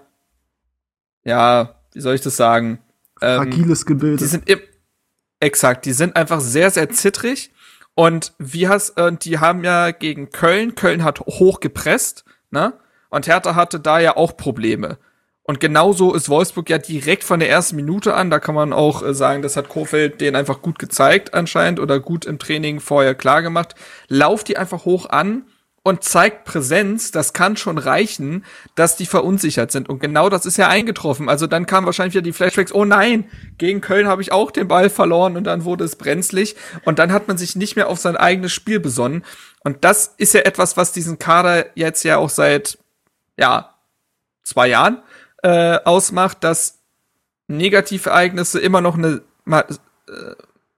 ja, wie soll ich das sagen? Ähm, Fragiles Gebilde. Die sind im, exakt, die sind einfach sehr, sehr zittrig. Und wie hast, und die haben ja gegen Köln, Köln hat hoch gepresst, ne? Und Hertha hatte da ja auch Probleme. Und genauso ist Wolfsburg ja direkt von der ersten Minute an, da kann man auch äh, sagen, das hat Kofeld den einfach gut gezeigt anscheinend oder gut im Training vorher klar gemacht. Lauft die einfach hoch an und zeigt Präsenz, das kann schon reichen, dass die verunsichert sind. Und genau das ist ja eingetroffen. Also dann kam wahrscheinlich wieder die Flashbacks, oh nein, gegen Köln habe ich auch den Ball verloren und dann wurde es brenzlig. Und dann hat man sich nicht mehr auf sein eigenes Spiel besonnen. Und das ist ja etwas, was diesen Kader jetzt ja auch seit, ja, zwei Jahren äh, ausmacht, dass Negativereignisse immer noch eine, äh,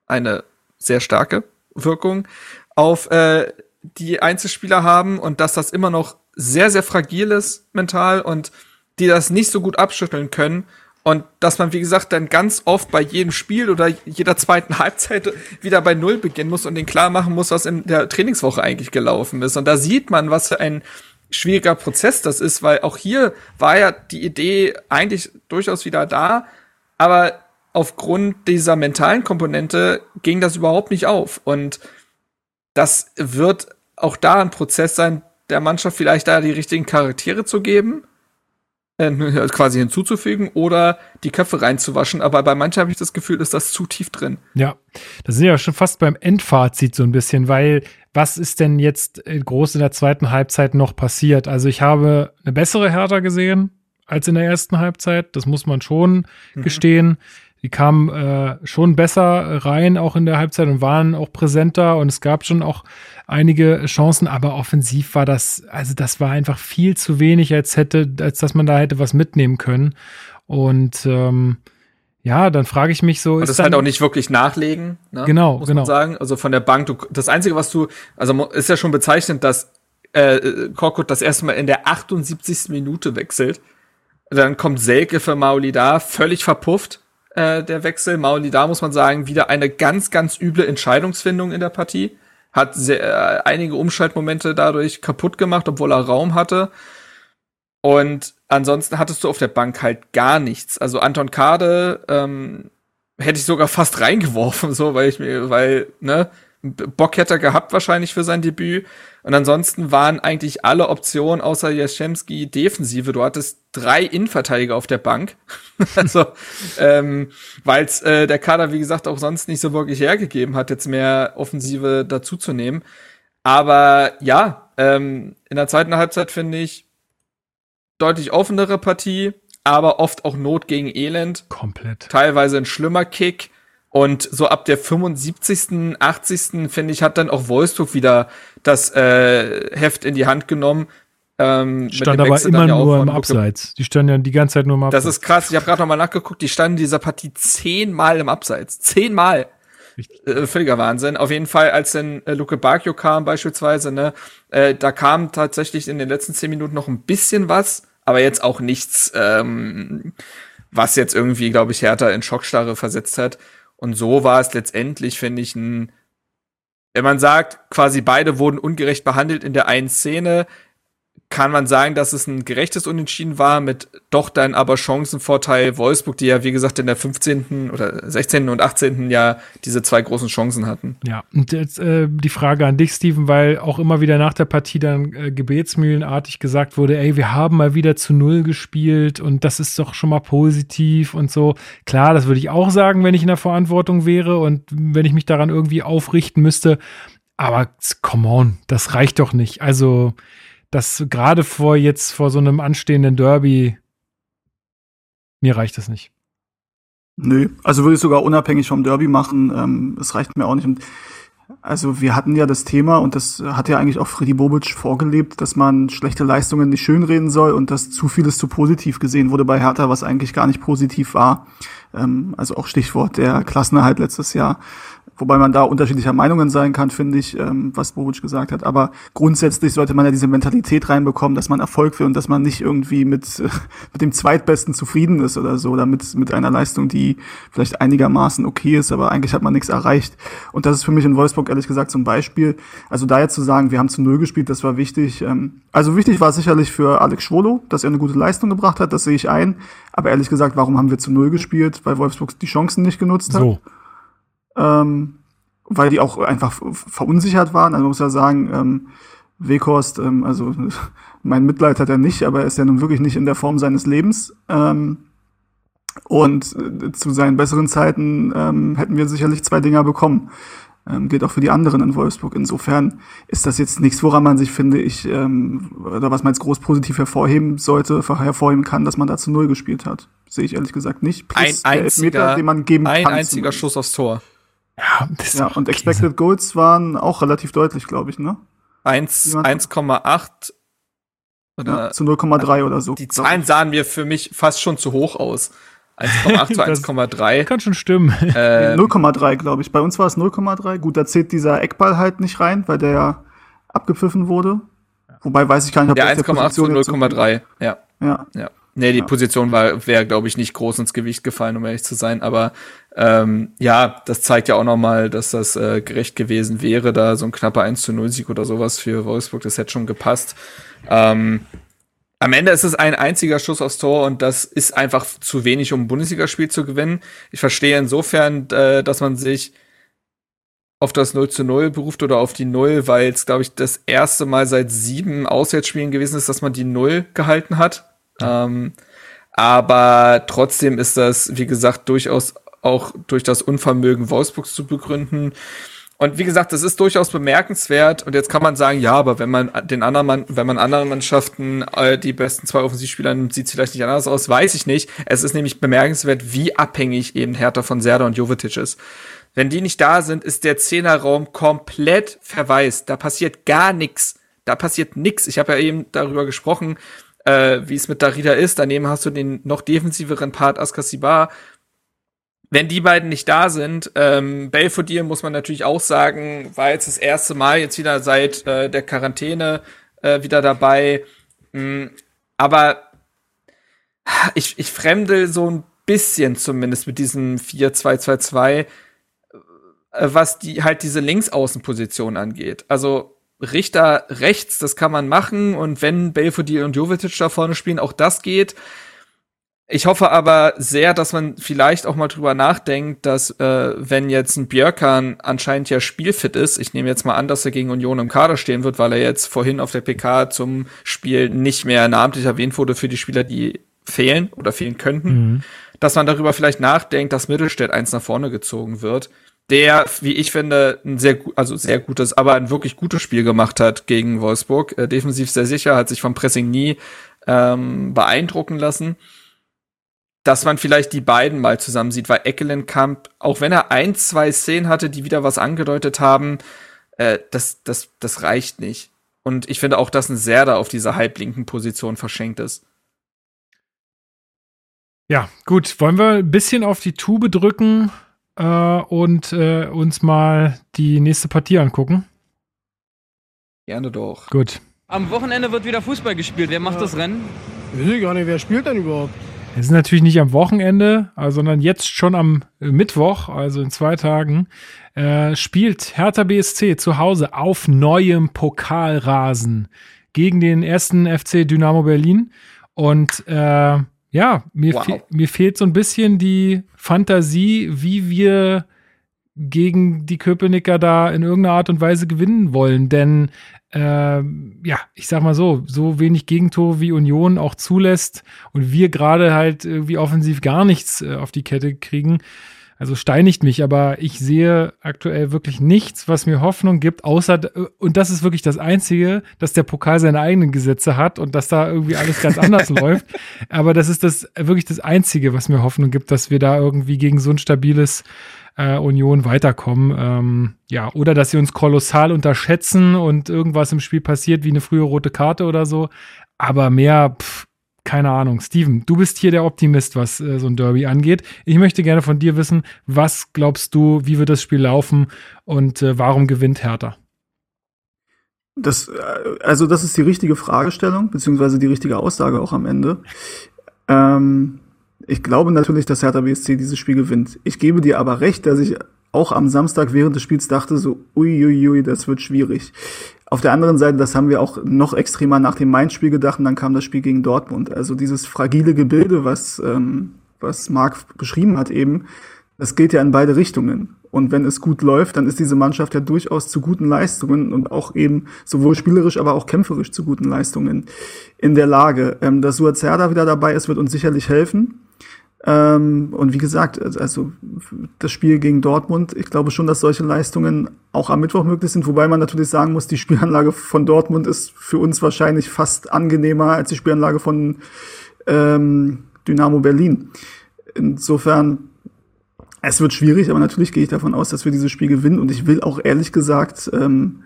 eine sehr starke Wirkung auf äh, die Einzelspieler haben und dass das immer noch sehr, sehr fragil ist mental und die das nicht so gut abschütteln können. Und dass man, wie gesagt, dann ganz oft bei jedem Spiel oder jeder zweiten Halbzeit wieder bei Null beginnen muss und den klar machen muss, was in der Trainingswoche eigentlich gelaufen ist. Und da sieht man, was für ein schwieriger Prozess das ist, weil auch hier war ja die Idee eigentlich durchaus wieder da, aber aufgrund dieser mentalen Komponente ging das überhaupt nicht auf. Und das wird auch da ein Prozess sein, der Mannschaft vielleicht da die richtigen Charaktere zu geben, äh, quasi hinzuzufügen oder die Köpfe reinzuwaschen. Aber bei manchen habe ich das Gefühl, ist das zu tief drin. Ja, da sind wir ja schon fast beim Endfazit so ein bisschen, weil was ist denn jetzt äh, groß in der zweiten Halbzeit noch passiert? Also ich habe eine bessere Hertha gesehen als in der ersten Halbzeit, das muss man schon mhm. gestehen. Die kamen äh, schon besser rein, auch in der Halbzeit und waren auch präsenter und es gab schon auch einige Chancen, aber offensiv war das, also das war einfach viel zu wenig, als hätte, als dass man da hätte was mitnehmen können. Und ähm, ja, dann frage ich mich so. Und das halt auch nicht wirklich nachlegen, ne? Genau, muss genau. man sagen. Also von der Bank, du, das Einzige, was du, also ist ja schon bezeichnend, dass äh, Korkut das erste Mal in der 78. Minute wechselt. Dann kommt Selke für Mauli da, völlig verpufft äh, der Wechsel. Mauli da muss man sagen, wieder eine ganz, ganz üble Entscheidungsfindung in der Partie. Hat sehr, äh, einige Umschaltmomente dadurch kaputt gemacht, obwohl er Raum hatte. Und ansonsten hattest du auf der Bank halt gar nichts. Also Anton Kade ähm, hätte ich sogar fast reingeworfen, so, weil ich mir, weil, ne, Bock hätte er gehabt wahrscheinlich für sein Debüt. Und ansonsten waren eigentlich alle Optionen außer Jaschemski Defensive. Du hattest drei Innenverteidiger auf der Bank. also, ähm, weil äh, der Kader, wie gesagt, auch sonst nicht so wirklich hergegeben hat, jetzt mehr Offensive dazuzunehmen. Aber ja, ähm, in der zweiten Halbzeit finde ich deutlich offenere Partie, aber oft auch Not gegen Elend. Komplett. Teilweise ein schlimmer Kick. Und so ab der 75., 80. finde ich, hat dann auch Wolfsburg wieder das äh, Heft in die Hand genommen. Ähm, Stand aber immer nur im Abseits. Die standen ja die ganze Zeit nur im Abseits. Das ist krass. Ich habe gerade noch mal nachgeguckt. Die standen in dieser Partie zehnmal im Abseits. Zehnmal. Äh, völliger Wahnsinn. Auf jeden Fall, als dann äh, Luke Bacchio kam beispielsweise, ne, äh, da kam tatsächlich in den letzten zehn Minuten noch ein bisschen was, aber jetzt auch nichts, ähm, was jetzt irgendwie, glaube ich, härter in Schockstarre versetzt hat. Und so war es letztendlich, finde ich, ein, wenn man sagt, quasi beide wurden ungerecht behandelt in der einen Szene, kann man sagen, dass es ein gerechtes Unentschieden war, mit doch dann aber Chancenvorteil Wolfsburg, die ja, wie gesagt, in der 15. oder 16. und 18. Jahr diese zwei großen Chancen hatten. Ja, und jetzt äh, die Frage an dich, Steven, weil auch immer wieder nach der Partie dann äh, gebetsmühlenartig gesagt wurde, ey, wir haben mal wieder zu Null gespielt und das ist doch schon mal positiv und so. Klar, das würde ich auch sagen, wenn ich in der Verantwortung wäre und wenn ich mich daran irgendwie aufrichten müsste. Aber come on, das reicht doch nicht. Also, das gerade vor jetzt vor so einem anstehenden Derby, mir reicht das nicht. Nö, also würde ich sogar unabhängig vom Derby machen. Ähm, es reicht mir auch nicht. Und also wir hatten ja das Thema und das hat ja eigentlich auch Freddy Bobic vorgelebt, dass man schlechte Leistungen nicht schönreden soll und dass zu vieles zu positiv gesehen wurde bei Hertha, was eigentlich gar nicht positiv war. Ähm, also auch Stichwort der Klassenerhalt letztes Jahr. Wobei man da unterschiedlicher Meinungen sein kann, finde ich, ähm, was Bobic gesagt hat. Aber grundsätzlich sollte man ja diese Mentalität reinbekommen, dass man Erfolg will und dass man nicht irgendwie mit, äh, mit dem Zweitbesten zufrieden ist oder so, oder mit, mit einer Leistung, die vielleicht einigermaßen okay ist, aber eigentlich hat man nichts erreicht. Und das ist für mich in Wolfsburg ehrlich gesagt zum Beispiel. Also da jetzt zu sagen, wir haben zu Null gespielt, das war wichtig. Ähm, also wichtig war sicherlich für Alex Schwolo, dass er eine gute Leistung gebracht hat, das sehe ich ein. Aber ehrlich gesagt, warum haben wir zu Null gespielt? Weil Wolfsburg die Chancen nicht genutzt hat. So ähm, weil die auch einfach verunsichert waren. Also man muss ja sagen, ähm, Weghorst, ähm, also mein Mitleid hat er nicht, aber er ist ja nun wirklich nicht in der Form seines Lebens. Ähm, und äh, zu seinen besseren Zeiten ähm, hätten wir sicherlich zwei Dinger bekommen. Ähm, gilt auch für die anderen in Wolfsburg. Insofern ist das jetzt nichts, woran man sich, finde ich, ähm, oder was man jetzt groß positiv hervorheben sollte, hervorheben kann, dass man da zu Null gespielt hat. Sehe ich ehrlich gesagt nicht. Plus ein einziger, Elfmeter, den man geben ein kann. Ein einziger Schuss aufs Tor. Ja, ja und Expected Goals waren auch relativ deutlich, glaube ich, ne? 1,8 ja, zu 0,3 oder so. Die Zahlen sahen mir für mich fast schon zu hoch aus. 1,8 zu 1,3. Kann schon stimmen. Äh, 0,3, glaube ich. Bei uns war es 0,3. Gut, da zählt dieser Eckball halt nicht rein, weil der ja abgepfiffen wurde. Wobei weiß ich gar nicht, ob der 1,8 zu 0,3. Ja. Ja. ja. Nee, die ja. Position war wäre, glaube ich, nicht groß ins Gewicht gefallen, um ehrlich zu sein. Aber ähm, ja, das zeigt ja auch noch mal, dass das äh, gerecht gewesen wäre, da so ein knapper 1 zu 0 Sieg oder sowas für Wolfsburg, das hätte schon gepasst. Ähm, Am Ende ist es ein einziger Schuss aufs Tor und das ist einfach zu wenig, um ein Bundesligaspiel zu gewinnen. Ich verstehe insofern, äh, dass man sich auf das 0 zu 0 beruft oder auf die 0, weil es, glaube ich, das erste Mal seit sieben Auswärtsspielen gewesen ist, dass man die 0 gehalten hat. Ähm, aber trotzdem ist das, wie gesagt, durchaus auch durch das Unvermögen Wolfsburgs zu begründen. Und wie gesagt, das ist durchaus bemerkenswert. Und jetzt kann man sagen, ja, aber wenn man den anderen Mann, wenn man anderen Mannschaften äh, die besten zwei Offensivspieler nimmt, sieht es vielleicht nicht anders aus, weiß ich nicht. Es ist nämlich bemerkenswert, wie abhängig eben Hertha von Serda und Jovetic ist. Wenn die nicht da sind, ist der Zehnerraum komplett verwaist. Da passiert gar nichts. Da passiert nichts. Ich habe ja eben darüber gesprochen, äh, wie es mit Darida ist. Daneben hast du den noch defensiveren Part Askasibar wenn die beiden nicht da sind, ähm, Belfodil muss man natürlich auch sagen, war jetzt das erste Mal jetzt wieder seit äh, der Quarantäne äh, wieder dabei. Mhm. Aber ich, ich fremdel so ein bisschen zumindest mit diesem 4-2-2-2, äh, was die halt diese Linksaußenposition angeht. Also Richter rechts, das kann man machen und wenn Belfodil und Jovetic da vorne spielen, auch das geht. Ich hoffe aber sehr, dass man vielleicht auch mal drüber nachdenkt, dass äh, wenn jetzt ein Björkan anscheinend ja spielfit ist, ich nehme jetzt mal an, dass er gegen Union im Kader stehen wird, weil er jetzt vorhin auf der PK zum Spiel nicht mehr namentlich erwähnt wurde für die Spieler, die fehlen oder fehlen könnten, mhm. dass man darüber vielleicht nachdenkt, dass Mittelstädt eins nach vorne gezogen wird, der, wie ich finde, ein sehr also sehr gutes, aber ein wirklich gutes Spiel gemacht hat gegen Wolfsburg, äh, defensiv sehr sicher, hat sich vom Pressing nie ähm, beeindrucken lassen dass man vielleicht die beiden mal zusammen sieht, weil Eckelenkamp, auch wenn er ein, zwei Szenen hatte, die wieder was angedeutet haben, äh, das, das, das reicht nicht. Und ich finde auch, dass ein Serda auf dieser halblinken Position verschenkt ist. Ja, gut. Wollen wir ein bisschen auf die Tube drücken äh, und äh, uns mal die nächste Partie angucken? Gerne doch. Gut. Am Wochenende wird wieder Fußball gespielt. Wer macht ja. das Rennen? Weiß ich gar nicht. Wer spielt denn überhaupt? Es ist natürlich nicht am Wochenende, äh, sondern jetzt schon am Mittwoch, also in zwei Tagen, äh, spielt Hertha BSC zu Hause auf neuem Pokalrasen gegen den ersten FC Dynamo Berlin. Und äh, ja, mir, wow. fe mir fehlt so ein bisschen die Fantasie, wie wir gegen die Köpenicker da in irgendeiner Art und Weise gewinnen wollen. Denn äh, ja, ich sag mal so, so wenig Gegentore wie Union auch zulässt und wir gerade halt irgendwie offensiv gar nichts äh, auf die Kette kriegen. Also steinigt mich, aber ich sehe aktuell wirklich nichts, was mir Hoffnung gibt, außer, und das ist wirklich das Einzige, dass der Pokal seine eigenen Gesetze hat und dass da irgendwie alles ganz anders läuft. Aber das ist das wirklich das Einzige, was mir Hoffnung gibt, dass wir da irgendwie gegen so ein stabiles äh, Union weiterkommen. Ähm, ja, oder dass sie uns kolossal unterschätzen und irgendwas im Spiel passiert, wie eine frühe rote Karte oder so. Aber mehr, pff, keine Ahnung. Steven, du bist hier der Optimist, was äh, so ein Derby angeht. Ich möchte gerne von dir wissen, was glaubst du, wie wird das Spiel laufen und äh, warum gewinnt Hertha? Das, äh, also das ist die richtige Fragestellung, beziehungsweise die richtige Aussage auch am Ende. Ähm, ich glaube natürlich, dass Hertha BSC dieses Spiel gewinnt. Ich gebe dir aber recht, dass ich auch am Samstag während des Spiels dachte so, uiuiui, das wird schwierig. Auf der anderen Seite, das haben wir auch noch extremer nach dem Mainz-Spiel gedacht und dann kam das Spiel gegen Dortmund. Also dieses fragile Gebilde, was, ähm, was Marc beschrieben hat eben, das geht ja in beide Richtungen. Und wenn es gut läuft, dann ist diese Mannschaft ja durchaus zu guten Leistungen und auch eben sowohl spielerisch, aber auch kämpferisch zu guten Leistungen in der Lage. Ähm, dass Suazerda wieder dabei ist, wird uns sicherlich helfen. Ähm, und wie gesagt, also das Spiel gegen Dortmund, ich glaube schon, dass solche Leistungen auch am Mittwoch möglich sind, wobei man natürlich sagen muss, die Spielanlage von Dortmund ist für uns wahrscheinlich fast angenehmer als die Spielanlage von ähm, Dynamo Berlin. Insofern, es wird schwierig, aber natürlich gehe ich davon aus, dass wir dieses Spiel gewinnen und ich will auch ehrlich gesagt ähm,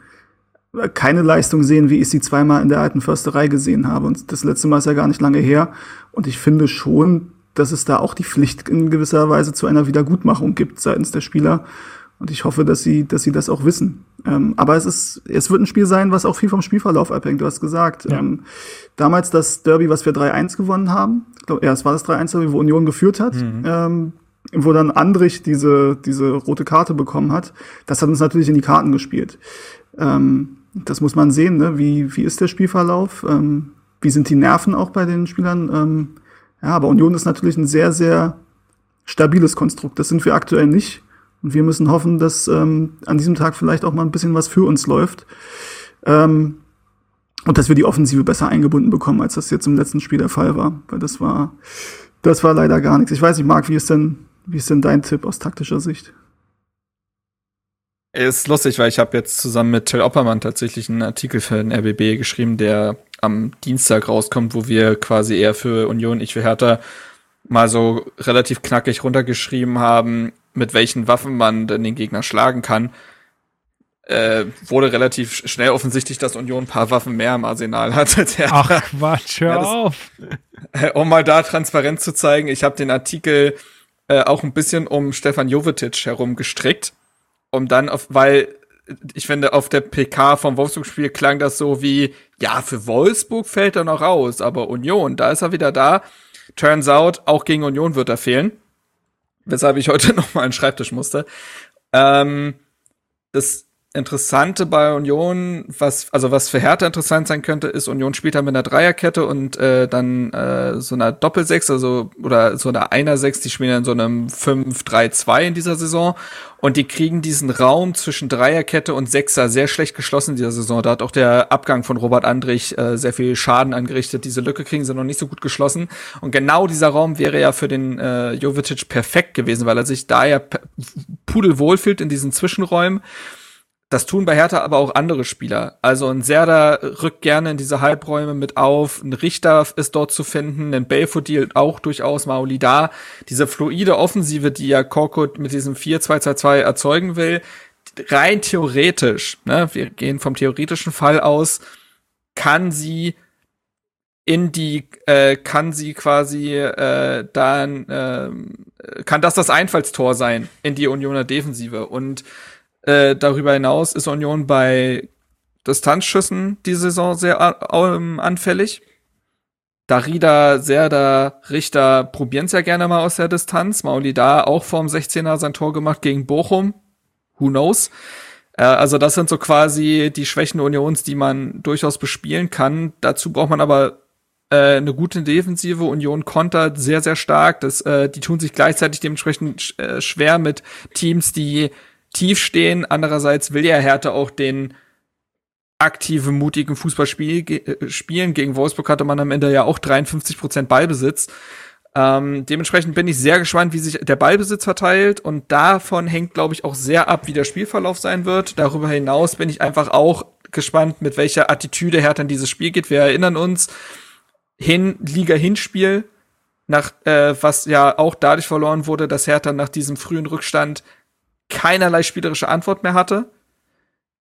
keine Leistung sehen, wie ich sie zweimal in der alten Försterei gesehen habe. Und das letzte Mal ist ja gar nicht lange her. Und ich finde schon, dass es da auch die Pflicht in gewisser Weise zu einer Wiedergutmachung gibt seitens der Spieler. Und ich hoffe, dass sie, dass sie das auch wissen. Ähm, aber es ist, es wird ein Spiel sein, was auch viel vom Spielverlauf abhängt. Du hast gesagt, ja. ähm, damals das Derby, was wir 3-1 gewonnen haben, ich glaub, ja, es war das 3-1 wo Union geführt hat, mhm. ähm, wo dann Andrich diese, diese rote Karte bekommen hat. Das hat uns natürlich in die Karten gespielt. Ähm, das muss man sehen, ne? wie, wie ist der Spielverlauf? Ähm, wie sind die Nerven auch bei den Spielern. Ja, aber Union ist natürlich ein sehr, sehr stabiles Konstrukt. Das sind wir aktuell nicht. Und wir müssen hoffen, dass ähm, an diesem Tag vielleicht auch mal ein bisschen was für uns läuft. Ähm, und dass wir die Offensive besser eingebunden bekommen, als das jetzt im letzten Spiel der Fall war. Weil das war, das war leider gar nichts. Ich weiß nicht, Marc, wie ist denn, wie ist denn dein Tipp aus taktischer Sicht? Ist lustig, weil ich habe jetzt zusammen mit Till Oppermann tatsächlich einen Artikel für den RBB geschrieben, der am Dienstag rauskommt, wo wir quasi eher für Union, ich für Hertha mal so relativ knackig runtergeschrieben haben, mit welchen Waffen man denn den Gegner schlagen kann. Äh, wurde relativ schnell offensichtlich, dass Union ein paar Waffen mehr im Arsenal hat als Hertha. Ach Quatsch, hör ja, das, auf. Um mal da transparent zu zeigen, ich habe den Artikel äh, auch ein bisschen um Stefan Jovetic herum gestrickt um dann auf, weil ich finde, auf der PK vom Wolfsburg-Spiel klang das so wie, ja, für Wolfsburg fällt er noch raus, aber Union, da ist er wieder da. Turns out, auch gegen Union wird er fehlen. Weshalb ich heute noch mal an den Schreibtisch musste. Ähm, das Interessante bei Union, was also was für Hertha interessant sein könnte, ist Union spielt dann mit einer Dreierkette und äh, dann äh, so einer Doppelsechs, also oder so einer Einer Sechs, die spielen in so einem 5-3-2 in dieser Saison und die kriegen diesen Raum zwischen Dreierkette und Sechser sehr schlecht geschlossen dieser Saison. Da hat auch der Abgang von Robert Andrich äh, sehr viel Schaden angerichtet. Diese Lücke kriegen sie noch nicht so gut geschlossen und genau dieser Raum wäre ja für den äh, Jovetic perfekt gewesen, weil er sich da ja pudelwohl fühlt in diesen Zwischenräumen. Das tun bei Hertha aber auch andere Spieler. Also ein Serda rückt gerne in diese Halbräume mit auf, ein Richter ist dort zu finden, ein Belfodil auch durchaus, Maoli da. Diese fluide Offensive, die ja Korkut mit diesem 4-2-2-2 erzeugen will, rein theoretisch, ne, wir gehen vom theoretischen Fall aus, kann sie in die äh, kann sie quasi äh, dann äh, kann das das Einfallstor sein in die Unioner Defensive und äh, darüber hinaus ist Union bei Distanzschüssen die Saison sehr ähm, anfällig. Darida, Serda, Richter probieren es ja gerne mal aus der Distanz. Mauli da auch vorm 16er sein Tor gemacht gegen Bochum. Who knows? Äh, also das sind so quasi die Schwächen Unions, die man durchaus bespielen kann. Dazu braucht man aber äh, eine gute Defensive. Union kontert sehr, sehr stark. Das, äh, die tun sich gleichzeitig dementsprechend sch äh, schwer mit Teams, die tief stehen. Andererseits will ja Hertha auch den aktiven, mutigen Fußballspiel äh, spielen. Gegen Wolfsburg hatte man am Ende ja auch 53 Prozent Ballbesitz. Ähm, dementsprechend bin ich sehr gespannt, wie sich der Ballbesitz verteilt und davon hängt, glaube ich, auch sehr ab, wie der Spielverlauf sein wird. Darüber hinaus bin ich einfach auch gespannt, mit welcher Attitüde Hertha in dieses Spiel geht. Wir erinnern uns, hin Liga Hinspiel, nach äh, was ja auch dadurch verloren wurde, dass Hertha nach diesem frühen Rückstand keinerlei spielerische Antwort mehr hatte.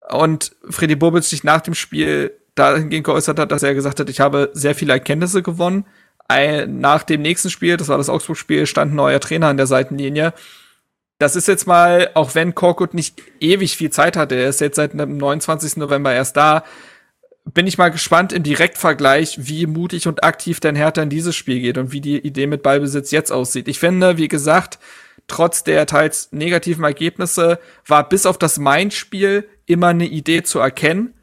Und Freddy Bobic sich nach dem Spiel dahingehend geäußert hat, dass er gesagt hat, ich habe sehr viele Erkenntnisse gewonnen. Nach dem nächsten Spiel, das war das Augsburg-Spiel, stand ein neuer Trainer an der Seitenlinie. Das ist jetzt mal, auch wenn Korkut nicht ewig viel Zeit hatte, er ist jetzt seit dem 29. November erst da, bin ich mal gespannt im Direktvergleich, wie mutig und aktiv denn Hertha in dieses Spiel geht und wie die Idee mit Ballbesitz jetzt aussieht. Ich finde, wie gesagt, trotz der teils negativen Ergebnisse war bis auf das Main-Spiel immer eine Idee zu erkennen.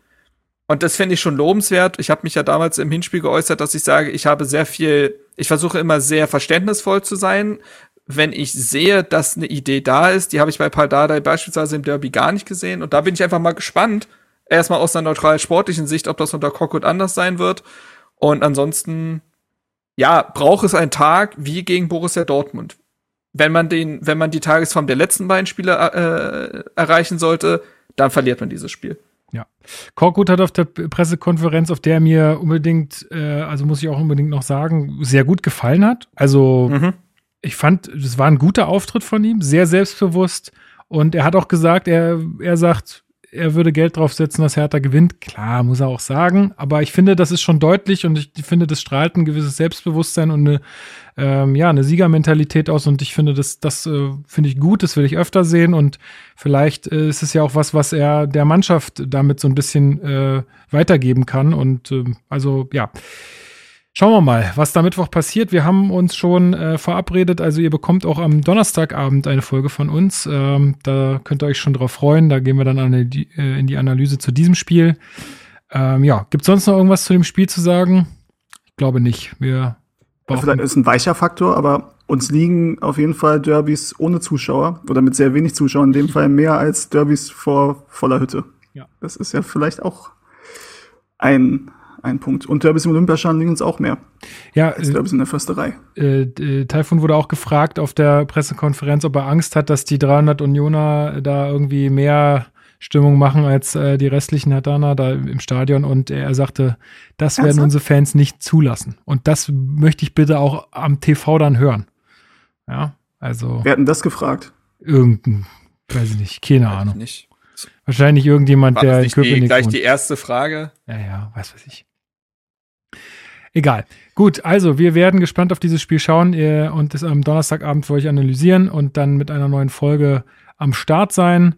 Und das finde ich schon lobenswert. Ich habe mich ja damals im Hinspiel geäußert, dass ich sage, ich habe sehr viel, ich versuche immer sehr verständnisvoll zu sein. Wenn ich sehe, dass eine Idee da ist, die habe ich bei Paldadei beispielsweise im Derby gar nicht gesehen. Und da bin ich einfach mal gespannt, erstmal aus einer neutral sportlichen Sicht, ob das unter Cockwood anders sein wird. Und ansonsten, ja, braucht es einen Tag wie gegen Borussia Dortmund wenn man den, wenn man die Tagesform der letzten beiden Spiele äh, erreichen sollte, dann verliert man dieses Spiel. Ja. Korkut hat auf der Pressekonferenz, auf der mir unbedingt, äh, also muss ich auch unbedingt noch sagen, sehr gut gefallen hat. Also mhm. ich fand, das war ein guter Auftritt von ihm, sehr selbstbewusst. Und er hat auch gesagt, er, er sagt, er würde Geld draufsetzen, dass Hertha gewinnt. Klar, muss er auch sagen. Aber ich finde, das ist schon deutlich und ich finde, das strahlt ein gewisses Selbstbewusstsein und eine, ähm, ja, eine Siegermentalität aus. Und ich finde, das, das äh, finde ich gut, das will ich öfter sehen. Und vielleicht äh, ist es ja auch was, was er der Mannschaft damit so ein bisschen äh, weitergeben kann. Und äh, also, ja. Schauen wir mal, was da Mittwoch passiert. Wir haben uns schon äh, verabredet, also ihr bekommt auch am Donnerstagabend eine Folge von uns. Ähm, da könnt ihr euch schon drauf freuen. Da gehen wir dann an die, äh, in die Analyse zu diesem Spiel. Ähm, ja, gibt es sonst noch irgendwas zu dem Spiel zu sagen? glaube nicht. Wir brauchen Vielleicht ist ein weicher Faktor, aber uns liegen auf jeden Fall Derbys ohne Zuschauer oder mit sehr wenig Zuschauern, in dem Fall mehr als Derbys vor voller Hütte. Ja. Das ist ja vielleicht auch ein, ein Punkt. Und Derbys im Olympiastadion liegen uns auch mehr. Ja, als Derbys in der Försterei. Äh, äh, Taifun wurde auch gefragt auf der Pressekonferenz, ob er Angst hat, dass die 300 Unioner da irgendwie mehr Stimmung machen als äh, die restlichen Hatana da im Stadion und er sagte, das werden also? unsere Fans nicht zulassen. Und das möchte ich bitte auch am TV dann hören. Ja, also. Wer hat denn das gefragt? Irgendein, weiß ich nicht, keine Ahnung. Nicht. Wahrscheinlich irgendjemand, War der nicht die, gleich wohnt. die erste Frage. Ja, ja, weiß was ich. Egal. Gut, also wir werden gespannt auf dieses Spiel schauen und es am Donnerstagabend für euch analysieren und dann mit einer neuen Folge am Start sein.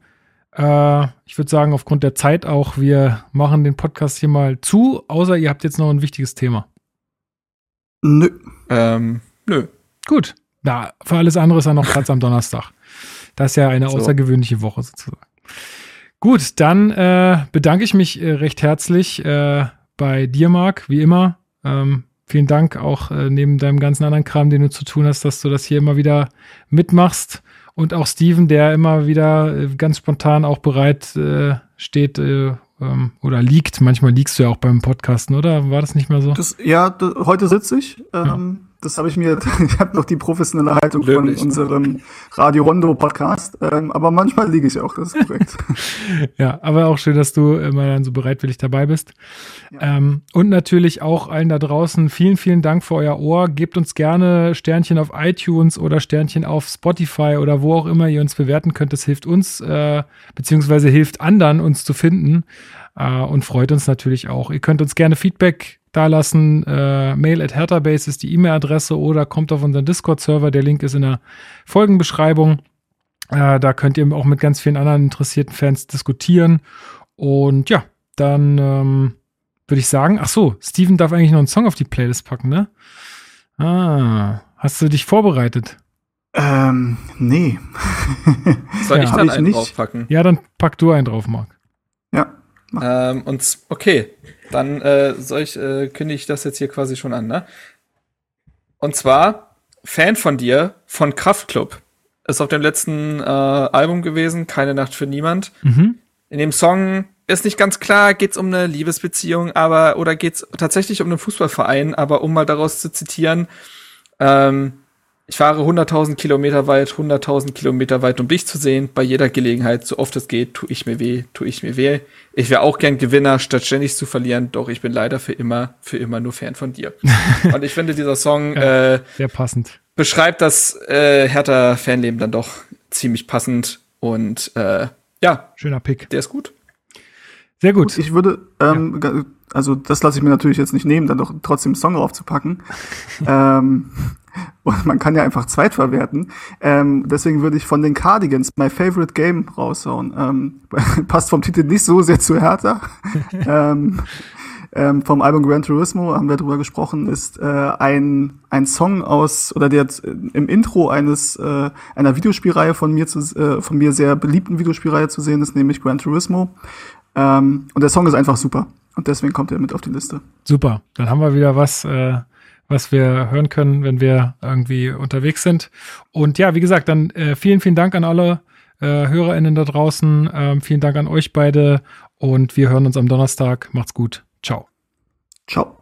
Äh, ich würde sagen, aufgrund der Zeit auch, wir machen den Podcast hier mal zu, außer ihr habt jetzt noch ein wichtiges Thema. Nö. Ähm, nö. Gut. Na, für alles andere ist ja noch Platz am Donnerstag. Das ist ja eine so. außergewöhnliche Woche sozusagen. Gut, dann äh, bedanke ich mich äh, recht herzlich äh, bei dir, Marc, wie immer. Ähm, vielen Dank auch äh, neben deinem ganzen anderen Kram, den du zu tun hast, dass du das hier immer wieder mitmachst. Und auch Steven, der immer wieder äh, ganz spontan auch bereit äh, steht äh, ähm, oder liegt. Manchmal liegst du ja auch beim Podcasten, oder? War das nicht mehr so? Das, ja, heute sitze ich. Ähm, ja das habe ich mir, ich habe noch die professionelle Haltung Wirklich? von unserem Radio Rondo Podcast, ähm, aber manchmal liege ich auch, das ist korrekt. ja, aber auch schön, dass du immer dann so bereitwillig dabei bist. Ja. Ähm, und natürlich auch allen da draußen vielen, vielen Dank für euer Ohr. Gebt uns gerne Sternchen auf iTunes oder Sternchen auf Spotify oder wo auch immer ihr uns bewerten könnt. Das hilft uns, äh, beziehungsweise hilft anderen, uns zu finden äh, und freut uns natürlich auch. Ihr könnt uns gerne Feedback da lassen. Äh, mail at herterbase ist die E-Mail-Adresse oder kommt auf unseren Discord-Server. Der Link ist in der Folgenbeschreibung. Äh, da könnt ihr auch mit ganz vielen anderen interessierten Fans diskutieren. Und ja, dann ähm, würde ich sagen, ach so, Steven darf eigentlich noch einen Song auf die Playlist packen, ne? Ah, hast du dich vorbereitet? Ähm, nee. Soll ja, ich dann einen nicht. draufpacken? Ja, dann pack du einen drauf, Marc. Ähm, und okay, dann äh, soll ich, äh, kündige ich das jetzt hier quasi schon an, ne? Und zwar Fan von dir von Kraftklub. Ist auf dem letzten äh, Album gewesen, Keine Nacht für niemand. Mhm. In dem Song ist nicht ganz klar, geht's um eine Liebesbeziehung, aber oder geht's tatsächlich um einen Fußballverein, aber um mal daraus zu zitieren, ähm, ich fahre 100.000 Kilometer weit, 100.000 Kilometer weit, um dich zu sehen. Bei jeder Gelegenheit, so oft es geht, tu ich mir weh, tu ich mir weh. Ich wäre auch gern Gewinner, statt ständig zu verlieren, doch ich bin leider für immer, für immer nur Fan von dir. Und ich finde, dieser Song ja, äh, sehr passend. beschreibt das äh, Hertha-Fanleben dann doch ziemlich passend. Und äh, ja, schöner Pick. Der ist gut. Sehr gut. gut ich würde, ähm, ja. Also das lasse ich mir natürlich jetzt nicht nehmen, dann doch trotzdem einen Song draufzupacken. ähm, und man kann ja einfach zweitverwerten. Ähm, deswegen würde ich von den Cardigans My Favorite Game raushauen. Ähm, passt vom Titel nicht so sehr zu Hertha. ähm, ähm, vom Album Gran Turismo haben wir drüber gesprochen, ist äh, ein, ein Song aus, oder der im Intro eines äh, einer Videospielreihe von mir zu, äh, von mir sehr beliebten Videospielreihe zu sehen ist, nämlich Gran Turismo. Ähm, und der Song ist einfach super. Und deswegen kommt er mit auf die Liste. Super. Dann haben wir wieder was, äh, was wir hören können, wenn wir irgendwie unterwegs sind. Und ja, wie gesagt, dann äh, vielen, vielen Dank an alle äh, HörerInnen da draußen. Ähm, vielen Dank an euch beide und wir hören uns am Donnerstag. Macht's gut. Ciao. Ciao.